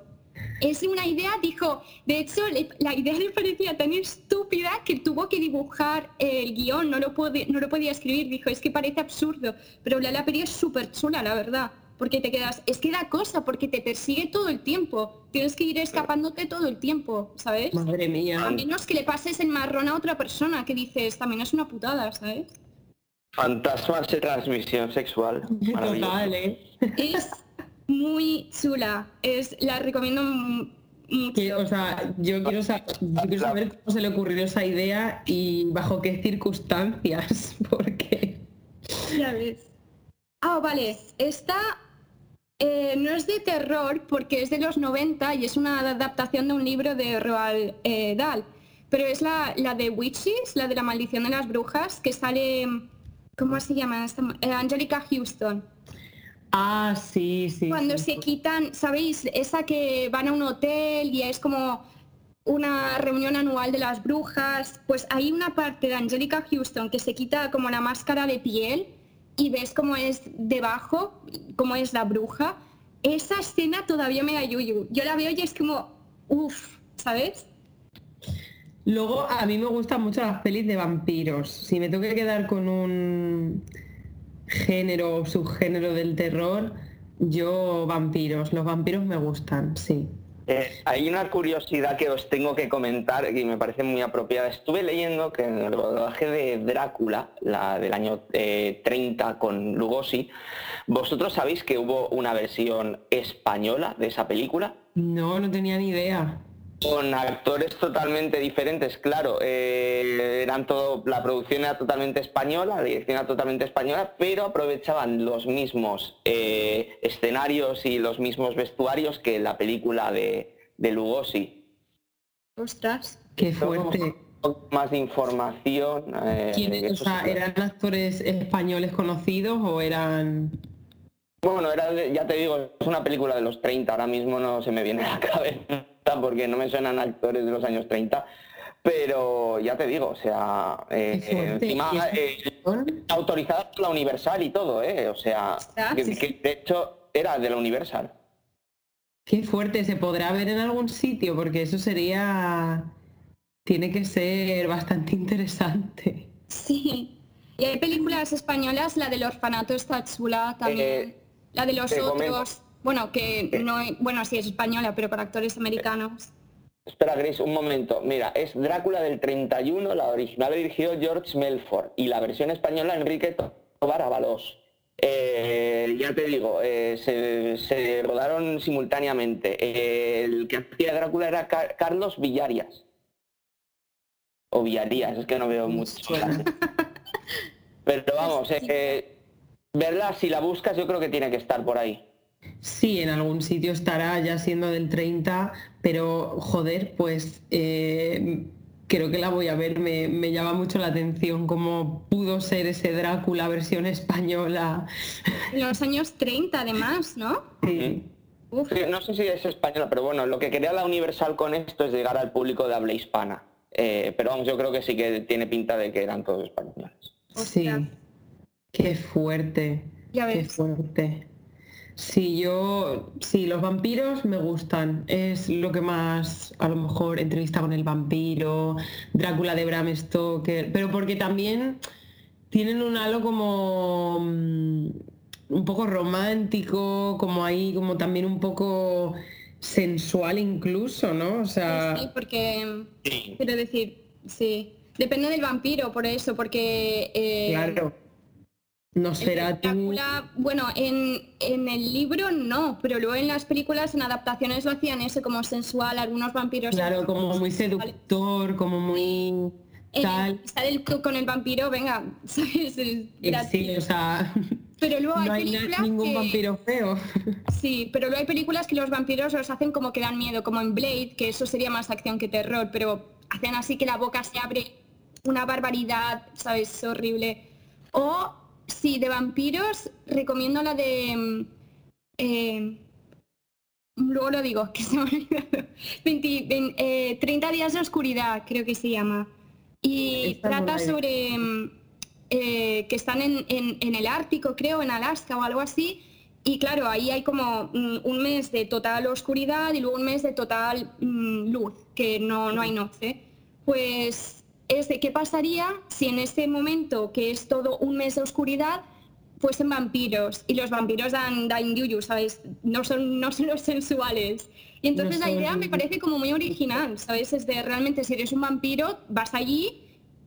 Es una idea, dijo, de hecho la idea le parecía tan estúpida que tuvo que dibujar el guion, no lo, puede- no lo podía escribir, dijo, es que parece absurdo, pero la, la peli es súper chula, la verdad, porque te quedas, es que da cosa, porque te persigue todo el tiempo, tienes que ir escapándote todo el tiempo, ¿sabes? Madre A mía. menos que le pases el marrón a otra persona, que dices, también es una putada, ¿sabes? Fantasmas de transmisión sexual. Maravilloso. Total, ¿eh? Es muy chula, es, la recomiendo mucho. Que, o sea, yo quiero, sa- yo quiero saber cómo se le ocurrió esa idea y bajo qué circunstancias, porque... Ya ves. Ah, vale. Esta eh, no es de terror porque es de los 90 y es una adaptación de un libro de Roald eh, Dahl. Pero es la, la de Witches, la de la maldición de las brujas, que sale... ¿Cómo se llama? Eh, Angelica Houston. Ah, sí, sí. Cuando sí. se quitan, ¿sabéis? Esa que van a un hotel y es como una reunión anual de las brujas, pues hay una parte de Angelica Houston que se quita como la máscara de piel y ves cómo es debajo, cómo es la bruja. Esa escena todavía me da yuyu. Yo la veo y es como, uff, ¿sabes? Luego, a mí me gustan mucho las pelis de vampiros. Si me tengo que quedar con un género o subgénero del terror, yo vampiros. Los vampiros me gustan, sí. Eh, hay una curiosidad que os tengo que comentar y me parece muy apropiada. Estuve leyendo que en el rodaje de Drácula, la del año eh, 30 con Lugosi, ¿vosotros sabéis que hubo una versión española de esa película? No, no tenía ni idea. Con actores totalmente diferentes, claro, eh, eran todo, la producción era totalmente española, la dirección era totalmente española, pero aprovechaban los mismos eh, escenarios y los mismos vestuarios que la película de, de Lugosi. Ostras. Qué fuerte. un poco más de información. eh, ¿Quiénes, o sea. ¿Eran actores españoles conocidos o eran...? Bueno, era ya te digo, es una película de los 30, ahora mismo no se me viene a la cabeza porque no me suenan actores de los años 30, pero ya te digo, o sea, eh, fuerte. encima ¿Y esa eh, autorizada por la Universal y todo, ¿eh? O sea, Ostras. que, que de hecho era de la Universal. Qué fuerte, ¿se podrá ver en algún sitio? Porque eso sería... Tiene que ser bastante interesante. Sí. Y hay películas españolas, la del orfanato está chula también. Eh, la de los comento. Bueno, que no, bueno, sí es española, pero con actores americanos. Espera, Grace, un momento. Mira, es Drácula del 31, la original dirigió George Melford y la versión española Enrique Tobar Avalos. Eh, ya te digo, eh, se, se rodaron simultáneamente. Eh, el que hacía Drácula era Ca- Carlos Villarias. O Villarías, es que no veo mucho. Pero vamos, eh, eh, verla, si la buscas, yo creo que tiene que estar por ahí. Sí, en algún sitio estará ya siendo del 30, pero joder, pues eh, creo que la voy a ver. Me, me llama mucho la atención cómo pudo ser ese Drácula versión española. En los años 30 además, ¿no? Sí. Uf. Sí, No sé si es española, pero bueno, lo que quería la Universal con esto es llegar al público de habla hispana. Eh, pero vamos, yo creo que sí que tiene pinta de que eran todos españoles. Sí. Qué fuerte. Ya Qué fuerte. Sí, yo, sí, los vampiros me gustan. Es lo que más, a lo mejor, entrevista con el vampiro, Drácula de Bram Stoker, pero porque también tienen un halo como mm, un poco romántico, como ahí, como también un poco sensual incluso, ¿no? O sea, Sí, porque, quiero decir, sí. Depende del vampiro, por eso, porque... eh, claro. No será tú. Drácula, bueno, en, en el libro no, pero luego en las películas, en adaptaciones lo hacían eso como sensual, algunos vampiros. Claro, como muy seductor, como muy tal. el- estar el- con el vampiro, venga, ¿sabes? Es Eh. Sí, o sea, Pero luego hay no hay películas ningún que- vampiro feo. Sí, pero luego hay películas que los vampiros los hacen como que dan miedo, como en Blade, que eso sería más acción que terror, pero hacen así que la boca se abre una barbaridad, ¿sabes? horrible. O, sí, de vampiros, recomiendo la de... mm, eh, luego lo digo, que se me ha olvidado. 20 vein- eh, 30 días de oscuridad, creo que se llama. Y Esta trata sobre mm, eh, que están en, en- en el Ártico, creo, en Alaska o algo así. Y claro, ahí hay como mm, un mes de total oscuridad y luego un mes de total mm, luz, que no, no hay noche. Pues es de qué pasaría si en este momento, que es todo un mes de oscuridad, fuesen vampiros. Y los vampiros dan, dan yuyu, ¿sabes? No son, no son los sensuales. Y entonces No la idea me parece como muy original, ¿sabes? Es de realmente si eres un vampiro, vas allí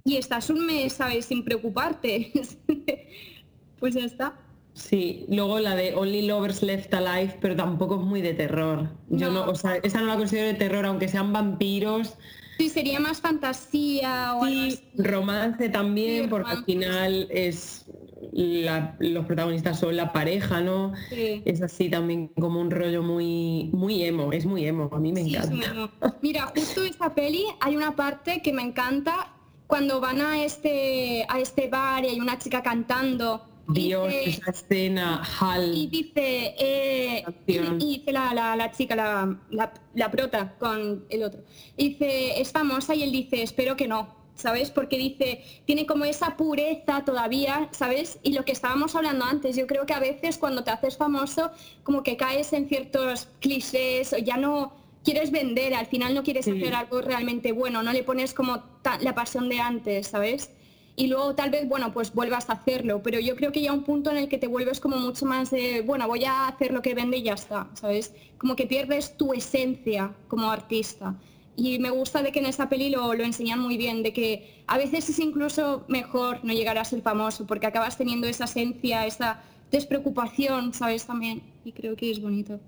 y estás un mes, ¿sabes? Sin preocuparte. pues ya está. Sí, luego la de Only Lovers Left Alive, pero tampoco es muy de terror. Yo no, No. o sea, esa no la considero de terror, aunque sean vampiros. Sí, sería más fantasía o algo Sí, así. romance también, Sí, porque al final es la- los protagonistas son la pareja, ¿no? Sí. Es así también como un rollo muy, muy emo, es muy emo, a mí me encanta. Mira, justo esta peli hay una parte que me encanta cuando van a este, a este bar y hay una chica cantando. Dios, dice- esa escena, Hal. y dice, eh, y, dice la, la- la chica, la, la- la prota con el otro, dice, es famosa y él dice, espero que no, ¿sabes? Porque dice, tiene como esa pureza todavía, ¿sabes? Y lo que estábamos hablando antes, yo creo que a veces cuando te haces famoso, como que caes en ciertos clichés, o ya no quieres vender, al final no quieres Sí. hacer algo realmente bueno, no le pones como ta- la pasión de antes, ¿sabes? Y luego tal vez, bueno, pues vuelvas a hacerlo, pero yo creo que ya un punto en el que te vuelves como mucho más de, bueno, voy a hacer lo que vende y ya está, ¿sabes? Como que pierdes tu esencia como artista. Y me gusta de que en esta peli lo, lo enseñan muy bien, de que a veces es incluso mejor no llegar a ser famoso, porque acabas teniendo esa esencia, esa despreocupación, ¿sabes? También. Y creo que es bonito.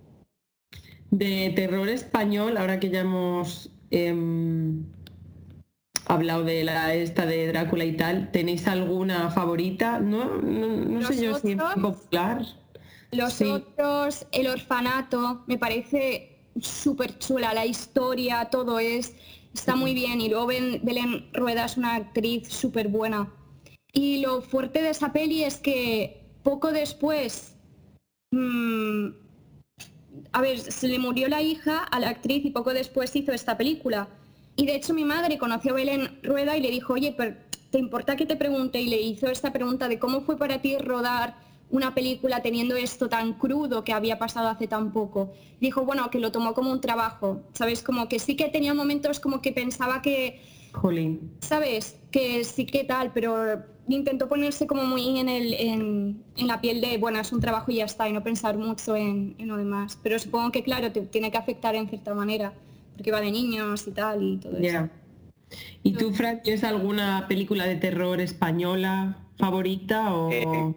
De terror español, ahora que ya hemos em, hablado de la esta de Drácula y tal, ¿tenéis alguna favorita? No, no, no sé yo si es popular. Los Sí. otros, el orfanato, me parece súper chula, la historia, todo es, está muy bien. Y luego Ben- Belén Rueda es una actriz súper buena. Y lo fuerte de esa peli es que poco después, mm, a ver, se le murió la hija a la actriz y poco después hizo esta película. Y de hecho mi madre conoció a Belén Rueda y le dijo, oye, pero ¿te importa que te pregunte? Y le hizo esta pregunta de cómo fue para ti rodar una película teniendo esto tan crudo que había pasado hace tan poco. Dijo, bueno, que lo tomó como un trabajo, ¿sabes? Como que sí que tenía momentos como que pensaba que, Jolín. ¿sabes? Que sí que tal, pero intentó ponerse como muy en, el, en, en la piel de, bueno, es un trabajo y ya está, y no pensar mucho en, en lo demás. Pero supongo que, claro, te tiene que afectar en cierta manera, porque va de niños y tal y todo eso. Ya. ¿Y tú, Fran, tienes alguna película de terror española favorita o...? Eh,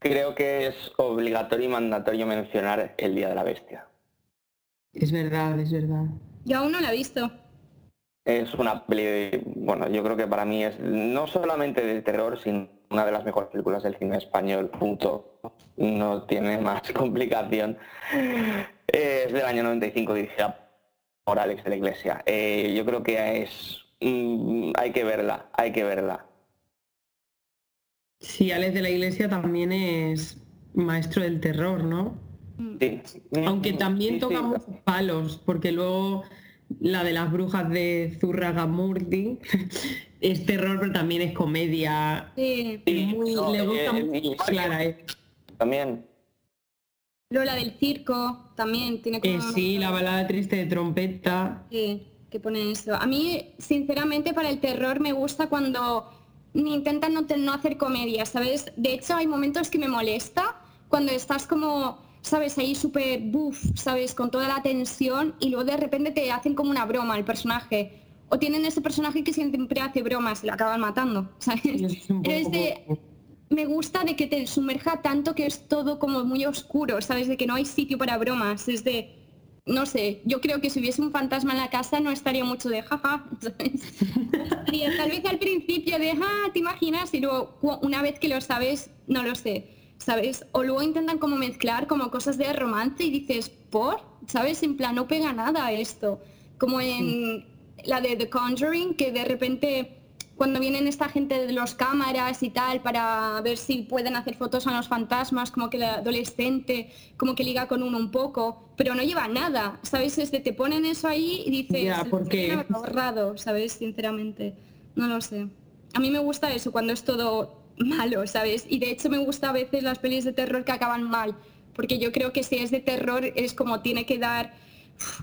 Creo que es obligatorio y mandatorio mencionar El Día de la Bestia. Es verdad, es verdad. Yo aún no la he visto. Es una peli, bueno, yo creo que para mí es no solamente de terror, sino una de las mejores películas del cine español, punto. No tiene más complicación. Es del año 95, dirigida por Alex de la Iglesia. Eh, yo creo que es... mm, hay que verla, hay que verla. Sí, Alex de la Iglesia también es maestro del terror, ¿no? Sí. Aunque también Sí, toca sí. muchos palos, porque luego la de las brujas de Zurragamurdi. es terror, pero también es comedia. Sí. Muy- no, le gusta eh, mucho Clara, eh. También. Lola del circo también tiene como... Eh, sí, la balada triste de trompeta. Sí, que pone eso. A mí, sinceramente, para el terror me gusta cuando intentan no, hacer comedia, ¿sabes? De hecho, hay momentos que me molesta cuando estás como, ¿sabes? Ahí súper buff, ¿sabes? Con toda la tensión y luego de repente te hacen como una broma al personaje. O tienen ese personaje que siempre hace bromas y lo acaban matando, ¿sabes? Es un Pero es poco- de- me gusta de que te sumerja tanto que es todo como muy oscuro, ¿sabes? De que no hay sitio para bromas. Es de, no sé, yo creo que si hubiese un fantasma en la casa no estaría mucho de jaja, ¿sabes? Estaría tal vez al principio de, ah, ¿te imaginas? Y luego una vez que lo sabes, no lo sé, ¿sabes? O luego intentan como mezclar como cosas de romance y dices, ¿por? ¿Sabes? En plan, no pega nada esto. Como en la de The Conjuring, que de repente cuando vienen esta gente de los cámaras y tal para ver si pueden hacer fotos a los fantasmas, como que el adolescente como que liga con uno un poco, pero no lleva nada, ¿sabes? Es de te ponen eso ahí y dices, Ya, "Se ¿por lo qué?". podrían haber ahorrado, ¿sabes? Sinceramente, no lo sé. A mí me gusta eso cuando es todo malo, ¿sabes? Y de hecho me gusta a veces las pelis de terror que acaban mal, porque yo creo que si es de terror es como tiene que dar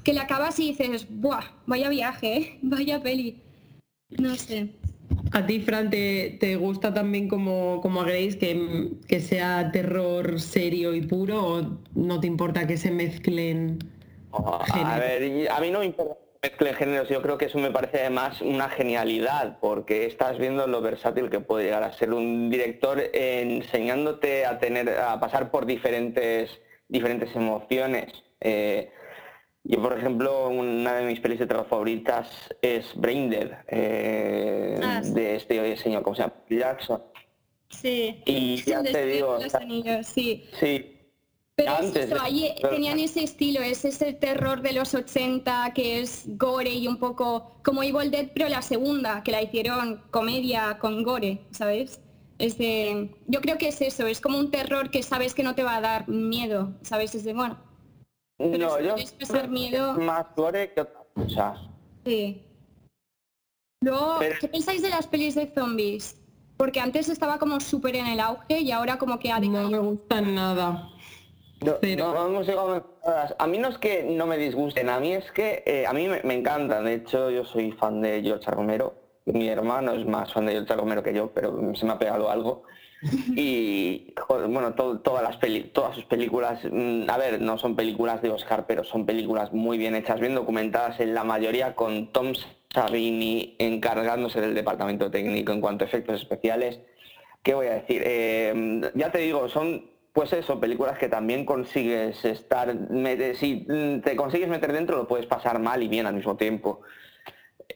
que le acabas y dices, ¡buah! Vaya viaje, ¿eh? Vaya peli. No sé. ¿A ti, Fran, te, te gusta también como, como a Grace que, que sea terror serio y puro o no te importa que se mezclen? A Género. ver, a mí no me importa que mezclen géneros, yo creo que eso me parece además una genialidad, porque estás viendo lo versátil que puede llegar a ser un director enseñándote a tener, a pasar por diferentes, diferentes emociones. Eh, yo, por ejemplo, una de mis pelis de terror favoritas es Braindead, eh, Ah, sí. de este señor, ¿cómo se llama? Jackson. Sí. Y ya te digo, los anillos, sí. sí, Pero es Antes eso, de- ahí pero- tenían ese estilo, es ese terror de los 80 que es gore y un poco como Evil Dead, pero la segunda, que la hicieron comedia con gore, ¿sabes? Es de, yo creo que es eso, es como un terror que sabes que no te va a dar miedo, ¿sabes? Es de, bueno, Pero no, yo miedo- más gore que otra cosa. sí. Luego, Pero- ¿qué pensáis de las pelis de zombies? Porque antes estaba como súper en el auge y ahora como que ha No me gustan nada. No, no, hemos a mí no es que no me disgusten, a mí es que eh, a mí me, me encantan. De hecho, yo soy fan de George Romero. Mi hermano es más fan de George Romero que yo, pero se me ha pegado algo. Y bueno, to- todas las peli, todas sus películas, mm, a ver, no son películas de Oscar, pero son películas muy bien hechas, bien documentadas en la mayoría con Tom Savini encargándose del departamento técnico en cuanto a efectos especiales. ¿Qué voy a decir? Eh, ya te digo, son pues eso, películas que también consigues estar, si mm, te consigues meter dentro lo puedes pasar mal y bien al mismo tiempo.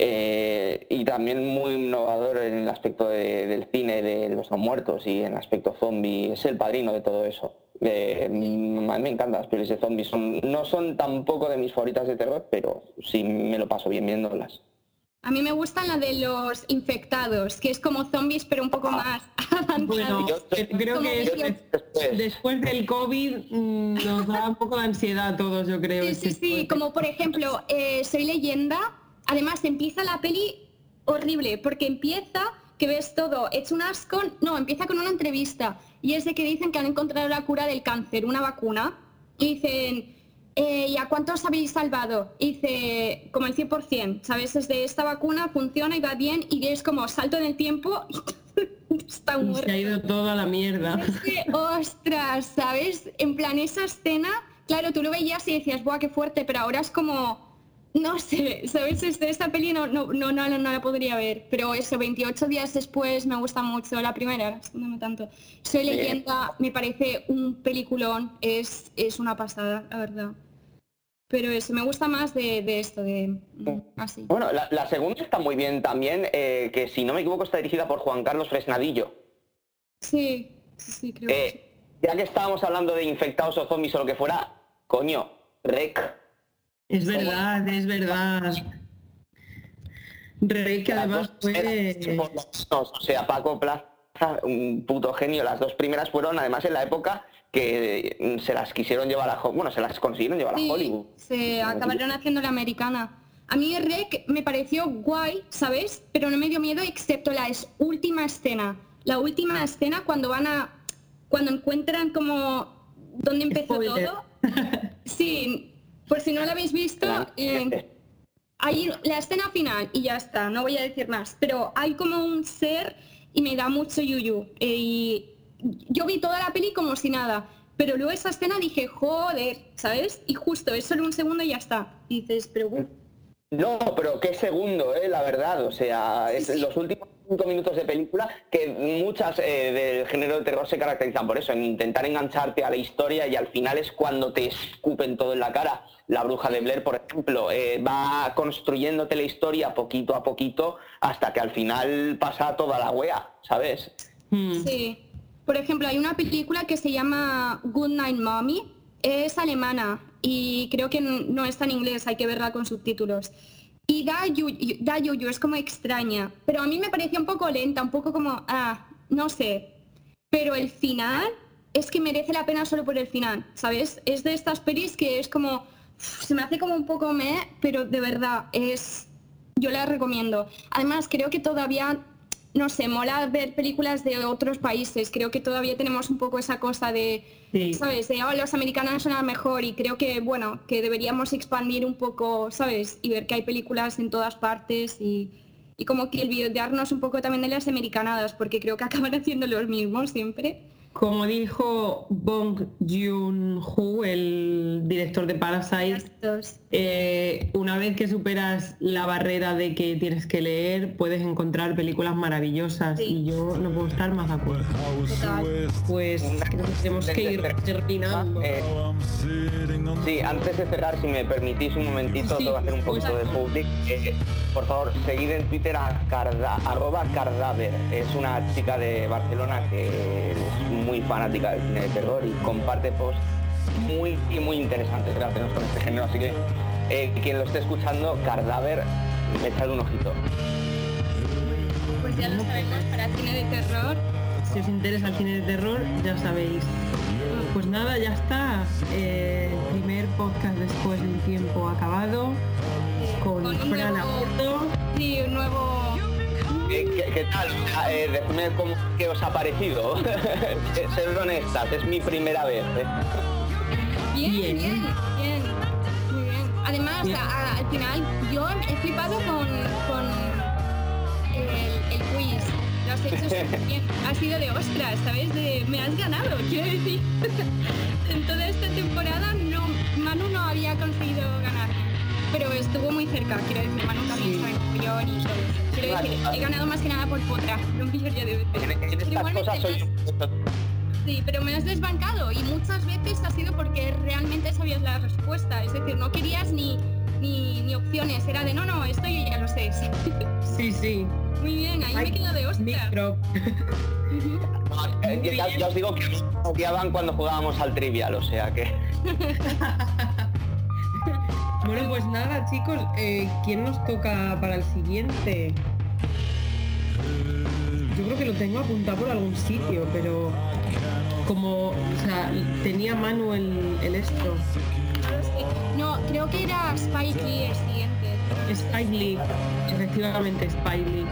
Eh, y también muy innovador en el aspecto de- del cine de los no muertos y en el aspecto zombie, es el padrino de todo eso. Eh, a mí me encantan las pelis de zombies, son, no son tampoco de mis favoritas de terror, pero sí me lo paso bien viéndolas. A mí me gustan la de los infectados, que es como zombies pero un poco más avanzados. Bueno, Yo creo que Yo después- después del COVID mm, nos da un poco de ansiedad a todos, yo creo. Sí, este sí, sí, como por ejemplo, eh, Soy leyenda, además empieza la peli horrible, porque empieza que ves todo hecho un asco, no, empieza con una entrevista, y es de que dicen que han encontrado la cura del cáncer, una vacuna, y dicen, eh, ¿y a cuántos habéis salvado? Y dice, como el 100%, ¿sabes? Es de esta vacuna, funciona y va bien, y es como salto en el tiempo, y está muerto. se ha ido toda la mierda. Es que, ostras, ¿sabes? En plan, esa escena, claro, tú lo veías y decías, ¡buah, qué fuerte! Pero ahora es como, no sé, ¿sabes? Esta peli no, no, no, no, no la podría ver. Pero eso, 28 días después me gusta mucho la primera, la segunda no tanto. Soy Bien. leyenda, me parece un peliculón, es, es una pasada, la verdad. Pero eso, me gusta más de, de esto, de así. Bueno, la, la segunda está muy bien también, eh, que si no me equivoco está dirigida por Juan Carlos Fresnadillo. Sí, sí, sí, creo que sí. Eh, ya que estábamos hablando de infectados o zombies o lo que fuera, coño, Rec. Es verdad, es verdad. Rey que además fue... o sea, Paco Plaza, un puto genio. Las dos primeras fueron además en la época que mm, se las quisieron llevar a bueno, se las consiguieron llevar Sí, a Hollywood. se acabaron haciendo la americana. A mí Rec me pareció guay, ¿sabes? Pero no me dio miedo excepto la es- última escena. La última escena cuando van a... Cuando encuentran como... ¿Dónde empezó Spoiler. todo? Sí, por si no lo habéis visto, eh, hay la escena final y ya está, no voy a decir más, pero hay como un ser y me da mucho yuyu. eh, y yo vi toda la peli como si nada, pero luego esa escena dije, joder, ¿sabes? Y justo, es solo un segundo y ya está. Y dices, pero bueno, No, pero qué segundo, eh, la verdad. O sea, es sí. los últimos cinco minutos de película que muchas eh, del género de terror se caracterizan por eso, en intentar engancharte a la historia y al final es cuando te escupen todo en la cara. La bruja de Blair, por ejemplo, eh, va construyéndote la historia poquito a poquito hasta que al final pasa toda la wea, ¿sabes? Mm. Sí. Por ejemplo, hay una película que se llama Good Night Mommy. Es alemana y creo que no está en inglés, hay que verla con subtítulos. Y da yuyu, da yuyu, es como extraña. Pero a mí me pareció un poco lenta, un poco como, ah, no sé. Pero el final es que merece la pena solo por el final, ¿sabes? Es de estas pelis que es como, se me hace como un poco me, pero de verdad es, yo la recomiendo. Además, creo que todavía, no sé, mola ver películas de otros países. Creo que todavía tenemos un poco esa cosa de, Sí. ¿sabes? De, "Oh, los americanos son la mejor y creo que, bueno, que deberíamos expandir un poco, ¿sabes? Y ver que hay películas en todas partes y, y como que olvidarnos un poco también de las americanadas, porque creo que acaban haciendo los mismos siempre. Como dijo Bong Joon-ho, el director de Parasite, eh, una vez que superas la barrera de que tienes que leer, puedes encontrar películas maravillosas Sí. y yo no puedo estar más de acuerdo. Total. Pues creo que tenemos que ir terminando. Eh, sí, antes de cerrar, si me permitís un momentito, Sí, tengo que hacer un poquito de public. Eh, por favor, seguid en Twitter a carda, arroba cardaver. Es una chica de Barcelona que es muy fanática del cine de terror y comparte posts muy y muy interesantes relacionados con este género. Así que eh, quien lo esté escuchando, Cardaver, echad un ojito. Pues ya lo sabemos, para cine de terror. Si os interesa el cine de terror, ya sabéis. Pues nada, ya está. Eh, el primer podcast después del tiempo acabado con Con un Fran nuevo- Aburto. Sí, un nuevo... ¿Qué, tal? Ah, eh, decidme cómo, qué os ha parecido. Eh, Sed honestas, es mi primera vez. ¿eh? Bien, Bien. bien, bien, muy bien. Además, Bien. a- a- al final, yo he flipado con, con el, el quiz. Lo has hecho súper bien. Ha sido de ostras, ¿sabes? De me has ganado, quiero decir. en toda esta temporada, no, Manu no había conseguido ganar. Pero estuvo muy cerca, quiero decir, Manu también Sí. mayor y todo. Quiero decir, he ganado más que nada por potra, no un millón de veces. En, en Pero estas igualmente soy Sí, pero me has desbancado y muchas veces ha sido porque realmente sabías la respuesta. Es decir, no querías ni, ni, ni opciones, era de no, no, esto yo ya lo sé. Sí, sí. Muy bien, ahí Ay, me quedo de ostras. Micro. Eh, ya, ya os digo que nos cuando jugábamos al trivial, o sea que. Bueno, pues nada, chicos, eh, ¿quién nos toca para el siguiente? Yo creo que lo tengo apuntado por algún sitio, pero como, o sea, tenía Manu el, el esto. No creo que era Spike Lee el siguiente. Spike Lee, efectivamente Spike Lee.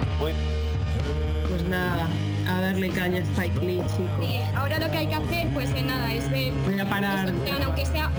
Pues nada, a darle caña a Spike Lee, chicos. Sí, ahora lo que hay que hacer, pues que nada, es ver Voy a parar. aunque sea